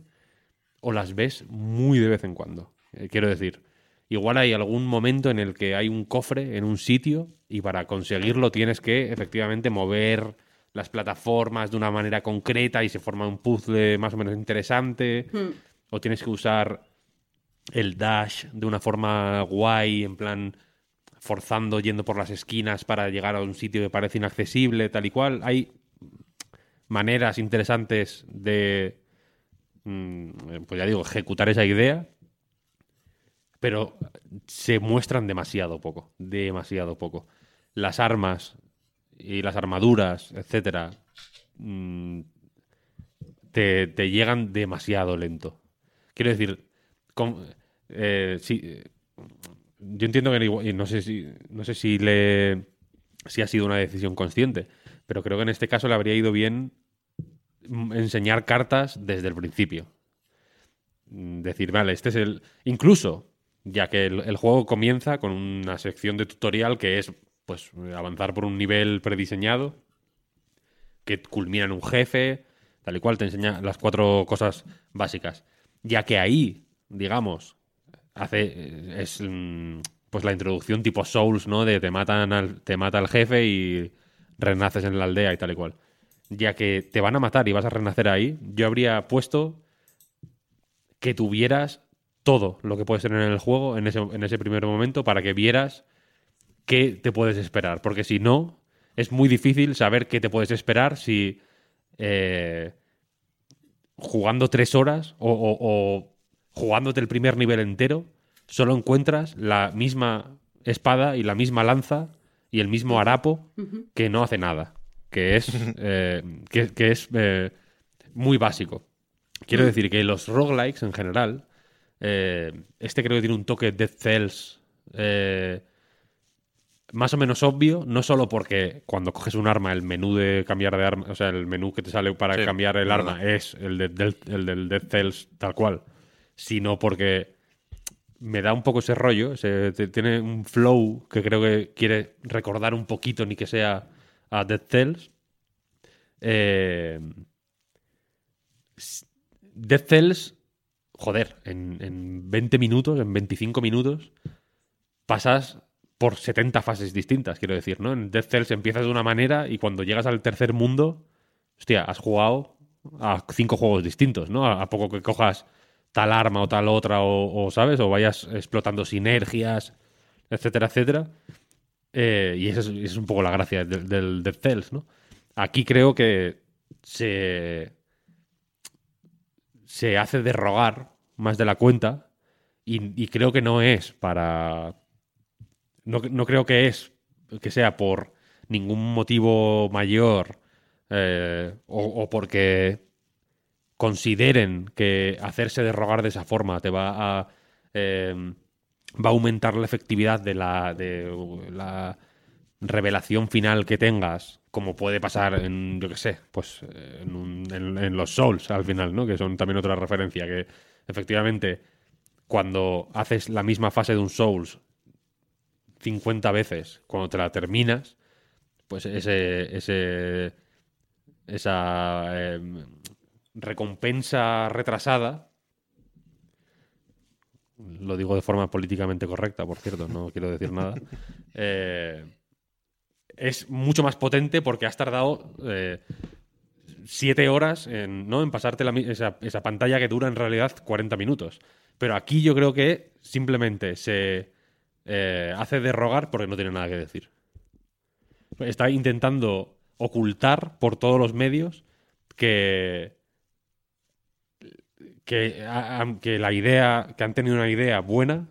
o las ves muy de vez en cuando. Eh, quiero decir, igual hay algún momento en el que hay un cofre en un sitio y para conseguirlo tienes que efectivamente mover las plataformas de una manera concreta y se forma un puzzle más o menos interesante, o tienes que usar el dash de una forma guay, en plan forzando, yendo por las esquinas para llegar a un sitio que parece inaccesible, tal y cual. Hay maneras interesantes de, mm, pues ya digo, ejecutar esa idea, pero se muestran demasiado poco, demasiado poco. Las armas y las armaduras, etcétera, mm, te, llegan demasiado lento. Quiero decir, eh, yo entiendo que no sé si no sé si le si ha sido una decisión consciente, pero creo que en este caso le habría ido bien mm, enseñar cartas desde el principio. Mm, Decir, vale, este es el. Incluso, ya que el, juego comienza con una sección de tutorial que es pues avanzar por un nivel prediseñado, que culmina en un jefe, tal y cual, te enseña las cuatro cosas básicas. Ya que ahí, digamos, hace es mm, pues la introducción tipo Souls, ¿no? De te matan al, te mata el jefe y renaces en la aldea y tal y cual. Ya que te van a matar y vas a renacer ahí, yo habría puesto que tuvieras todo lo que puede ser en el juego en ese, en ese primer momento para que vieras qué te puedes esperar. Porque si no, es muy difícil saber qué te puedes esperar si eh, jugando tres horas o, o- o jugándote el primer nivel entero, solo encuentras la misma espada y la misma lanza y el mismo harapo que no hace nada. Que es, eh, que, que es eh, muy básico. Quiero decir que los roguelikes en general, eh, este creo que tiene un toque Death Cells eh, más o menos obvio, no solo porque cuando coges un arma, el menú de cambiar de arma, o sea, el menú que te sale para Sí, cambiar el verdad. arma es el, de- del, el del Death Cells tal cual, sino porque me da un poco ese rollo, ese- tiene un flow que creo que quiere recordar un poquito, ni que sea a Dead Cells. Eh, Dead Cells, joder, en, en 20 minutos, en 25 minutos, pasas por 70 fases distintas, quiero decir, ¿no? En Dead Cells empiezas de una manera y cuando llegas al tercer mundo, hostia, has jugado a cinco juegos distintos, ¿no? A, poco que cojas tal arma o tal otra o, o, ¿sabes? O vayas explotando sinergias, etcétera, etcétera. Eh, y esa es, un poco la gracia del, del Cells, ¿no? Aquí creo que se se hace de rogar más de la cuenta y, creo que no es para no, no creo que es que sea por ningún motivo mayor eh, o, porque consideren que hacerse de rogar de esa forma te va a eh, va a aumentar la efectividad de la de la revelación final que tengas como puede pasar en yo que sé pues eh, en, un- en los Souls al final no que son también otra referencia que efectivamente cuando haces la misma fase de un Souls 50 veces, cuando te la terminas, pues ese, ese esa eh, recompensa retrasada, lo digo de forma políticamente correcta, por cierto, no quiero decir nada, eh, es mucho más potente porque has tardado eh, siete horas en, ¿no? en pasarte la esa, esa pantalla que dura en realidad 40 minutos. Pero aquí yo creo que simplemente se eh, hace de rogar porque no tiene nada que decir. Está intentando ocultar por todos los medios que que la idea que han tenido una idea buena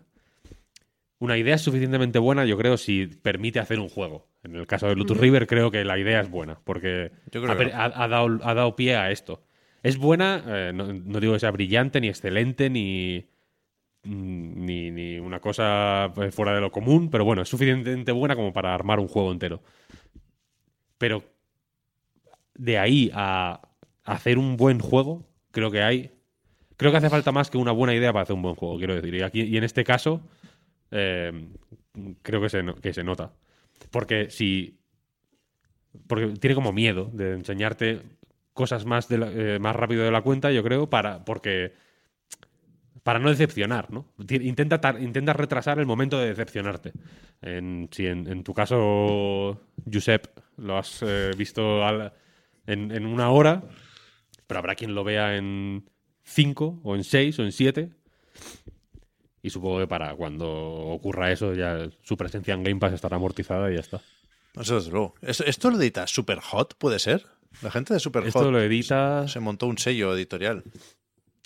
una idea suficientemente buena yo creo si permite hacer un juego en el caso de Lotus River creo que la idea es buena porque ha, que per- no. ha- ha dado, ha dado pie a esto es buena eh, no, no digo que sea brillante ni excelente ni mm, ni, ni una cosa eh, fuera de lo común pero bueno es suficientemente buena como para armar un juego entero pero de ahí a hacer un buen juego, creo que hay. Creo que hace falta más que una buena idea para hacer un buen juego, quiero decir. Y, aquí, y en este caso, eh, creo que se, que se nota. Porque si. Porque tiene como miedo de enseñarte cosas más, de eh, más rápido de la cuenta, yo creo, para. Porque. Para no decepcionar, ¿no? Intenta, intenta retrasar el momento de decepcionarte. En, si en, en tu caso, Josep, lo has eh, visto en, en una hora, pero habrá quien lo vea en cinco, o en seis, o en siete. Y supongo que para cuando ocurra eso, ya su presencia en Game Pass estará amortizada y ya está. Eso desde luego. ¿Esto, esto lo edita Super Hot, puede ser? La gente de Super Esto Hot lo edita. se montó un sello editorial.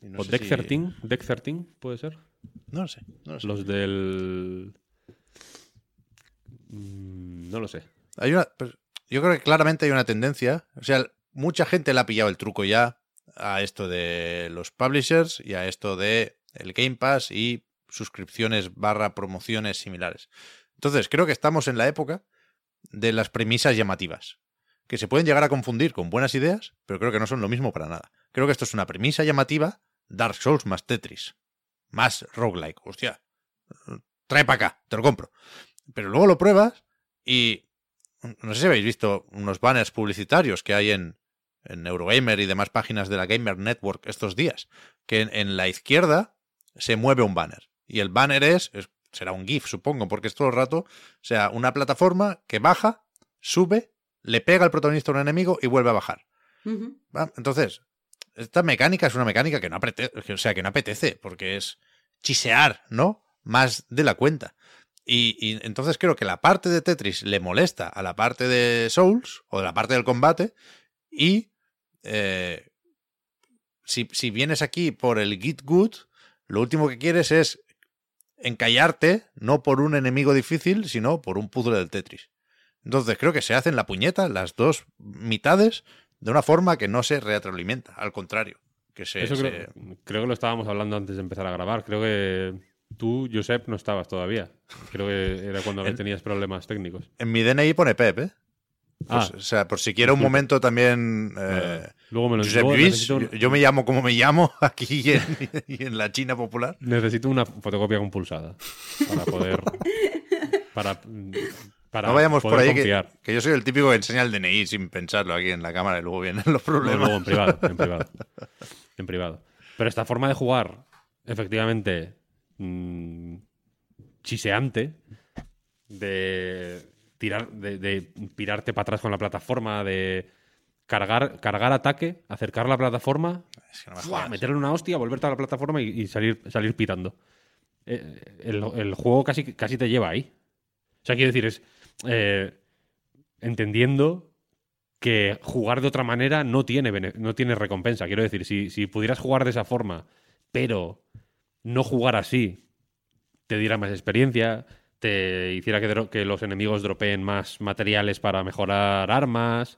Y no ¿O Deck si- 13? ¿Deck 13 puede ser? No lo sé. No lo sé. Los del. Mm, No lo sé. Hay una, pues, yo creo que claramente hay una tendencia. O sea, mucha gente le ha pillado el truco ya a esto de los publishers y a esto de el Game Pass y suscripciones barra promociones similares. Entonces, creo que estamos en la época de las premisas llamativas, que se pueden llegar a confundir con buenas ideas, pero creo que no son lo mismo para nada. Creo que esto es una premisa llamativa, Dark Souls más Tetris, más roguelike. Hostia, trae para acá, te lo compro. Pero luego lo pruebas y no sé si habéis visto unos banners publicitarios que hay en, en Eurogamer y demás páginas de la Gamer Network estos días, que en, en la izquierda se mueve un banner. Y el banner es, es- será un GIF, supongo, porque es todo el rato, o sea, una plataforma que baja, sube, le pega al protagonista a un enemigo y vuelve a bajar. Entonces, esta mecánica es una mecánica que no apetece, o sea, que no apetece, porque es chisear, ¿no? Más de la cuenta. Y, y entonces creo que la parte de Tetris le molesta a la parte de Souls o de la parte del combate y eh, si, si vienes aquí por el Git Good, lo último que quieres es encallarte no por un enemigo difícil, sino por un puzzle del Tetris. Entonces creo que se hacen la puñeta las dos mitades de una forma que no se retroalimenta, al contrario. Que se, Eso se- creo, creo que lo estábamos hablando antes de empezar a grabar. Creo que tú, Josep, no estabas todavía. Creo que era cuando En- tenías problemas técnicos. En mi DNI pone Pep, ¿eh? Ah, Pues, o sea, por si quiero un momento también... eh, luego me lo Josep Lluís, un- yo, me llamo como me llamo aquí y en, y en la China popular. necesito una fotocopia compulsada para poder. para, para no vayamos por ahí, que, que yo soy el típico que enseña el DNI sin pensarlo aquí en la cámara y luego vienen los No, problemas. luego en privado, en privado. En privado. Pero esta forma de jugar, efectivamente, mm, chiseante, de tirar, de, de pirarte para atrás con la plataforma, de cargar, cargar ataque, acercar la plataforma, Es que meterle una hostia, volverte a la plataforma y, y salir, salir pitando. Eh, el, el juego casi, casi te lleva ahí. O sea, quiero decir, es eh, entendiendo que jugar de otra manera no tiene, no tiene recompensa. Quiero decir, si, si pudieras jugar de esa forma, pero no jugar así, te diera más experiencia, te hiciera que, los enemigos dropeen más materiales para mejorar armas,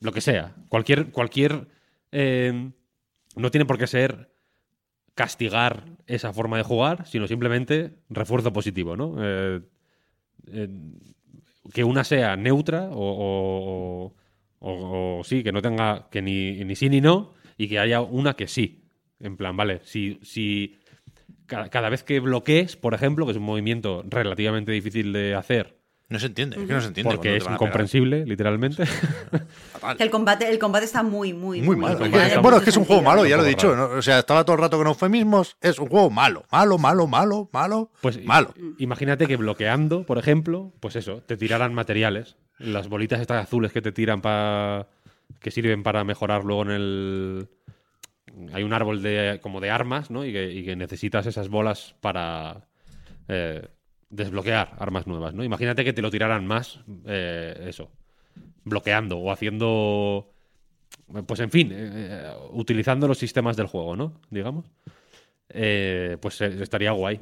lo que sea. Cualquier. cualquier eh, no tiene por qué ser castigar esa forma de jugar, sino simplemente refuerzo positivo, ¿no? Eh, eh, que una sea neutra o- o sí, que no tenga que ni, ni sí ni no, y que haya una que sí. En plan, vale, si, si cada, cada vez que bloquees, por ejemplo, que es un movimiento relativamente difícil de hacer, No se entiende, es que no se entiende. porque es incomprensible, literalmente. El combate, el combate está muy, muy, Muy malo. muy malo. bueno, es que es un juego malo, ya lo he dicho. ¿no? O sea, estaba todo el rato con eufemismos. Es un juego malo, malo, malo, malo, malo, Pues malo. Imagínate que bloqueando, por ejemplo, pues eso, te tiraran materiales. Las bolitas estas azules que te tiran para. que sirven para mejorar luego en el. Hay un árbol de como de armas, ¿no? Y que, necesitas esas bolas para eh, desbloquear armas nuevas, ¿no? Imagínate que te lo tiraran más, eh, eso, bloqueando o haciendo. Pues en fin, eh, utilizando los sistemas del juego, ¿no? Digamos eh, pues eh, estaría guay.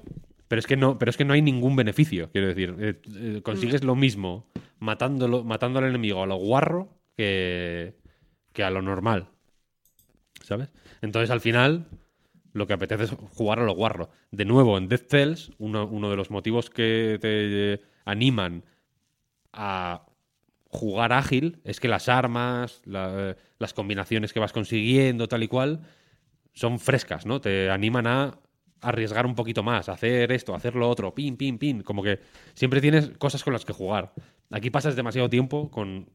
Pero es que no, pero es que no hay ningún beneficio, quiero decir. Eh, eh, consigues lo mismo matándolo, matando al enemigo a lo guarro que, que a lo normal. ¿Sabes? Entonces al final lo que apetece es jugar a lo guarro. De nuevo, en Death Cells, uno, de los motivos que te eh, animan a jugar ágil es que las armas, la- las combinaciones que vas consiguiendo, tal y cual, son frescas, ¿no? Te animan a arriesgar un poquito más, a hacer esto, a hacer lo otro, pin, pin, pin. Como que siempre tienes cosas con las que jugar. Aquí pasas demasiado tiempo con,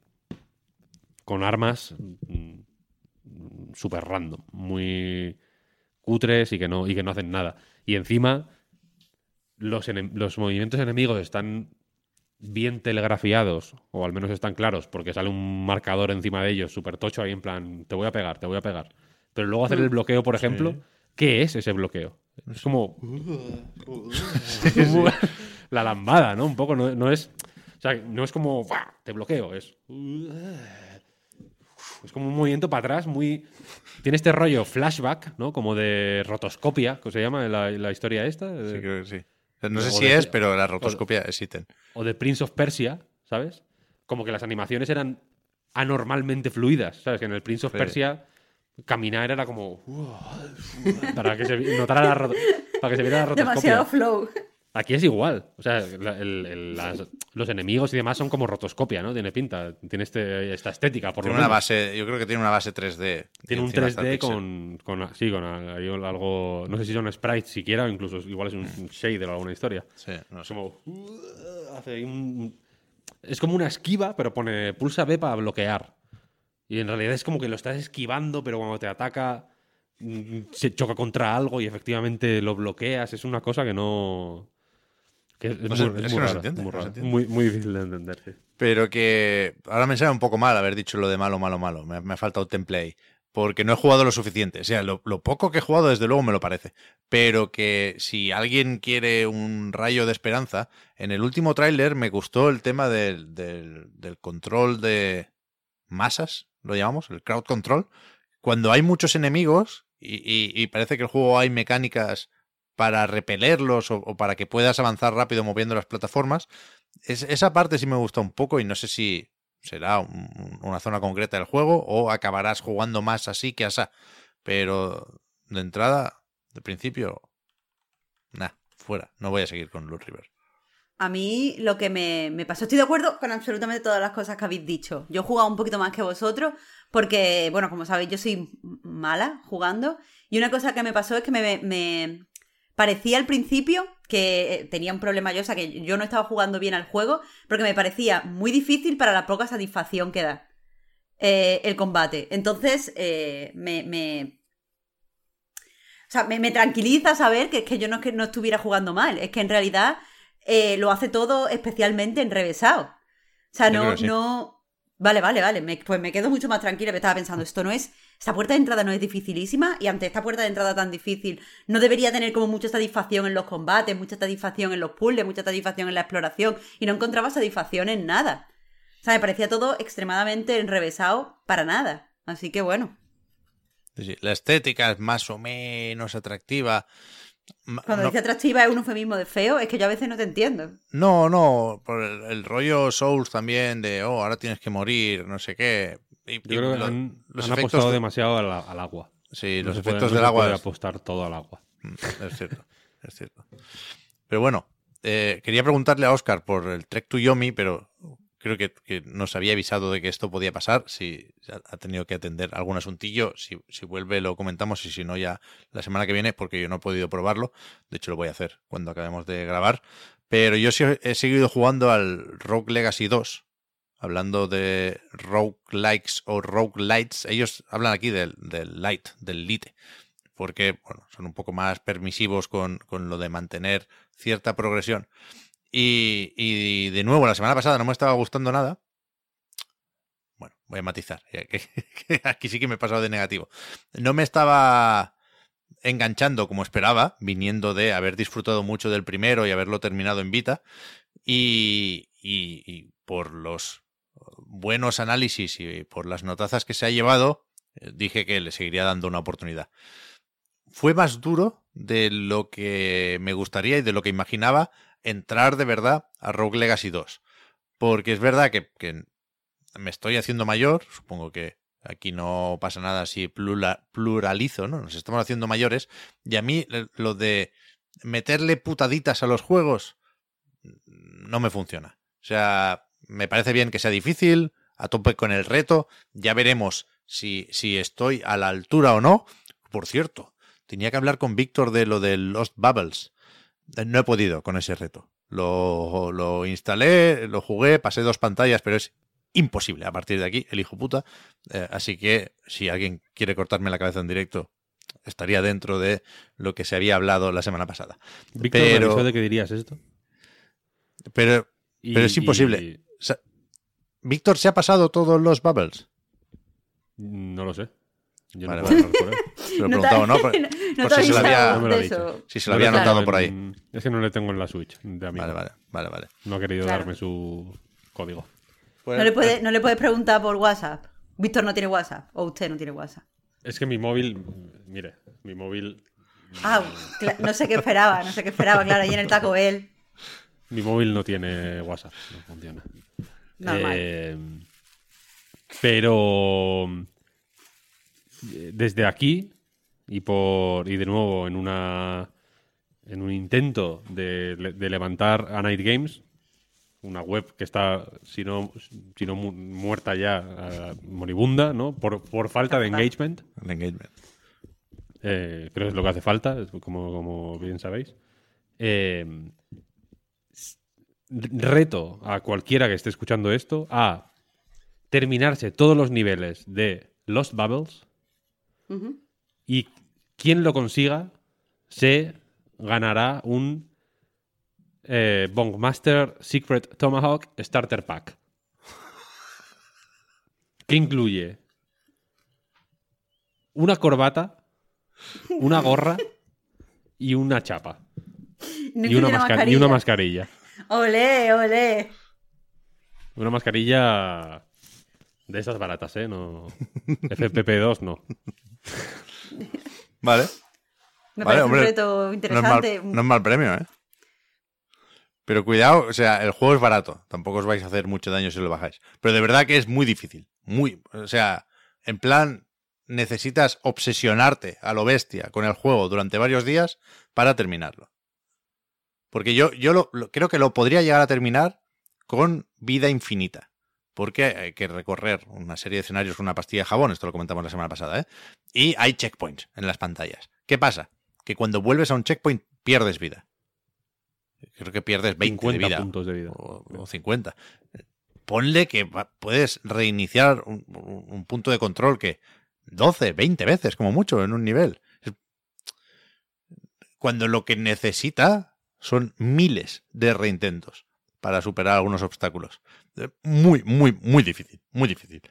con armas mm, súper random, muy cutres y que no, y que no hacen nada. Y encima, los, movimientos enemigos están bien telegrafiados, o al menos están claros, porque sale un marcador encima de ellos, súper tocho, ahí en plan, te voy a pegar, te voy a pegar. Pero luego hacer el bloqueo, por ejemplo, ¿qué es ese bloqueo? Es como... la lambada, ¿no? Un poco, no, no es... O sea, no es como, te bloqueo, es... Es como un movimiento para atrás muy... Tiene este rollo flashback, ¿no? Como de rotoscopia, que se llama la, la historia esta. Sí, creo que sí. No sé O si de- es, pero la rotoscopia existen. o de Prince of Persia, ¿sabes? Como que las animaciones eran anormalmente fluidas, ¿sabes? Que en el Prince of Sí. Persia caminar era como para que se notara la roto- para que se viera la rotoscopia. Demasiado flow. Aquí es igual, o sea, la- el- el- las- los enemigos y demás son como rotoscopia, ¿no? Tiene pinta, tiene este, esta estética por Tiene lo una menos. base, yo creo que tiene una base 3D. y Tiene un encima está el 3D pixel. con, con sí, con algo, no sé si son sprites siquiera, o incluso igual es un shader o alguna historia. Sí, no sé. como. Hace un- es como una esquiva, pero pone pulsa B para bloquear. Y en realidad es como que lo estás esquivando, pero cuando te ataca mm, se choca contra algo y efectivamente lo bloqueas. Es una cosa que no. Que es, No muy, es es que muy no se rara, entiende, muy, no se rara. entiende. Muy- muy difícil de entender, sí. Pero que ahora me sabe un poco mal haber dicho lo de malo, malo, malo. Me, me ha faltado template. Porque no he jugado lo suficiente. O sea, lo, lo poco que he jugado, desde luego, me lo parece. Pero que si alguien quiere un rayo de esperanza, en el último tráiler me gustó el tema del, del, del control de masas, lo llamamos, el crowd control. Cuando hay muchos enemigos y, y- y parece que el juego hay mecánicas para repelerlos o, para que puedas avanzar rápido moviendo las plataformas, es- esa parte sí me gusta un poco y no sé si será un- una zona concreta del juego o acabarás jugando más así que así. Pero de entrada, de principio, nah, fuera. No voy a seguir con Blue River. A mí lo que me, me pasó, estoy de acuerdo con absolutamente todas las cosas que habéis dicho. Yo he jugado un poquito más que vosotros porque, bueno, como sabéis, yo soy mala jugando. Y una cosa que me pasó es que me parecía al principio que eh, tenía un problema yo, o sea, que yo no estaba jugando bien al juego porque me parecía muy difícil para la poca satisfacción que da eh, el combate. Entonces, eh, me, me- O sea, me, me tranquiliza saber que es que yo no es que no estuviera jugando mal, es que en realidad eh, lo hace todo especialmente enrevesado. O sea, no, sí. no. Vale, vale, vale. me- pues me quedo mucho más tranquila. Me estaba pensando, esto no es. Esta puerta de entrada no es dificilísima. Y ante esta puerta de entrada tan difícil, no debería tener como mucha satisfacción en los combates, mucha satisfacción en los puzzles, mucha satisfacción en la exploración. Y no encontraba satisfacción en nada. O sea, me parecía todo extremadamente enrevesado para nada. Así que bueno. Sí, La estética es más o menos atractiva. Cuando no, dice atractiva es un eufemismo de feo, es que yo a veces no te entiendo. no, no, por el, el rollo Souls también de, oh, ahora tienes que morir, no sé qué. Yo creo que han, los han apostado de- demasiado al, al agua. Sí, No los puede- efectos no del se agua es- apostar todo al agua. Mm, Es cierto, es cierto. Pero bueno, eh, quería preguntarle a Oscar por el Trek to Yomi, pero creo que, que nos había avisado de que esto podía pasar. Si ha tenido que atender algún asuntillo, si, si vuelve lo comentamos y si no ya la semana que viene, porque yo no he podido probarlo. De hecho lo voy a hacer cuando acabemos de grabar. Pero yo sí he seguido jugando al Rogue Legacy 2. Hablando de roguelikes o roguelites, ellos hablan aquí del, del light, del lite, porque bueno, son un poco más permisivos con, con lo de mantener cierta progresión. Y, y, de nuevo, la semana pasada no me estaba gustando nada. Bueno, voy a matizar. Aquí sí que me he pasado de negativo. No me estaba enganchando como esperaba, viniendo de haber disfrutado mucho del primero y haberlo terminado en Vita. Y, y, y por los buenos análisis y por las notazas que se ha llevado, eh, dije que le seguiría dando una oportunidad. Fue más duro de lo que me gustaría y de lo que imaginaba entrar de verdad a Rogue Legacy 2. Porque es verdad que, me estoy haciendo mayor, supongo que aquí no pasa nada si pluralizo, ¿no? Nos estamos haciendo mayores. Y a mí lo de meterle putaditas a los juegos no me funciona. O sea, me parece bien que sea difícil, a tope con el reto. Ya veremos si, si estoy a la altura o no. Por cierto, tenía que hablar con Víctor de lo de Lost Bubbles. No he podido con ese reto. Lo, lo instalé, lo jugué, pasé dos pantallas, pero es imposible a partir de aquí, el hijo puta. Eh, así que si alguien quiere cortarme la cabeza en directo, estaría dentro de lo que se había hablado la semana pasada. Víctor, pero, de que dirías esto? Pero, pero es imposible. ¿Víctor se ha pasado todos los bubbles? No lo sé. Yo no puedo por él. Se lo he preguntado, ¿no? Por, no si, se lo había, no si se lo había anotado por ahí. Es que no le tengo en la Switch de amigo. Vale, vale, vale, vale. No ha querido claro. darme su código. Pues, no, le puede, no le puedes preguntar por WhatsApp. Víctor no tiene WhatsApp. O usted no tiene WhatsApp. Es que mi móvil, mire, mi móvil. Ah, no sé qué esperaba, no sé qué esperaba, claro, ahí en el Taco Bell. Mi móvil no tiene WhatsApp, no funciona. Normal. Eh, pero desde aquí y por y de nuevo en una en un intento de, de levantar a Night Games, una web que está, si no, si no muerta ya, uh, moribunda, ¿no? Por, por falta de engagement. engagement. Eh, creo que es lo que hace falta, como, como bien sabéis. Eh, reto a cualquiera que esté escuchando esto a terminarse todos los niveles de Lost Bubbles y quien lo consiga se ganará un eh, Bongmaster Secret Tomahawk Starter Pack. Que incluye una corbata, una gorra y una chapa. y, una mascarilla. y una mascarilla. Ole, ole. Una mascarilla de esas baratas, ¿eh? No... FPP2 no. Vale. Me vale, parece hombre, un reto interesante. No es, mal, no es mal premio, ¿eh? Pero cuidado, o sea, el juego es barato. Tampoco os vais a hacer mucho daño si lo bajáis. Pero de verdad que es muy difícil. Muy. O sea, en plan, necesitas obsesionarte a lo bestia con el juego durante varios días para terminarlo. Porque yo, yo lo, lo, creo que lo podría llegar a terminar con vida infinita. Porque hay que recorrer una serie de escenarios con una pastilla de jabón, esto lo comentamos la semana pasada, ¿eh? Y hay checkpoints en las pantallas. ¿Qué pasa? Que cuando vuelves a un checkpoint pierdes vida. Creo que pierdes 20 de vida, puntos de vida. O, o 50. Ponle que puedes reiniciar un, un punto de control que 12, 20 veces como mucho en un nivel. Cuando lo que necesita son miles de reintentos para superar algunos obstáculos. Muy, muy, muy difícil, muy difícil.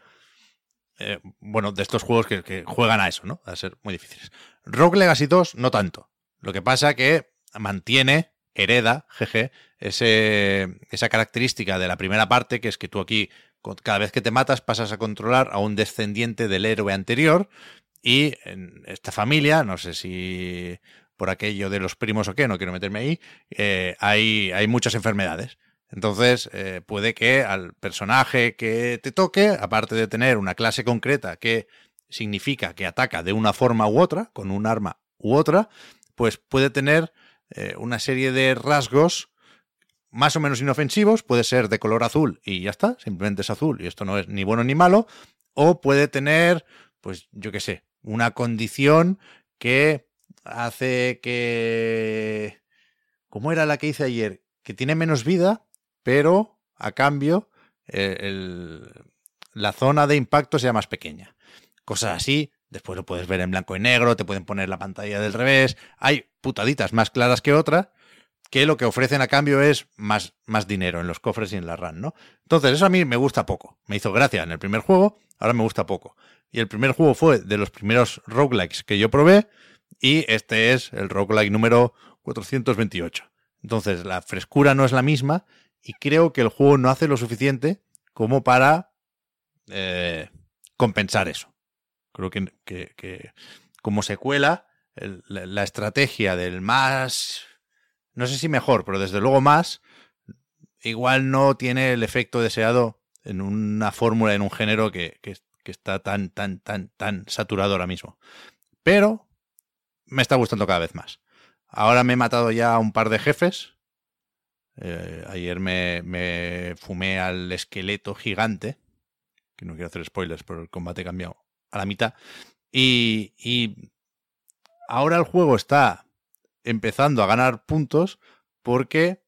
Eh, bueno, de estos juegos que, que, juegan a eso, ¿no? A ser muy difíciles. Rogue Legacy 2, no tanto. Lo que pasa que mantiene, hereda, jeje, ese, esa característica de la primera parte, que es que tú aquí, cada vez que te matas, pasas a controlar a un descendiente del héroe anterior. Y en esta familia, no sé si por aquello de los primos o qué, no quiero meterme ahí, eh, hay, hay muchas enfermedades. Entonces, eh, puede que al personaje que te toque, aparte de tener una clase concreta que significa que ataca de una forma u otra, con un arma u otra, pues puede tener eh, una serie de rasgos más o menos inofensivos, puede ser de color azul y ya está, simplemente es azul y esto no es ni bueno ni malo, o puede tener, pues yo qué sé, una condición que hace que... ¿Cómo era la que hice ayer? Que tiene menos vida, pero a cambio eh, el- la zona de impacto sea más pequeña. Cosas así, después lo puedes ver en blanco y negro, te pueden poner la pantalla del revés, hay putaditas más claras que otras, que lo que ofrecen a cambio es más, más dinero en los cofres y en la RAM, ¿no? Entonces, eso a mí me gusta poco. Me hizo gracia en el primer juego, ahora me gusta poco. Y el primer juego fue de los primeros roguelikes que yo probé, y este es el roguelike número 428. Entonces, la frescura no es la misma, y creo que el juego no hace lo suficiente como para eh, compensar eso. Creo que, que- que como secuela, el- la, la estrategia del más, no sé si mejor, pero desde luego más, igual no tiene el efecto deseado en una fórmula, en un género que, que- que está tan, tan, tan, tan saturado ahora mismo. Pero me está gustando cada vez más. Ahora me he matado ya a un par de jefes. Eh, ayer me, fumé al esqueleto gigante, que no quiero hacer spoilers, pero el combate cambiado a la mitad. Y, y ahora el juego está empezando a ganar puntos porque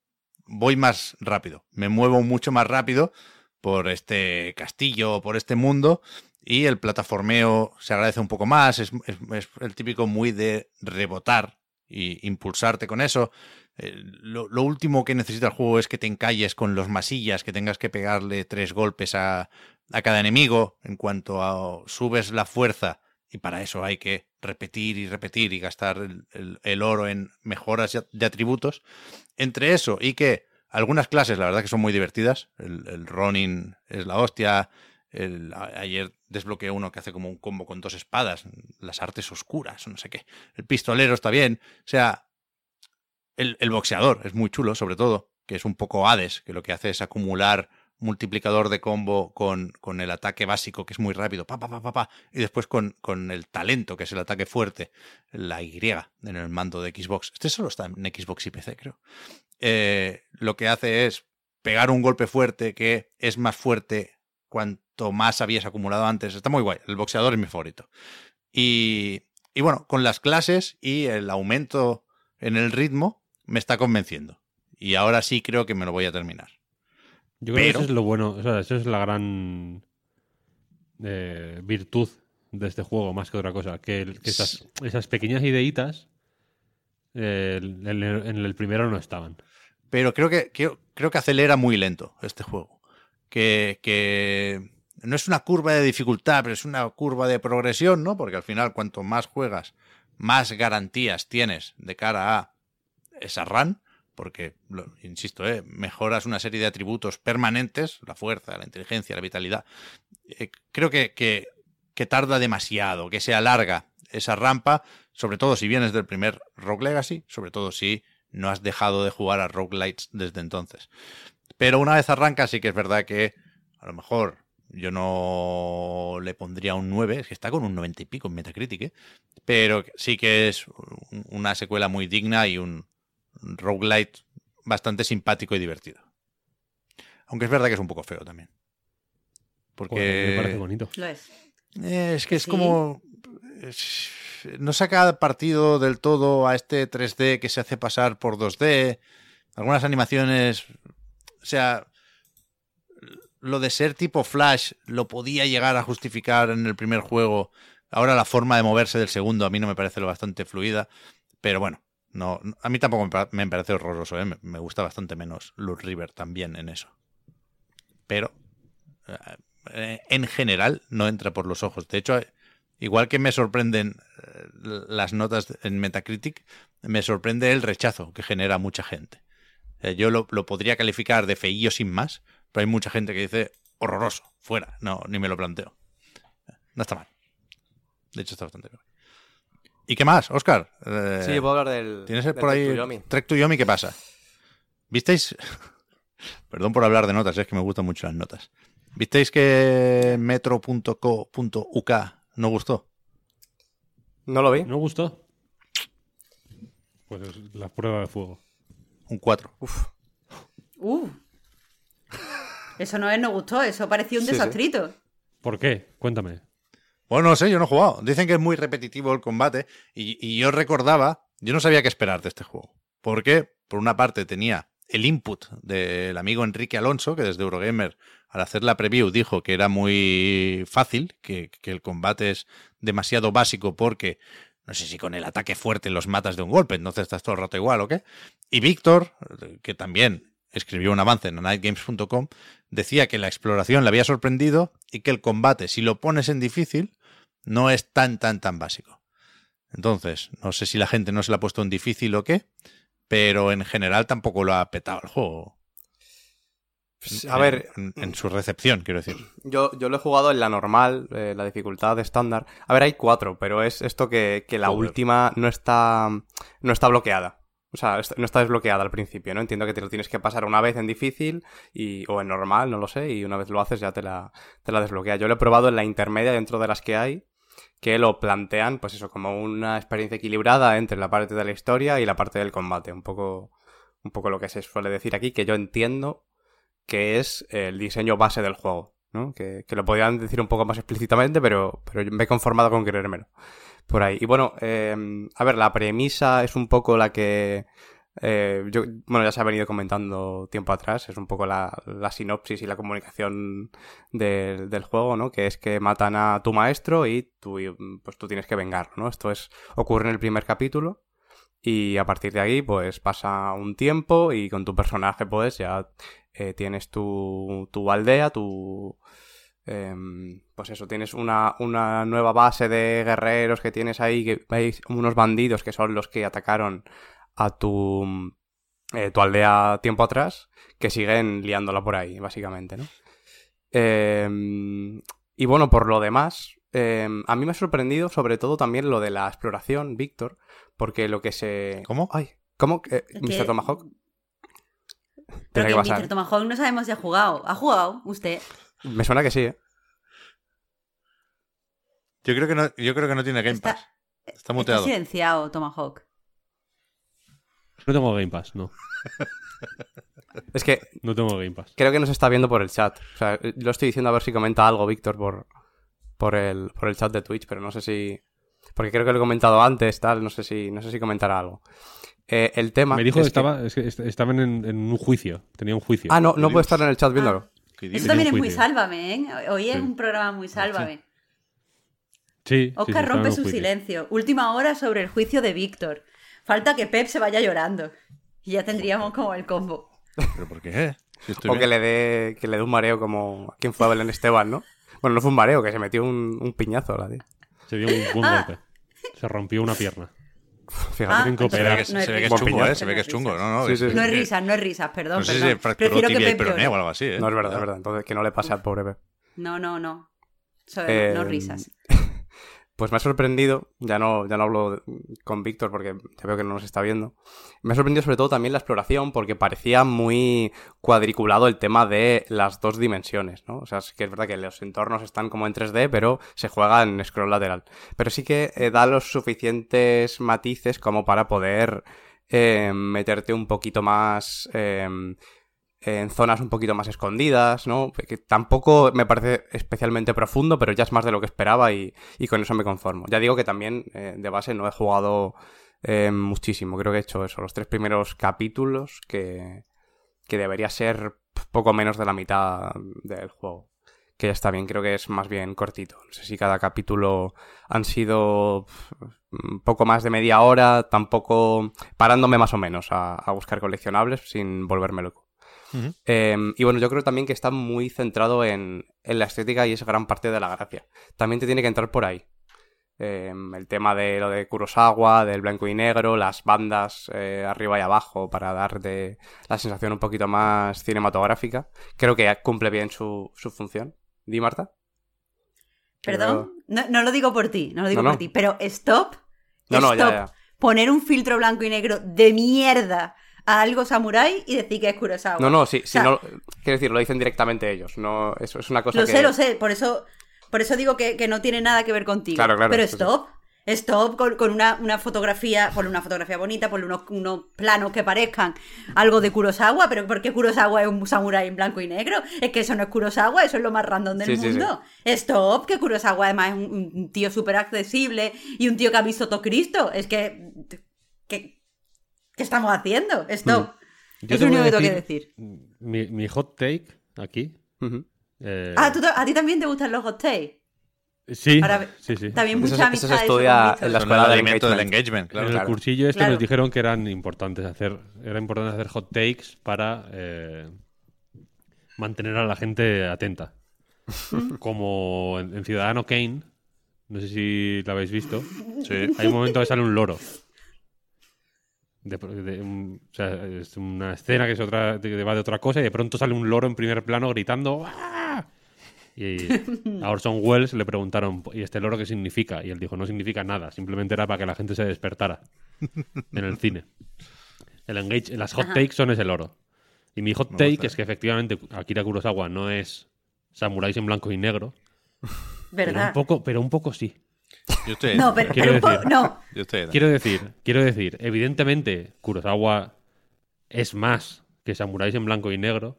voy más rápido. Me muevo mucho más rápido por este castillo, por este mundo, y el plataformeo se agradece un poco más. Es, es- el típico muy de rebotar y impulsarte con eso. Eh, lo, lo último que necesita el juego es que te encalles con los masillas, que tengas que pegarle tres golpes a, a cada enemigo en cuanto a subes la fuerza y para eso hay que repetir y repetir y gastar el, el- oro en mejoras de- atributos. Entre eso y que algunas clases, la verdad que son muy divertidas. El, el Ronin es la hostia. Ayer desbloqueé uno que hace como un combo con dos espadas. Las artes oscuras, no sé qué. El pistolero está bien. O sea, el, el boxeador es muy chulo, sobre todo, que es un poco Hades, que lo que hace es acumular multiplicador de combo con, con el ataque básico, que es muy rápido, pa, pa, pa, pa, pa, y después con, con el talento, que es el ataque fuerte, la Y en el mando de Xbox. Este solo está en Xbox y PC, creo. Eh, lo que hace es pegar un golpe fuerte que es más fuerte cuanto más habías acumulado antes. Está muy guay. El boxeador es mi favorito. Y, y bueno, con las clases y el aumento en el ritmo, me está convenciendo. Y ahora sí creo que me lo voy a terminar. Yo creo Pero- que eso es lo bueno, o sea, eso es la gran eh, virtud de este juego, más que otra cosa. Que, el- que esas, esas pequeñas ideitas eh, en, el, en el primero no estaban. Pero creo que, creo, creo que acelera muy lento este juego. Que, no es una curva de dificultad, pero es una curva de progresión, ¿no? Porque al final, cuanto más juegas, más garantías tienes de cara a esa run. Porque, insisto, ¿eh? mejoras una serie de atributos permanentes, la fuerza, la inteligencia, la vitalidad. Eh, creo que, que, que tarda demasiado, que se alarga esa rampa, sobre todo si vienes del primer Rogue Legacy, sobre todo si no has dejado de jugar a roguelites desde entonces. Pero una vez arranca, sí que es verdad que a lo mejor yo no le pondría un 9, es que está con un 90 y pico en Metacritic, ¿eh? pero sí que es un- una secuela muy digna y un roguelite bastante simpático y divertido. Aunque es verdad que es un poco feo también. Joder, Porque me parece bonito. Lo es. eh, es que es Sí. como. es- no saca partido del todo a este 3D que se hace pasar por 2D. Algunas animaciones. O sea. Lo de ser tipo Flash lo podía llegar a justificar en el primer juego. Ahora la forma de moverse del segundo a mí no me parece lo bastante fluida. Pero bueno, no, a mí tampoco me pa- me parece horroroso. ¿eh? Me, gusta bastante menos Loot River también en eso. Pero eh, en general no entra por los ojos. De hecho, igual que me sorprenden eh, las notas en Metacritic, me sorprende el rechazo que genera mucha gente. Eh, yo lo, lo podría calificar de feillo sin más, pero hay mucha gente que dice horroroso, fuera, no, ni me lo planteo. No está mal. De hecho, está bastante bien. ¿Y qué más, Oscar? Eh, Sí, puedo hablar del. ¿Tienes del por ahí Trek to Yomi. Trek to Yomi? ¿Qué pasa? ¿Visteis? Perdón por hablar de notas, es que me gustan mucho las notas. ¿Visteis que metro.co.uk no gustó? No lo vi. ¿No gustó? Pues es la prueba de fuego. Un 4. Uh. Eso no es, no gustó, eso parecía un Sí, sí. desastrito. ¿Por qué? Cuéntame. Bueno, no sé, yo no he jugado. Dicen que es muy repetitivo el combate y, y yo recordaba, yo no sabía qué esperar de este juego. Porque, por una parte, tenía el input del amigo Enrique Alonso, que desde Eurogamer, al hacer la preview, dijo que era muy fácil, que, que el combate es demasiado básico porque, no sé si con el ataque fuerte los matas de un golpe, entonces estás todo el rato igual o qué. Y Víctor, que también escribió un avance en nightgames.com, decía que la exploración le había sorprendido y que el combate, si lo pones en difícil, no es tan, tan, tan básico. Entonces, no sé si la gente no se la ha puesto en difícil o qué, pero en general tampoco lo ha petado el juego. Pues, En- a ver, en, en su recepción, quiero decir. Yo, yo lo he jugado en la normal, eh, la dificultad estándar. A ver, hay cuatro, pero es esto que, que la Joder. última no está, no está bloqueada. O sea, no está desbloqueada al principio, ¿no? Entiendo que te lo tienes que pasar una vez en difícil y, o en normal, no lo sé, y una vez lo haces ya te la, te la desbloquea. Yo lo he probado en la intermedia dentro de las que hay, que lo plantean, pues eso, como una experiencia equilibrada entre la parte de la historia y la parte del combate. Un poco, un poco lo que se suele decir aquí, que yo entiendo que es el diseño base del juego, ¿no? Que, que lo podían decir un poco más explícitamente, pero, pero me he conformado con creérmelo. Por ahí. Y bueno, eh, a ver, la premisa es un poco la que... eh, yo, bueno, ya se ha venido comentando tiempo atrás, es un poco la, la sinopsis y la comunicación del, del juego, ¿no? Que es que matan a tu maestro y tú, pues tú tienes que vengarlo, ¿no? Esto es, ocurre en el primer capítulo y a partir de ahí, pues pasa un tiempo y con tu personaje, pues ya eh, tienes tu, tu aldea, tu... em, pues eso, tienes una, una nueva base de guerreros que tienes ahí, que hay unos bandidos que son los que atacaron a tu, eh, tu aldea tiempo atrás, que siguen liándola por ahí, básicamente, ¿no? Em, y bueno, por lo demás, em, a mí me ha sorprendido sobre todo también lo de la exploración, Víctor, porque lo que se... ¿Cómo? Ay, ¿cómo? Eh. ¿Mr. Tomahawk? Pero que que pasar. Mr. Tomahawk no sabemos si ha jugado. ¿Ha jugado usted? Me suena que sí, ¿eh? Yo creo que no, yo creo que no tiene Game Está- Pass. Está muteado. Está silenciado, Tomahawk. No tengo Game Pass, no. Es que No tengo Game Pass. creo que nos está viendo por el chat. O sea, lo estoy diciendo a ver si comenta algo, Víctor, por, por, el, por el chat de Twitch, pero no sé si... Porque creo que lo he comentado antes, tal, no sé si, no sé si comentará algo. Eh, el tema... Me dijo que es estaba, es que est- estaban en, en un juicio. Tenía un juicio. Ah, no, no puede estar en el chat viéndolo. Qué Eso también es muy sálvame, ¿eh? Hoy es Sí. un programa muy sálvame. Sí, sí, Oscar rompe su juicio. silencio. Última hora sobre el juicio de Víctor. Falta que Pep se vaya llorando. Y ya tendríamos como el combo. ¿Pero por qué? Si estoy O bien. que le dé que le dé un mareo como... ¿Quién fue a Belén Esteban, no? Bueno, no fue un mareo, que se metió un, un piñazo, la tía. Se dio un buen Ah. golpe. Se rompió una pierna. Fíjate. Ah. Se ve que, no se ve que es chungo, ¿eh? Se ve que es chungo, ¿no? no Sí, es- sí, sí. No es risas, no es risas, perdón. No sé si perdón. fracturó Prefiero que tibia y peroné o algo así, ¿eh? No, es verdad, es verdad. Entonces, que no le pase al pobre Pep. No, no, no. So- Eh, No risas. Pues me ha sorprendido, ya no, ya no hablo con Víctor porque ya veo que no nos está viendo. Me ha sorprendido sobre todo también la exploración porque parecía muy cuadriculado el tema de las dos dimensiones, ¿no? O sea, sí que es verdad que los entornos están como en 3D, pero se juega en scroll lateral. Pero sí que eh, da los suficientes matices como para poder eh, meterte un poquito más... eh, en zonas un poquito más escondidas, ¿no? Que tampoco me parece especialmente profundo, pero ya es más de lo que esperaba y, con eso me conformo. Ya digo que también eh, de base no he jugado eh, muchísimo, creo que he hecho eso, los tres primeros capítulos que, que debería ser poco menos de la mitad del juego. Que ya está bien, creo que es más bien cortito. No sé si cada capítulo han sido un poco más de media hora, tampoco parándome más o menos a buscar coleccionables sin volverme loco. Eh, y bueno, yo creo también que está muy centrado en, en la estética y es gran parte de la gracia. También te tiene que entrar por ahí. Eh, el tema de lo de Kurosawa, del blanco y negro, las bandas eh, arriba y abajo para darte la sensación un poquito más cinematográfica. Creo que cumple bien su, su función. ¿Di, Marta? Perdón, no, no lo digo por ti, no lo digo No, no. por ti, pero stop. No, no, ya, stop. ya. Poner un filtro blanco y negro de mierda a algo samurái y decir que es Kurosawa. No, no, sí, O sí, no, quiero decir, lo dicen directamente ellos. No, eso es una cosa Lo que... sé, lo sé, por eso, por eso digo que, que no tiene nada que ver contigo. Claro, claro, Pero sí. stop, Stop con, con una, una fotografía, ponle una fotografía bonita, ponle unos, unos planos que parezcan algo de Kurosawa, pero ¿por qué Kurosawa es un samurái en blanco y negro? Es que eso no es Kurosawa, eso es lo más random del Sí, sí, mundo. Stop, que Kurosawa además es un, un tío súper accesible y un tío que ha visto todo Cristo. Es que... ¿Qué, qué estamos haciendo? Stop. Yo es lo único que tengo que decir-. Mi, mi hot take aquí. Eh, Ah, ¿tú- ¿a ti también te gustan los hot takes? sí, ahora- sí, sí. También Eso, mucha eso amistad. se estudia en la escuela el del alimento del engagement. engagement, claro. en el claro. cursillo este Claro. nos dijeron que eran importantes hacer, era importante hacer hot takes para eh, mantener a la gente atenta. Como en, en Ciudadano Kane, no sé si lo habéis visto, Sí. hay un momento que sale un loro. De- de un- o sea, es una escena que es otra, que va de otra cosa y de pronto sale un loro en primer plano gritando ¡Ah! Y a Orson Welles le preguntaron, ¿y este loro qué significa? Y él dijo, no significa nada, simplemente era para que la gente se despertara en el cine. El engage, las hot takes son ese loro. Y mi hot take es que efectivamente Akira Kurosawa no es samuráis en blanco y negro, pero ¿Verdad? un poco, pero un poco sí. Yo estoy. No, pero, Quiero pero un poco- decir- no. Yo estoy ahí. Quiero decir, quiero decir, evidentemente Kurosawa es más que samuráis en blanco y negro,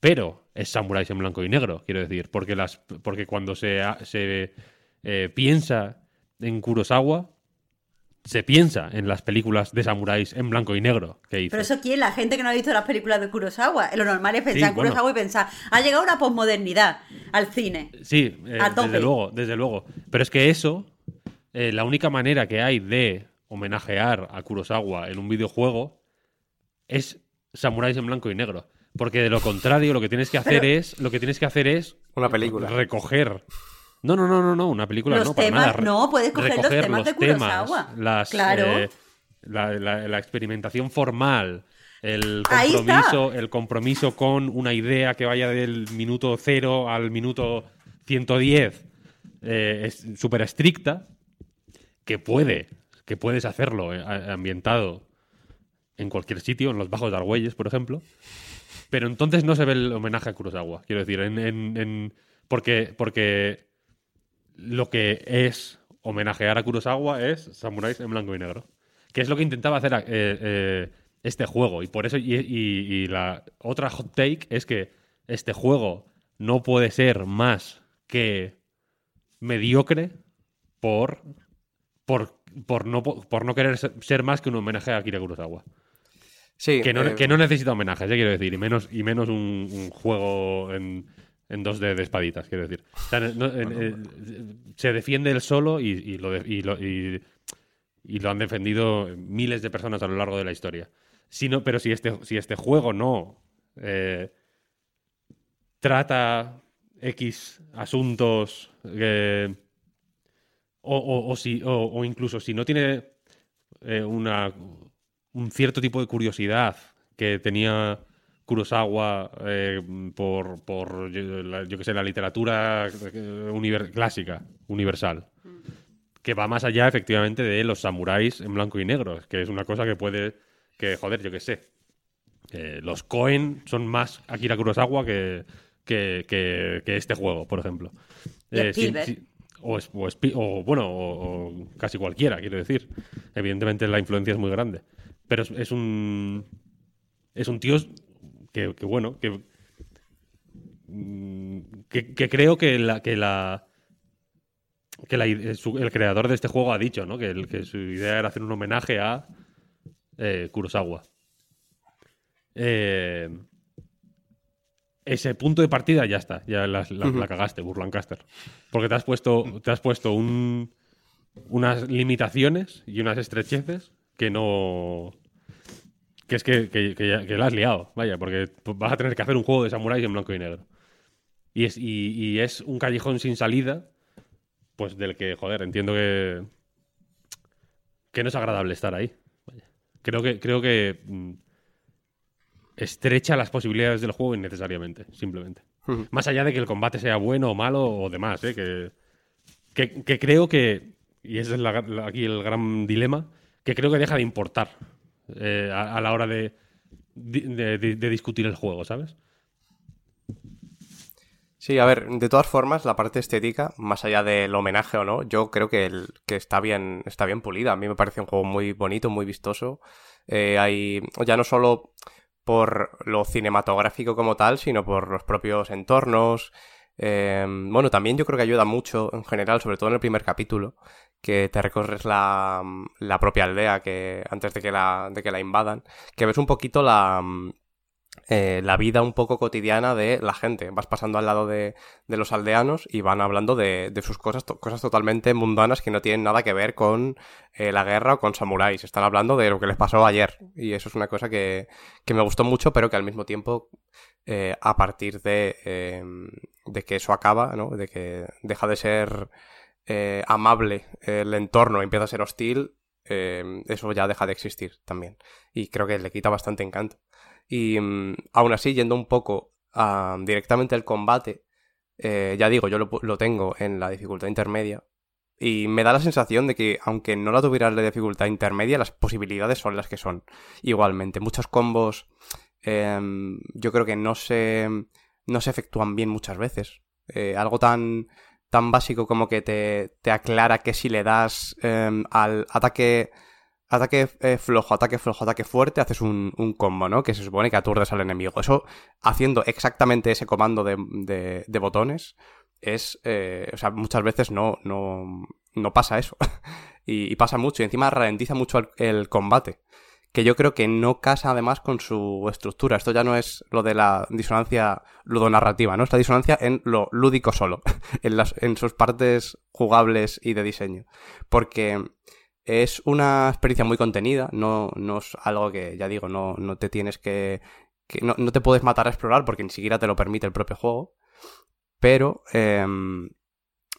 pero es samuráis en blanco y negro, quiero decir, porque las porque cuando se, se eh, piensa en Kurosawa se piensa en las películas de samuráis en blanco y negro que hizo. Pero eso quién, la gente que no ha visto las películas de Kurosawa. Lo normal es pensar Sí, en bueno. Kurosawa y pensar, ha llegado una posmodernidad al cine. Sí, eh, A desde luego, desde luego. Pero es que eso, eh, la única manera que hay de homenajear a Kurosawa en un videojuego es samuráis en blanco y negro. Porque de lo contrario, lo que tienes que hacer es, lo que tienes que hacer es Una película. recoger. No, no, no, no, no, una película Los no, para temas- nada. No, puedes coger los temas de Kurosawa. las, Claro. eh, la, la- la experimentación formal, el compromiso, el compromiso con una idea que vaya del minuto 0 al minuto 110 eh, es súper estricta, que puede, que puedes hacerlo eh, ambientado en cualquier sitio, en los bajos de Argüelles, por ejemplo. Pero entonces no se ve el homenaje a Kurosawa. Quiero decir, en, en- en- porque, porque lo que es homenajear a Kurosawa es samuráis en blanco y negro. Que es lo que intentaba hacer eh, eh, este juego. Y por eso, y, y- y la otra hot take es que este juego no puede ser más que mediocre por, por, por, no, po- por no querer ser- más que un homenaje a Akira Kurosawa. Sí, Que no, eh, que no necesita homenajes, eh, quiero decir, y menos, y menos un, un juego en, en 2D de espaditas, quiero decir. O sea, no- en- eh, se defiende él solo y, y lo, de- y, lo, y- y lo han defendido miles de personas a lo largo de la historia. Si no- pero si este, si este juego no eh, trata X asuntos eh, o, o- o si, o, o incluso si no tiene eh, una, un cierto tipo de curiosidad que tenía Kurosawa eh, por, por yo, que sé, la literatura eh, univer- clásica, universal. Que va más allá, efectivamente, de los samuráis en blanco y negro, que es una cosa que puede, que joder, yo que sé. Eh, los Cohen son más Akira Kurosawa que, que, que- que este juego, por ejemplo. Eh, si- o, bueno, o, o casi cualquiera, quiero decir. Evidentemente la influencia es muy grande. Pero es, es un. Es un tío que, que bueno, que, mm, que. que creo que la. Que la que la su- el creador de este juego ha dicho, ¿no? Que, el- que su idea era hacer un homenaje a eh, Kurosawa. Eh, ese punto de partida ya está, ya la, la- la cagaste, Burlancaster. Porque te has puesto, te has puesto un, unas limitaciones y unas estrecheces que no. Que es que, que, que ya- que la has liado, vaya, porque vas a tener que hacer un juego de samuráis en blanco y negro. Y es, y, y es un callejón sin salida, pues del que, joder, entiendo que. que no es agradable estar ahí. Vaya. Creo que. Creo que mm, estrecha las posibilidades del juego innecesariamente, simplemente. Más allá de que el combate sea bueno o malo o demás, ¿eh? que, que, que creo que, y ese es la- la- aquí el gran dilema, que creo que deja de importar eh, a, la hora de- de discutir el juego, ¿sabes? Sí, a ver, de todas formas, la parte estética, más allá del homenaje o no, yo creo que, el, que está bien, está bien pulida. A mí me parece un juego muy bonito, muy vistoso. Eh, hay, ya no solo por lo cinematográfico como tal, sino por los propios entornos. Eh, bueno, también yo creo que ayuda mucho en general, sobre todo en el primer capítulo, que te recorres la, la propia aldea que antes de que la, de que la invadan, que ves un poquito la, eh, la vida un poco cotidiana de la gente. Vas pasando al lado de, de los aldeanos y van hablando de, de sus cosas, cosas totalmente mundanas que no tienen nada que ver con eh, la guerra o con samuráis. Están hablando de lo que les pasó ayer. Y eso es una cosa que, que me gustó mucho, pero que al mismo tiempo, eh, a partir de, eh, de que eso acaba, ¿no? De que deja de ser amable el entorno y empieza a ser hostil, eh, eso ya deja de existir también. Y creo que le quita bastante encanto. Y mm, aún así, yendo un poco directamente al combate, eh, ya digo, yo lo, lo tengo en la dificultad intermedia. Y me da la sensación de que, aunque no la tuviera en la dificultad intermedia, las posibilidades son las que son. Igualmente, muchos combos em, yo creo que no se, no se efectúan bien muchas veces. Eh, algo tan, tan básico como que te, te aclara que si le das em, al ataque ataque eh, flojo, ataque flojo, ataque fuerte, haces un, un combo, ¿no? Que se supone que aturdes al enemigo. Eso, haciendo exactamente ese comando de, de- de botones, es... eh, o sea, muchas veces no, no, no pasa eso. y, pasa mucho. Y encima ralentiza mucho el, el combate. Que yo creo que no casa además con su estructura. Esto ya no es lo de la disonancia ludonarrativa, ¿no? Es la disonancia en lo lúdico solo. en, las, en sus partes jugables y de diseño. Porque es una experiencia muy contenida, no, no es algo que, ya digo, no, no te tienes que... que no, no te puedes matar a explorar porque ni siquiera te lo permite el propio juego. Pero em,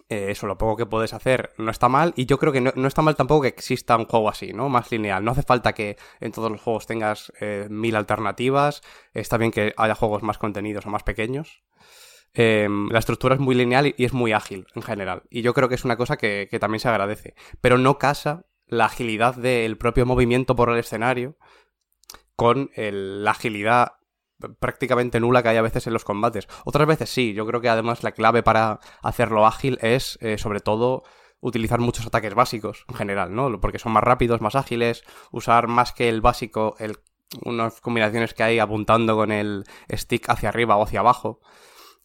eh, eso, lo poco que puedes hacer no está mal. Y yo creo que no, no está mal tampoco que exista un juego así, ¿no? Más lineal. No hace falta que en todos los juegos tengas eh, mil alternativas. Está bien que haya juegos más contenidos o más pequeños. Em, la estructura es muy lineal y, es muy ágil en general. Y yo creo que es una cosa que, que también se agradece. Pero no casa la agilidad del propio movimiento por el escenario con la agilidad prácticamente nula que hay a veces en los combates. Otras veces sí, yo creo que además la clave para hacerlo ágil es eh, sobre todo utilizar muchos ataques básicos en general, ¿no? Porque son más rápidos, más ágiles, usar más que el básico, el, unas combinaciones que hay apuntando con el stick hacia arriba o hacia abajo.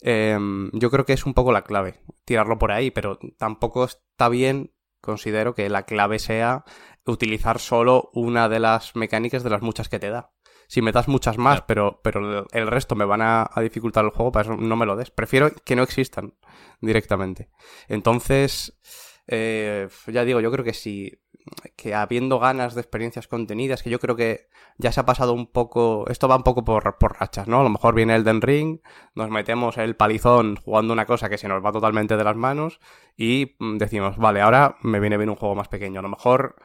Em, yo creo que es un poco la clave, tirarlo por ahí, pero tampoco está bien, considero que la clave sea utilizar solo una de las mecánicas de las muchas que te da. Si me das muchas más, Claro. pero, pero el- resto me van a, a dificultar el juego, para eso no me lo des. Prefiero que no existan directamente. Entonces, eh, ya digo, yo creo que sí, que habiendo ganas de experiencias contenidas, que yo creo que ya se ha pasado un poco, esto va un poco por, por rachas, ¿no? A lo mejor viene Elden Ring, nos metemos el palizón jugando una cosa que se nos va totalmente de las manos y mm, decimos, vale, ahora me viene bien un juego más pequeño. A lo mejor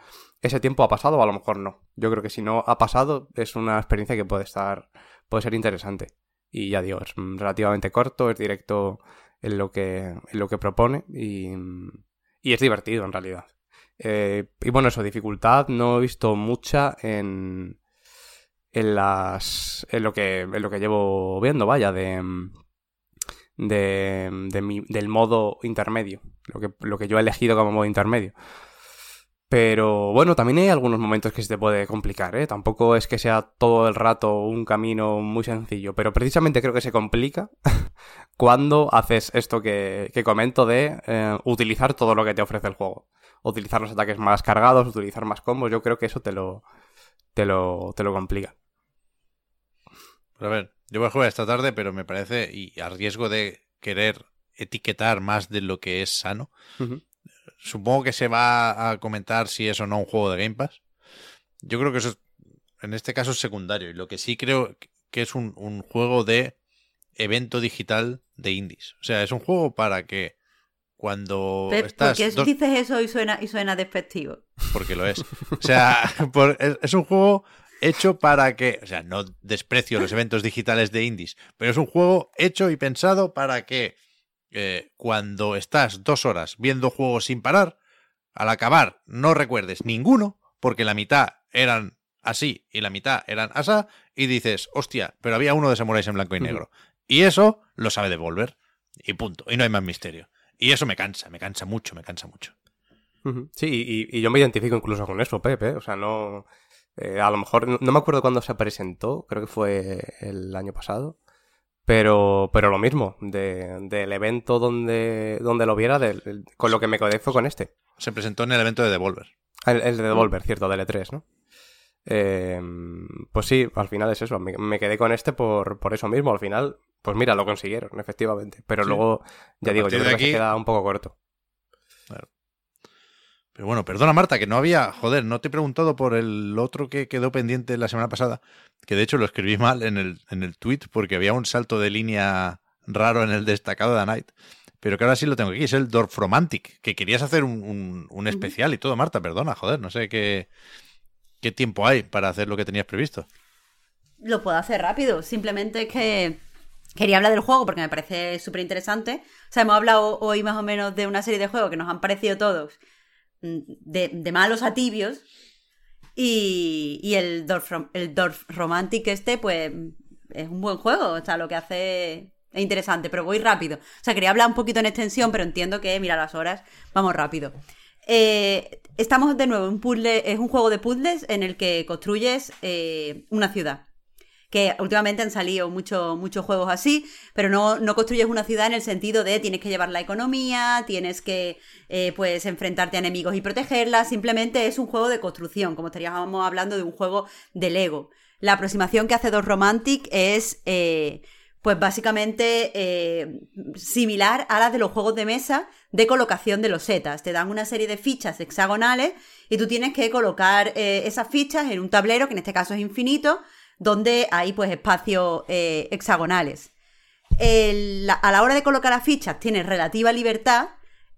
ese tiempo ha pasado o a lo mejor no. Yo creo que si no ha pasado es una experiencia que puede estar, puede ser interesante. Y ya digo, es mm, relativamente corto, es directo en lo que, en lo que propone y, mm, y es divertido en realidad. Eh, y bueno, eso, dificultad no he visto mucha en, en las en lo que en lo que llevo viendo, vaya, de de mi- del modo intermedio, lo que, lo que yo he elegido como modo intermedio. Pero bueno, también hay algunos momentos que se te puede complicar, ¿eh? Tampoco es que sea todo el rato un camino muy sencillo, pero precisamente creo que se complica cuando haces esto que, que comento de eh, utilizar todo lo que te ofrece el juego. Utilizar los ataques más cargados, utilizar más combos, yo creo que eso te lo, te lo, te lo complica. Pero a ver, yo voy a jugar esta tarde, pero me parece, y a riesgo de querer etiquetar más de lo que es sano, supongo que se va a comentar si es o no un juego de Game Pass. Yo creo que eso es- en este caso es secundario. Y lo que sí creo que es un, un juego de evento digital de indies. O sea, es un juego para que cuando Pep, ¿Por estás... qué dos- dices eso y suena, y suena despectivo? porque lo es. O sea, por- es, es un juego hecho para que, o sea, no desprecio los eventos digitales de indies, pero es un juego hecho y pensado para que eh, cuando estás dos horas viendo juegos sin parar, al acabar no recuerdes ninguno, porque la mitad eran así y la mitad eran asá, y dices, hostia, pero había uno de samuráis en blanco y negro. Y eso lo sabe devolver. Y punto. Y no hay más misterio. Y eso me cansa, me cansa mucho, me cansa mucho. Sí, y, y yo me identifico incluso con eso, Pepe. O sea, no. eh, a lo mejor. No, no me acuerdo cuándo se presentó, creo que fue el año pasado. Pero, pero lo mismo, de- del evento donde, donde lo viera, del- el- con lo que me quedé fue con este. Se presentó en el evento de Devolver. El, el de Devolver, cierto, del E3, ¿no? Eh, pues sí, al final es eso. Me, me quedé con este por, por eso mismo. Al final, pues mira, lo consiguieron, efectivamente. Pero Sí. luego, ya digo, yo creo que se queda un poco corto. Pero bueno, perdona Marta, que no había, joder, no te he preguntado por el otro que quedó pendiente la semana pasada, que de hecho lo escribí mal en el, en el tweet porque había un salto de línea raro en el destacado de Night, pero que ahora sí lo tengo aquí, es el Dorf Romantic, que querías hacer un, un- un especial y todo, Marta, perdona, joder, no sé qué, qué tiempo hay para hacer lo que tenías previsto. Lo puedo hacer rápido. Simplemente es que quería hablar del juego porque me parece súper interesante. O sea, hemos hablado hoy más o menos de una serie de juegos que nos han parecido todos mm, de, malos a tibios. Y, y el, Dorf, el Dorf Romantic este, pues, es un buen juego. O sea, lo que hace es interesante, pero voy rápido. O sea, quería hablar un poquito en extensión, pero entiendo que, mira las horas, vamos rápido. Eh, estamos de nuevo en puzzle, es un juego de puzzles en el que construyes eh, una ciudad. Que últimamente han salido muchos muchos juegos así, pero no, no construyes una ciudad en el sentido de tienes que llevar la economía, tienes que eh, pues enfrentarte a enemigos y protegerla. Simplemente es un juego de construcción, como estaríamos hablando de un juego de Lego. La aproximación que hace Dos Romantic es eh, pues básicamente eh, similar a la de los juegos de mesa de colocación de los setas. Te dan una serie de fichas hexagonales y tú tienes que colocar esas fichas en un tablero, que en este caso es infinito, donde hay pues espacios eh, hexagonales. A la hora de colocar las fichas tienes relativa libertad,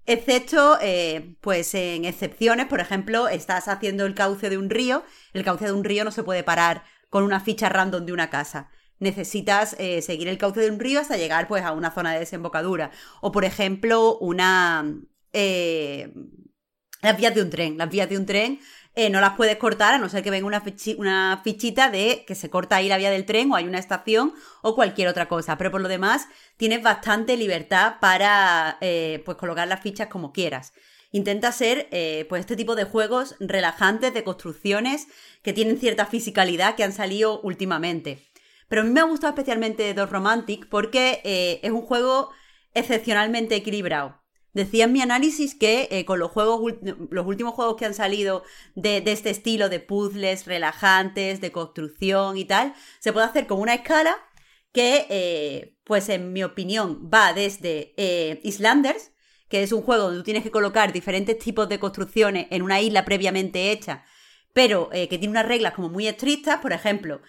excepto eh, pues en excepciones, por ejemplo, estás haciendo el cauce de un río, el cauce de un río no se puede parar con una ficha random de una casa. Necesitas eh, seguir el cauce de un río hasta llegar pues a una zona de desembocadura. O por ejemplo, una las vías de un tren. Las vías de un tren eh, no las puedes cortar a no ser que venga una, una fichita de que se corta ahí la vía del tren o hay una estación o cualquier otra cosa. Pero por lo demás, tienes bastante libertad para eh, pues colocar las fichas como quieras. Intenta hacer eh, pues este tipo de juegos relajantes de construcciones que tienen cierta fisicalidad que han salido últimamente. Pero a mí me ha gustado especialmente Dos Romantic porque es un juego excepcionalmente equilibrado. Decía en mi análisis que eh, con los juegos los últimos juegos que han salido de, este estilo de puzzles relajantes, de construcción y tal, se puede hacer con una escala que, eh, pues en mi opinión, va desde eh, Islanders, que es un juego donde tú tienes que colocar diferentes tipos de construcciones en una isla previamente hecha, pero que tiene unas reglas como muy estrictas, por ejemplo,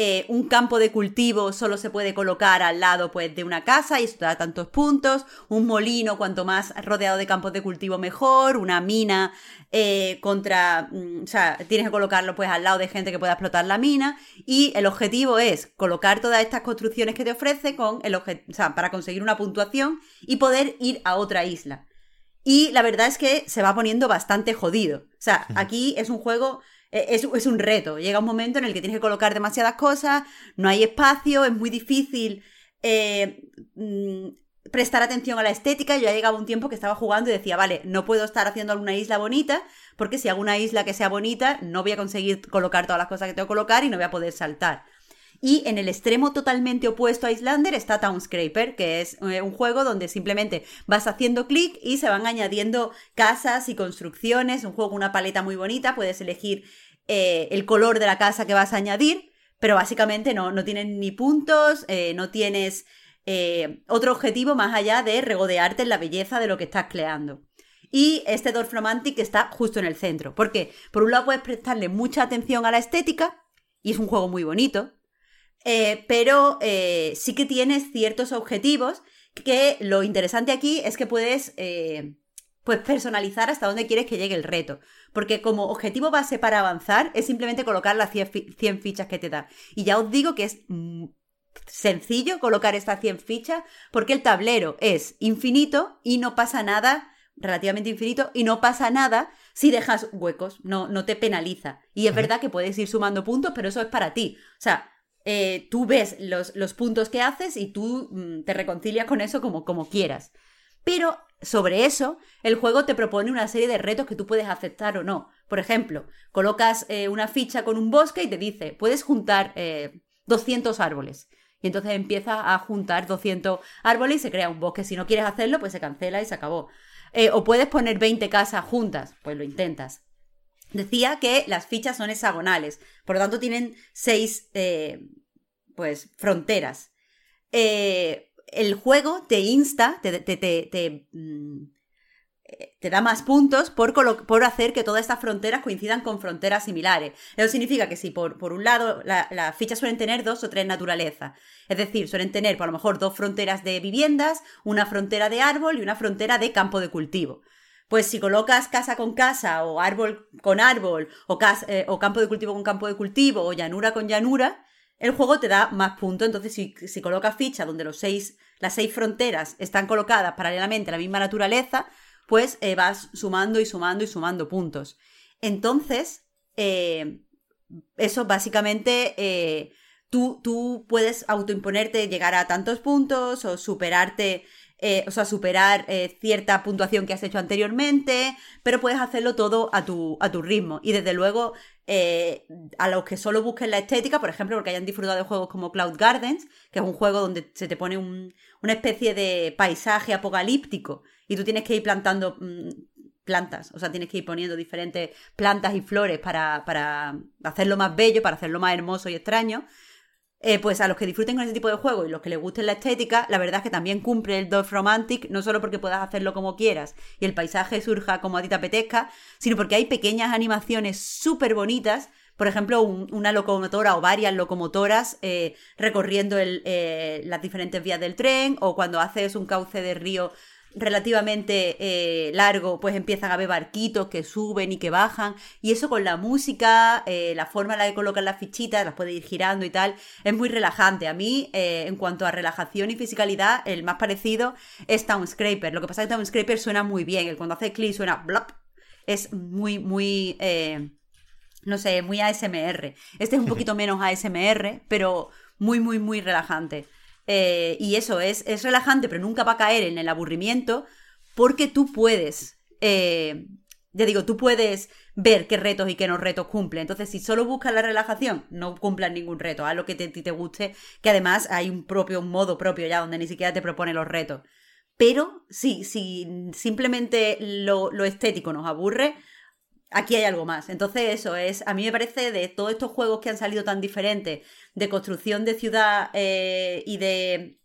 eh, un campo de cultivo solo se puede colocar al lado pues, de una casa y eso te da tantos puntos, un molino cuanto más rodeado de campos de cultivo mejor, una mina eh, contra, mm, o sea, tienes que colocarlo pues al lado de gente que pueda explotar la mina y el objetivo es colocar todas estas construcciones que te ofrece con el o sea, para conseguir una puntuación y poder ir a otra isla. Y la verdad es que se va poniendo bastante jodido. O sea, aquí es un juego, es, es un reto. Llega un momento en el que tienes que colocar demasiadas cosas, no hay espacio, es muy difícil eh, mm, prestar atención a la estética. Yo ya llegaba un tiempo que estaba jugando y decía, vale, no puedo estar haciendo alguna isla bonita, porque si hago una isla que sea bonita, no voy a conseguir colocar todas las cosas que tengo que colocar y no voy a poder saltar. Y en el extremo totalmente opuesto a Islander está Townscraper, que es eh, un juego donde simplemente vas haciendo clic y se van añadiendo casas y construcciones. Un juego con una paleta muy bonita, puedes elegir eh, el color de la casa que vas a añadir, pero básicamente no, no tienes ni puntos, eh, no tienes otro objetivo más allá de regodearte en la belleza de lo que estás creando. Y este Dorf Romantic está justo en el centro. Porque, por un lado, puedes prestarle mucha atención a la estética, y es un juego muy bonito, eh, pero eh, sí que tienes ciertos objetivos que lo interesante aquí es que puedes eh, pues personalizar hasta dónde quieres que llegue el reto. Porque como objetivo base para avanzar es simplemente colocar las 100, fi- 100 fichas que te da. Y ya os digo que es mm, sencillo colocar estas 100 fichas porque el tablero es infinito y no pasa nada, relativamente infinito, y no pasa nada si dejas huecos, no, no te penaliza. Y es verdad que puedes ir sumando puntos, pero eso es para ti. O sea, eh, tú ves los, los puntos que haces y tú mm, te reconcilias con eso como, como quieras. Pero sobre eso, el juego te propone una serie de retos que tú puedes aceptar o no. Por ejemplo, colocas eh, una ficha con un bosque y te dice, puedes juntar eh, 200 árboles. Y entonces empieza a juntar 200 árboles y se crea un bosque. Si no quieres hacerlo, pues se cancela y se acabó. Eh, o puedes poner 20 casas juntas, pues lo intentas. Decía que las fichas son hexagonales, por lo tanto tienen seis eh, pues, fronteras. Eh, el juego te insta, te, te, te, mm, eh, da más puntos por, por hacer que todas estas fronteras coincidan con fronteras similares. Eso significa que si por, por un lado la- las fichas suelen tener dos o tres naturalezas, es decir, suelen tener por lo mejor dos fronteras de viviendas, una frontera de árbol y una frontera de campo de cultivo. Pues si colocas casa con casa, o árbol con árbol, o, eh, o campo de cultivo con campo de cultivo, o llanura con llanura, el juego te da más puntos. Entonces, si, colocas fichas donde los seis, las seis fronteras están colocadas paralelamente a la misma naturaleza, pues eh, vas sumando y sumando y sumando puntos. Entonces, eh, eso básicamente eh, tú, tú puedes autoimponerte llegar a tantos puntos o superarte, eh, o sea, superar eh, cierta puntuación que has hecho anteriormente, pero puedes hacerlo todo a tu, a tu ritmo. Y desde luego, eh, a los que solo busquen la estética, por ejemplo, porque hayan disfrutado de juegos como Cloud Gardens, que es un juego donde se te pone un- una especie de paisaje apocalíptico y tú tienes que ir plantando mm, plantas, o sea, tienes que ir poniendo diferentes plantas y flores para, para hacerlo más bello, para hacerlo más hermoso y extraño. Eh, pues a los que disfruten con ese tipo de juego y los que les guste la estética, la verdad es que también cumple el Dove Romantic, no solo porque puedas hacerlo como quieras y el paisaje surja como a ti te apetezca, sino porque hay pequeñas animaciones súper bonitas. Por ejemplo, un- una locomotora o varias locomotoras eh, recorriendo eh, las diferentes vías del tren, o cuando haces un cauce de río relativamente eh, largo, pues empiezan a haber barquitos que suben y que bajan. Y eso con la música, eh, la forma en la que colocan las fichitas, las puedes ir girando y tal, es muy relajante. A mí, eh, en cuanto a relajación y fisicalidad, el más parecido es Town Scraper. Lo que pasa es que Town Scraper suena muy bien. El cuando hace clic suena blop. Es muy, muy. no sé, muy ASMR. Este es un poquito menos ASMR, pero muy, muy, muy relajante. Eh, y eso es, es relajante, pero nunca va a caer en el aburrimiento, porque tú puedes, eh, ya digo, tú puedes ver qué retos y qué no retos cumple. Entonces, si solo buscas la relajación, no cumplas ningún reto, haz lo que te, te guste, que además hay un propio un modo propio ya donde ni siquiera te propone los retos. Pero si, si simplemente lo, lo estético nos aburre, aquí hay algo más. Entonces, eso es, a mí me parece de todos estos juegos que han salido tan diferentes, de construcción de ciudad eh, y de,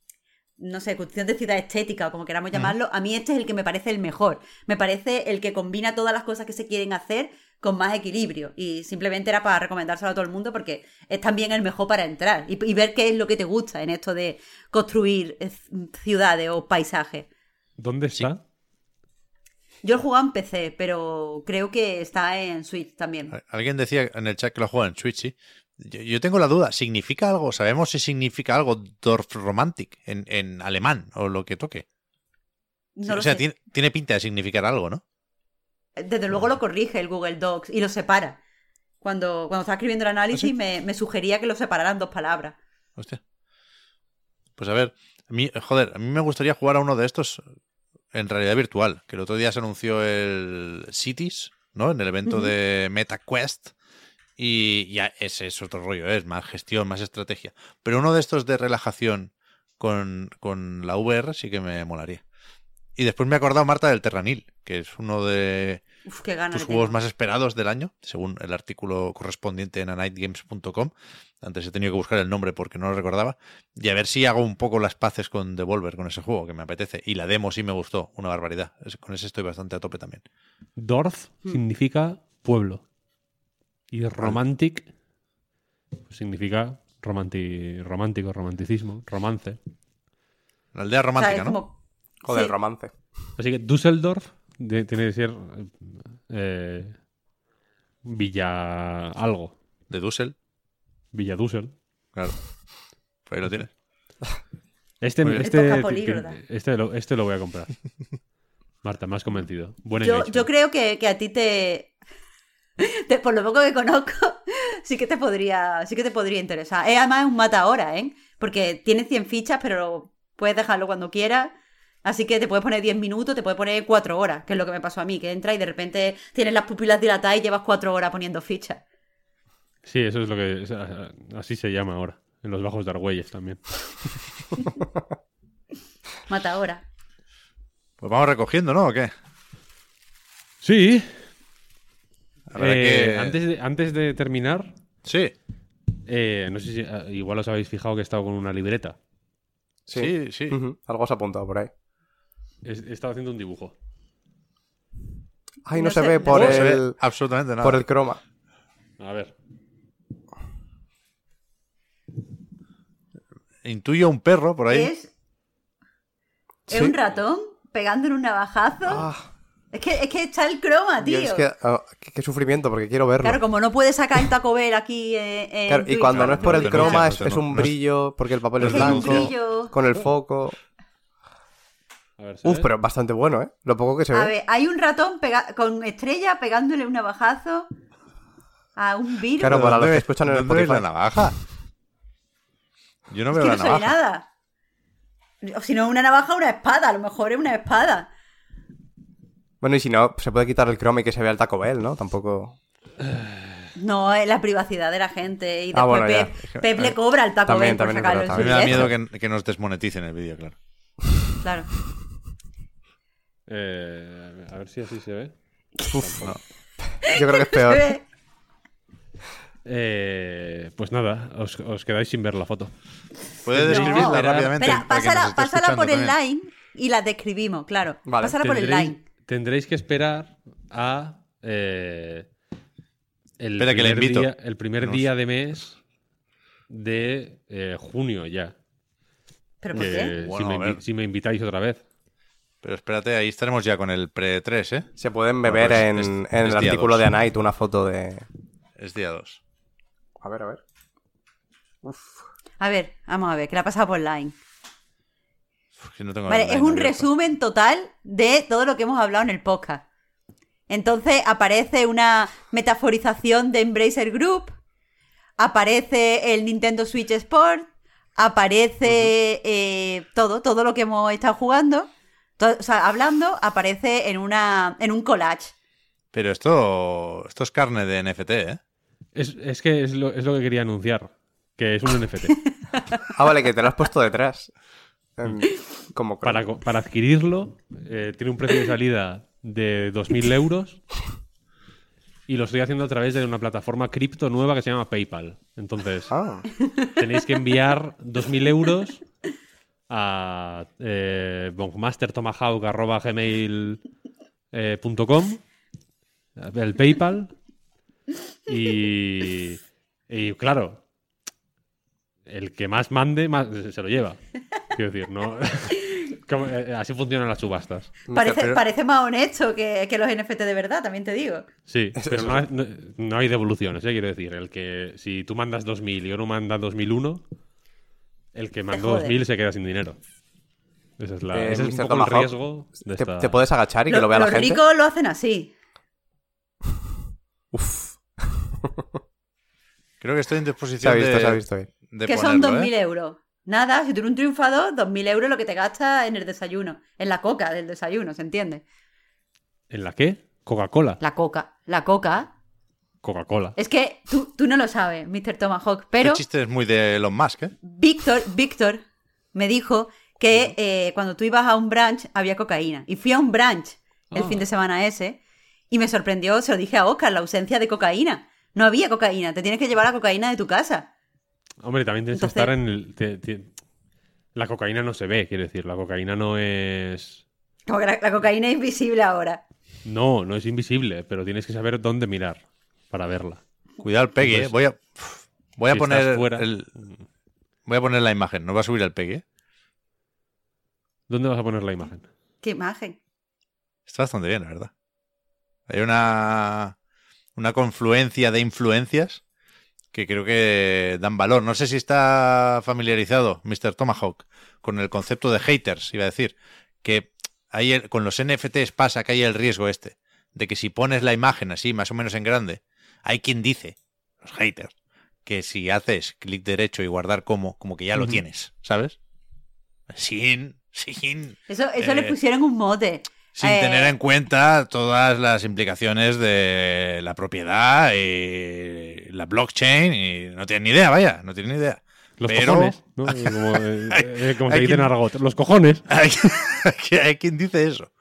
no sé, construcción de ciudad estética o como queramos llamarlo, a mí este es el que me parece el mejor. Me parece el que combina todas las cosas que se quieren hacer con más equilibrio. Y simplemente era para recomendárselo a todo el mundo porque es también el mejor para entrar y, y ver qué es lo que te gusta en esto de construir eh, ciudades o paisajes. ¿Dónde está? Yo he jugado en PC, pero creo que está en Switch también. Alguien decía en el chat que lo juega en Switch, sí. Yo, yo tengo la duda, ¿significa algo? ¿Sabemos si significa algo Dorf Romantic en, en alemán o lo que toque? No o sea, sé. tiene, tiene pinta de significar algo, ¿no? Desde luego lo corrige el Google Docs y lo separa. Cuando, cuando estaba escribiendo el análisis ¿Ah, sí? me, me sugería que lo separaran dos palabras. Hostia. Pues a ver, a mí, joder, a mí me gustaría jugar a uno de estos en realidad virtual, que el otro día se anunció el Cities, ¿no? En el evento de MetaQuest. Y ya ese es otro rollo, ¿eh? es más gestión, más estrategia. Pero uno de estos de relajación con, con la VR sí que me molaría. Y después me he acordado, Marta, del Terranil, que es uno de Uf, qué tus juegos tengo. más esperados del año, según el artículo correspondiente en anightgames.com. Antes he tenido que buscar el nombre porque no lo recordaba. Y a ver si hago un poco las paces con Devolver, con ese juego que me apetece. Y la demo sí me gustó, una barbaridad. Con ese estoy bastante a tope también. Dorf Hmm. significa pueblo. Y romantic pues, significa romanti- romántico, romanticismo, romance. La aldea O sea, romántica, ¿no? como- Joder, Sí. romance. Así que Düsseldorf de- tiene que ser eh, Villa algo. De Dussel. Villa Dussel. Claro. Pues ahí lo tienes. Este, este, Esto es políglota. este, lo, este lo voy a comprar. Marta, me has convencido. Buen Yo, yo creo que, que a ti te. Te- por lo poco que conozco, sí que te podría, sí que te podría interesar. Es además un mata ahora, ¿eh? Porque tiene 100 fichas, pero puedes dejarlo cuando quieras. Así que te puedes poner 10 minutos, te puedes poner 4 horas, que es lo que me pasó a mí, que entra y de repente tienes las pupilas dilatadas y llevas 4 horas poniendo fichas. Sí, eso es lo que. es- así se llama ahora. En los bajos de Argüelles también. Mata ahora. Pues vamos recogiendo, ¿no? ¿O qué? Sí. Eh, que- antes, de, antes de terminar, Sí, eh, no sé si eh, igual os habéis fijado que he estado con una libreta. sí, sí. Algo se ha apuntado por ahí. He, he estado haciendo un dibujo. Ay, no, No se ve por No se ve el, absolutamente nada. por el croma. A ver. Intuyo un perro por ahí. Es, es Sí. un ratón pegándole un navajazo. Ah, Es, que, es que está el croma, tío. Dios, es que, ah, qué, qué sufrimiento, porque quiero verlo. Claro, como no puede sacar el Taco Bell aquí eh, en Claro, y cuando Claro, no es por el croma, es, es un no es- brillo, porque el papel es es blanco, brillo. con el foco. A ver, ¿se Uf, ve? pero es bastante bueno, ¿eh? Lo poco que se A ve. ver, hay un ratón pega- con estrella pegándole un navajazo a un virus. Claro, ¿Pero para los que escuchan en el ves la Spotify. navaja? Yo no es veo que la no navaja. nada. O si no, una navaja, una espada. A lo mejor es una espada. Bueno, y si no, se puede quitar el croma y que se vea el Taco Bell, ¿no? Tampoco... No, es la privacidad de la gente. Y Ah, después bueno, ya. Pep, Pep le cobra el Taco También, Bell por sacarlo A mí me da miedo que, que nos desmoneticen el vídeo, claro. Claro. Eh, a ver si así se ve. Yo creo que es peor. Eh, pues nada, os, os quedáis sin ver la foto. ¿Puede No. describirla rápidamente? Espera, pásala, por el también? line y la describimos, claro. Vale. Pásala por el line. Tendréis que esperar a. eh, el Espera, que le primer invito. Día, el primer No día de mes de eh, junio ya. ¿Pero por Que qué? si, Bueno, me si invitáis otra vez. Pero espérate, ahí estaremos ya con el pre-3, ¿eh? Se pueden beber en, es- en es el artículo dos. de Anite una foto de... Es día 2. A ver, a ver. A ver, vamos a ver, que la ha pasado por line. No tengo Vale, es un abierto. resumen total de todo lo que hemos hablado en el podcast. Entonces aparece una metaforización de Embracer Group, aparece el Nintendo Switch Sport, aparece eh, todo, todo lo que hemos estado jugando, o sea, hablando, aparece en, una, en un collage. Pero esto, esto es carne de NFT, ¿eh? Es, es que es lo, es lo que quería anunciar. Que es un NFT. Ah, vale, que te lo has puesto detrás. Como croma. para, para adquirirlo, eh, tiene un precio de salida de 2.000 euros. Y lo estoy haciendo a través de una plataforma cripto nueva que se llama PayPal. Entonces, Ah, tenéis que enviar 2.000 euros a eh, bonkmastertomahawk.gmail.com el PayPal y, y claro el que más mande más se lo lleva quiero decir no Como, eh, así funcionan las subastas Parece, pero- parece más honesto que, que los NFT de verdad, también te digo. sí pero no hay, no- no hay devoluciones ¿eh? quiero decir el que si tú mandas 2.000 y uno manda 2.001 el que mandó jode. 2.000 se queda sin dinero ese es, la, Eh, ese es un Mr. poco el riesgo de ¿te, esta- te puedes agachar y que Lo- lo vea la los gente? ricos lo hacen así. Uf, Creo que estoy en se ha disposición visto, de, se ha visto ahí. De que son ponerlo, 2.000 ¿eh? euros. Nada, si tú eres un triunfador, 2.000 euros lo que te gastas en el desayuno. En la coca del desayuno, ¿se entiende? ¿En la qué? Coca-Cola. La coca. La coca. Coca-Cola. Es que tú, tú no lo sabes, Mr. Tomahawk, pero Este chiste es muy de Elon Musk, ¿eh? Víctor, Víctor me dijo que eh, cuando tú ibas a un brunch había cocaína. Y fui a un brunch el Ah. fin de semana ese y me sorprendió, se lo dije a Oscar, la ausencia de cocaína. No había cocaína, te tienes que llevar la cocaína de tu casa. Hombre, también tienes Entonces- que estar en el... te- te- La cocaína no se ve, quiero decir. La cocaína no es... Como que la, la cocaína es invisible ahora. No, no es invisible, pero tienes que saber dónde mirar para verla. Cuidado el Peggy, ¿eh? Voy a, voy a si poner fuera- el- voy a poner la imagen, no va a subir el Peggy, ¿eh? ¿Dónde vas a poner la imagen? Qué imagen. Está bastante bien, la verdad. Hay una, una confluencia de influencias que creo que dan valor. No sé si está familiarizado Mr. Tomahawk con el concepto de haters, iba a decir. Que el- con los NFTs pasa que hay el riesgo este de que si pones la imagen así, más o menos en grande, hay quien dice, los haters, que si haces clic derecho y guardar como, como que ya lo tienes, ¿sabes? Sin, sin, Eso, eso le Eh, pusieron un mote. Sin Eh, tener en cuenta todas las implicaciones de la propiedad y la blockchain y no tienen ni idea, vaya, no tienen ni idea. Los Pero- cojones, ¿no? Como, eh, eh, como se dice en argot. Los cojones. Hay, hay quien dice eso.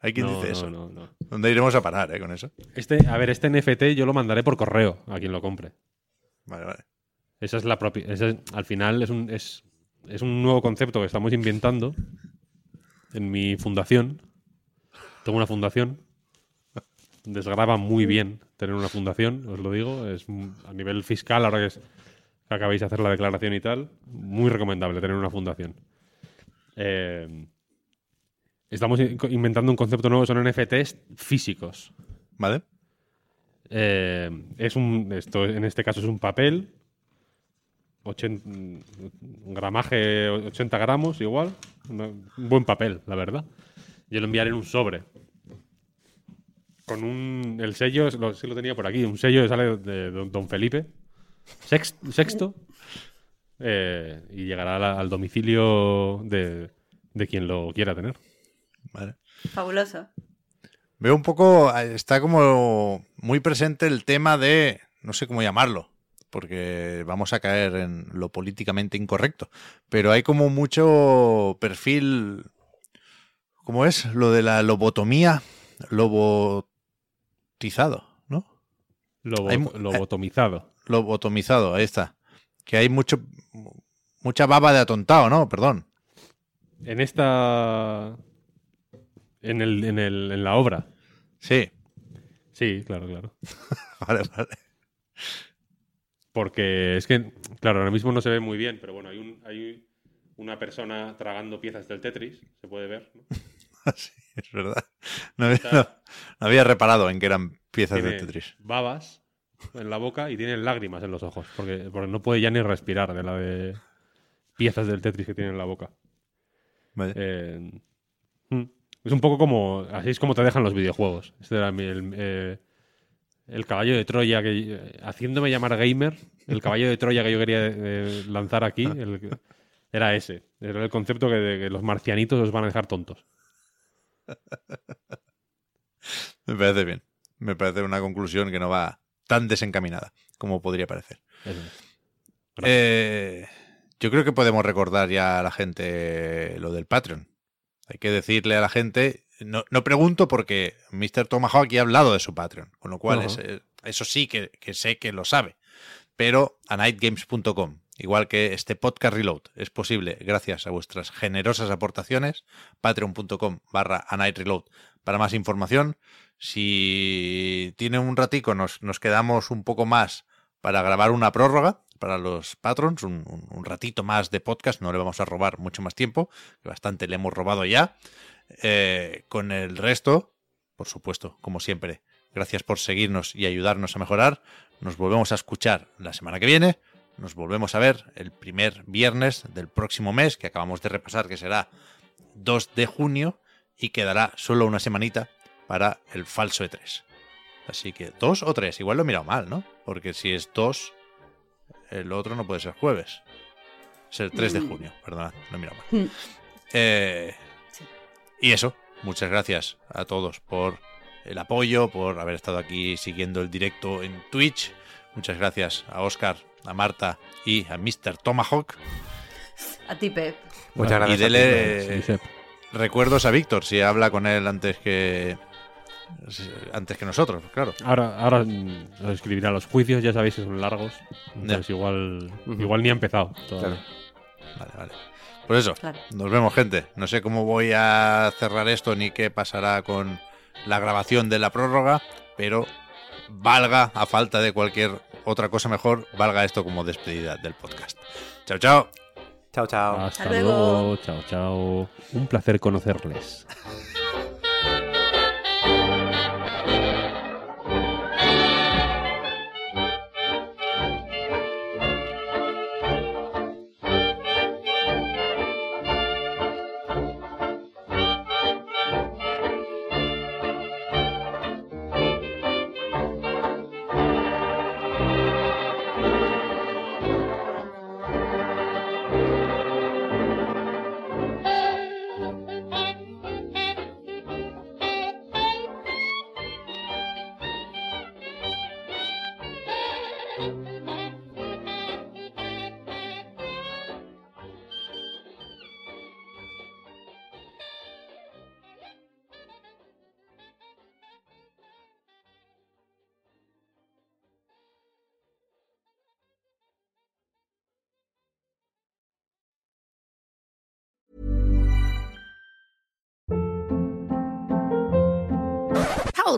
Hay quien No, dice no, eso. no, no. ¿Dónde iremos a parar eh, con eso? Este, a ver, este NFT yo lo mandaré por correo a quien lo compre. Vale, vale. Esa es la propia. esa es- al final es un, es, es un nuevo concepto que estamos inventando en mi fundación. Tengo una fundación. Desgraba muy bien tener una fundación, os lo digo. Es a nivel fiscal, ahora que, es- que acabáis de hacer la declaración y tal, muy recomendable tener una fundación. Eh, estamos in- inventando un concepto nuevo, son NFTs físicos. ¿Vale? Eh, es un, esto en este caso es un papel, 80, un gramaje 80 gramos igual, un buen papel, la verdad. Yo lo enviaré en un sobre. Con un, el sello, lo, sí lo tenía por aquí, un sello que sale de Don, Don Felipe, sex- sexto, eh, y llegará al, al domicilio de, de quien lo quiera tener. Vale. Fabuloso. Veo un poco, está como muy presente el tema de, no sé cómo llamarlo, porque vamos a caer en lo políticamente incorrecto, pero hay como mucho perfil, ¿cómo es? Lo de la lobotomía, lobotizado, ¿no? Lobo- Hay mu- lobotomizado. Lobotomizado, ahí está. Que hay mucho, mucha baba de atontado, ¿no? Perdón. En esta. En, el, en, el, en la obra. Sí, Sí, claro, claro. vale, vale. Porque es que, claro, ahora mismo no se ve muy bien, pero bueno, hay, un, hay una persona tragando piezas del Tetris, se puede ver. ¿no? Sí, es verdad. No había, no- no había reparado en que eran piezas de Tiene Tetris. babas en la boca y tiene lágrimas en los ojos, porque, porque no puede ya ni respirar de la de piezas del Tetris que tiene en la boca. Vale. Eh, mm. es un poco como. Así es como te dejan los videojuegos. Este era mi- el, eh, el caballo de Troya que. eh, haciéndome llamar gamer, el caballo de Troya que yo quería lanzar aquí, el era ese. Era el concepto que, de que los marcianitos os van a dejar tontos. Me parece bien. Me parece una conclusión que no va tan desencaminada como podría parecer. Eh, yo creo que podemos recordar ya a la gente lo del Patreon. Hay que decirle a la gente. No, no pregunto porque Mr. Tomahawk ya ha hablado de su Patreon, con lo cual es, eso sí que, que sé que lo sabe. Pero a nightgames.com, igual que este podcast reload, es posible gracias a vuestras generosas aportaciones. Patreon.com barra para más información. Si tiene un ratico, nos, nos quedamos un poco más para grabar una prórroga para los patrons, un ratito más de podcast, no le vamos a robar mucho más tiempo, que bastante le hemos robado ya. Eh, con el resto, por supuesto, como siempre, gracias por seguirnos y ayudarnos a mejorar. Nos volvemos a escuchar la semana que viene. Nos volvemos a ver el primer viernes del próximo mes, que acabamos de repasar, que será 2 de junio, y quedará solo una semanita para el falso E3. Así que dos o tres, igual lo he mirado mal, ¿no? Porque si es dos, el otro no puede ser jueves. Es el 3 de Mm. junio, perdona, lo he mirado mal. Mm. Eh, y eso, muchas gracias a todos por el apoyo, por haber estado aquí siguiendo el directo en Twitch. Muchas gracias a Oscar, a Marta y a Mr. Tomahawk. A ti, Pep. Muchas gracias. Y a ti. dele recuerdos a Víctor, si habla con él antes que antes que nosotros, claro. Ahora, ahora os escribirá los juicios, ya sabéis que son largos. Entonces igual, igual ni ha empezado. todavía. Claro. Vale, vale. Pues eso, Claro. nos vemos, gente. No sé cómo voy a cerrar esto ni qué pasará con la grabación de la prórroga, pero valga, a falta de cualquier otra cosa mejor, valga esto como despedida del podcast. Chao, chao. Chao, chao. Hasta luego. luego. Chao, chao. Un placer conocerles.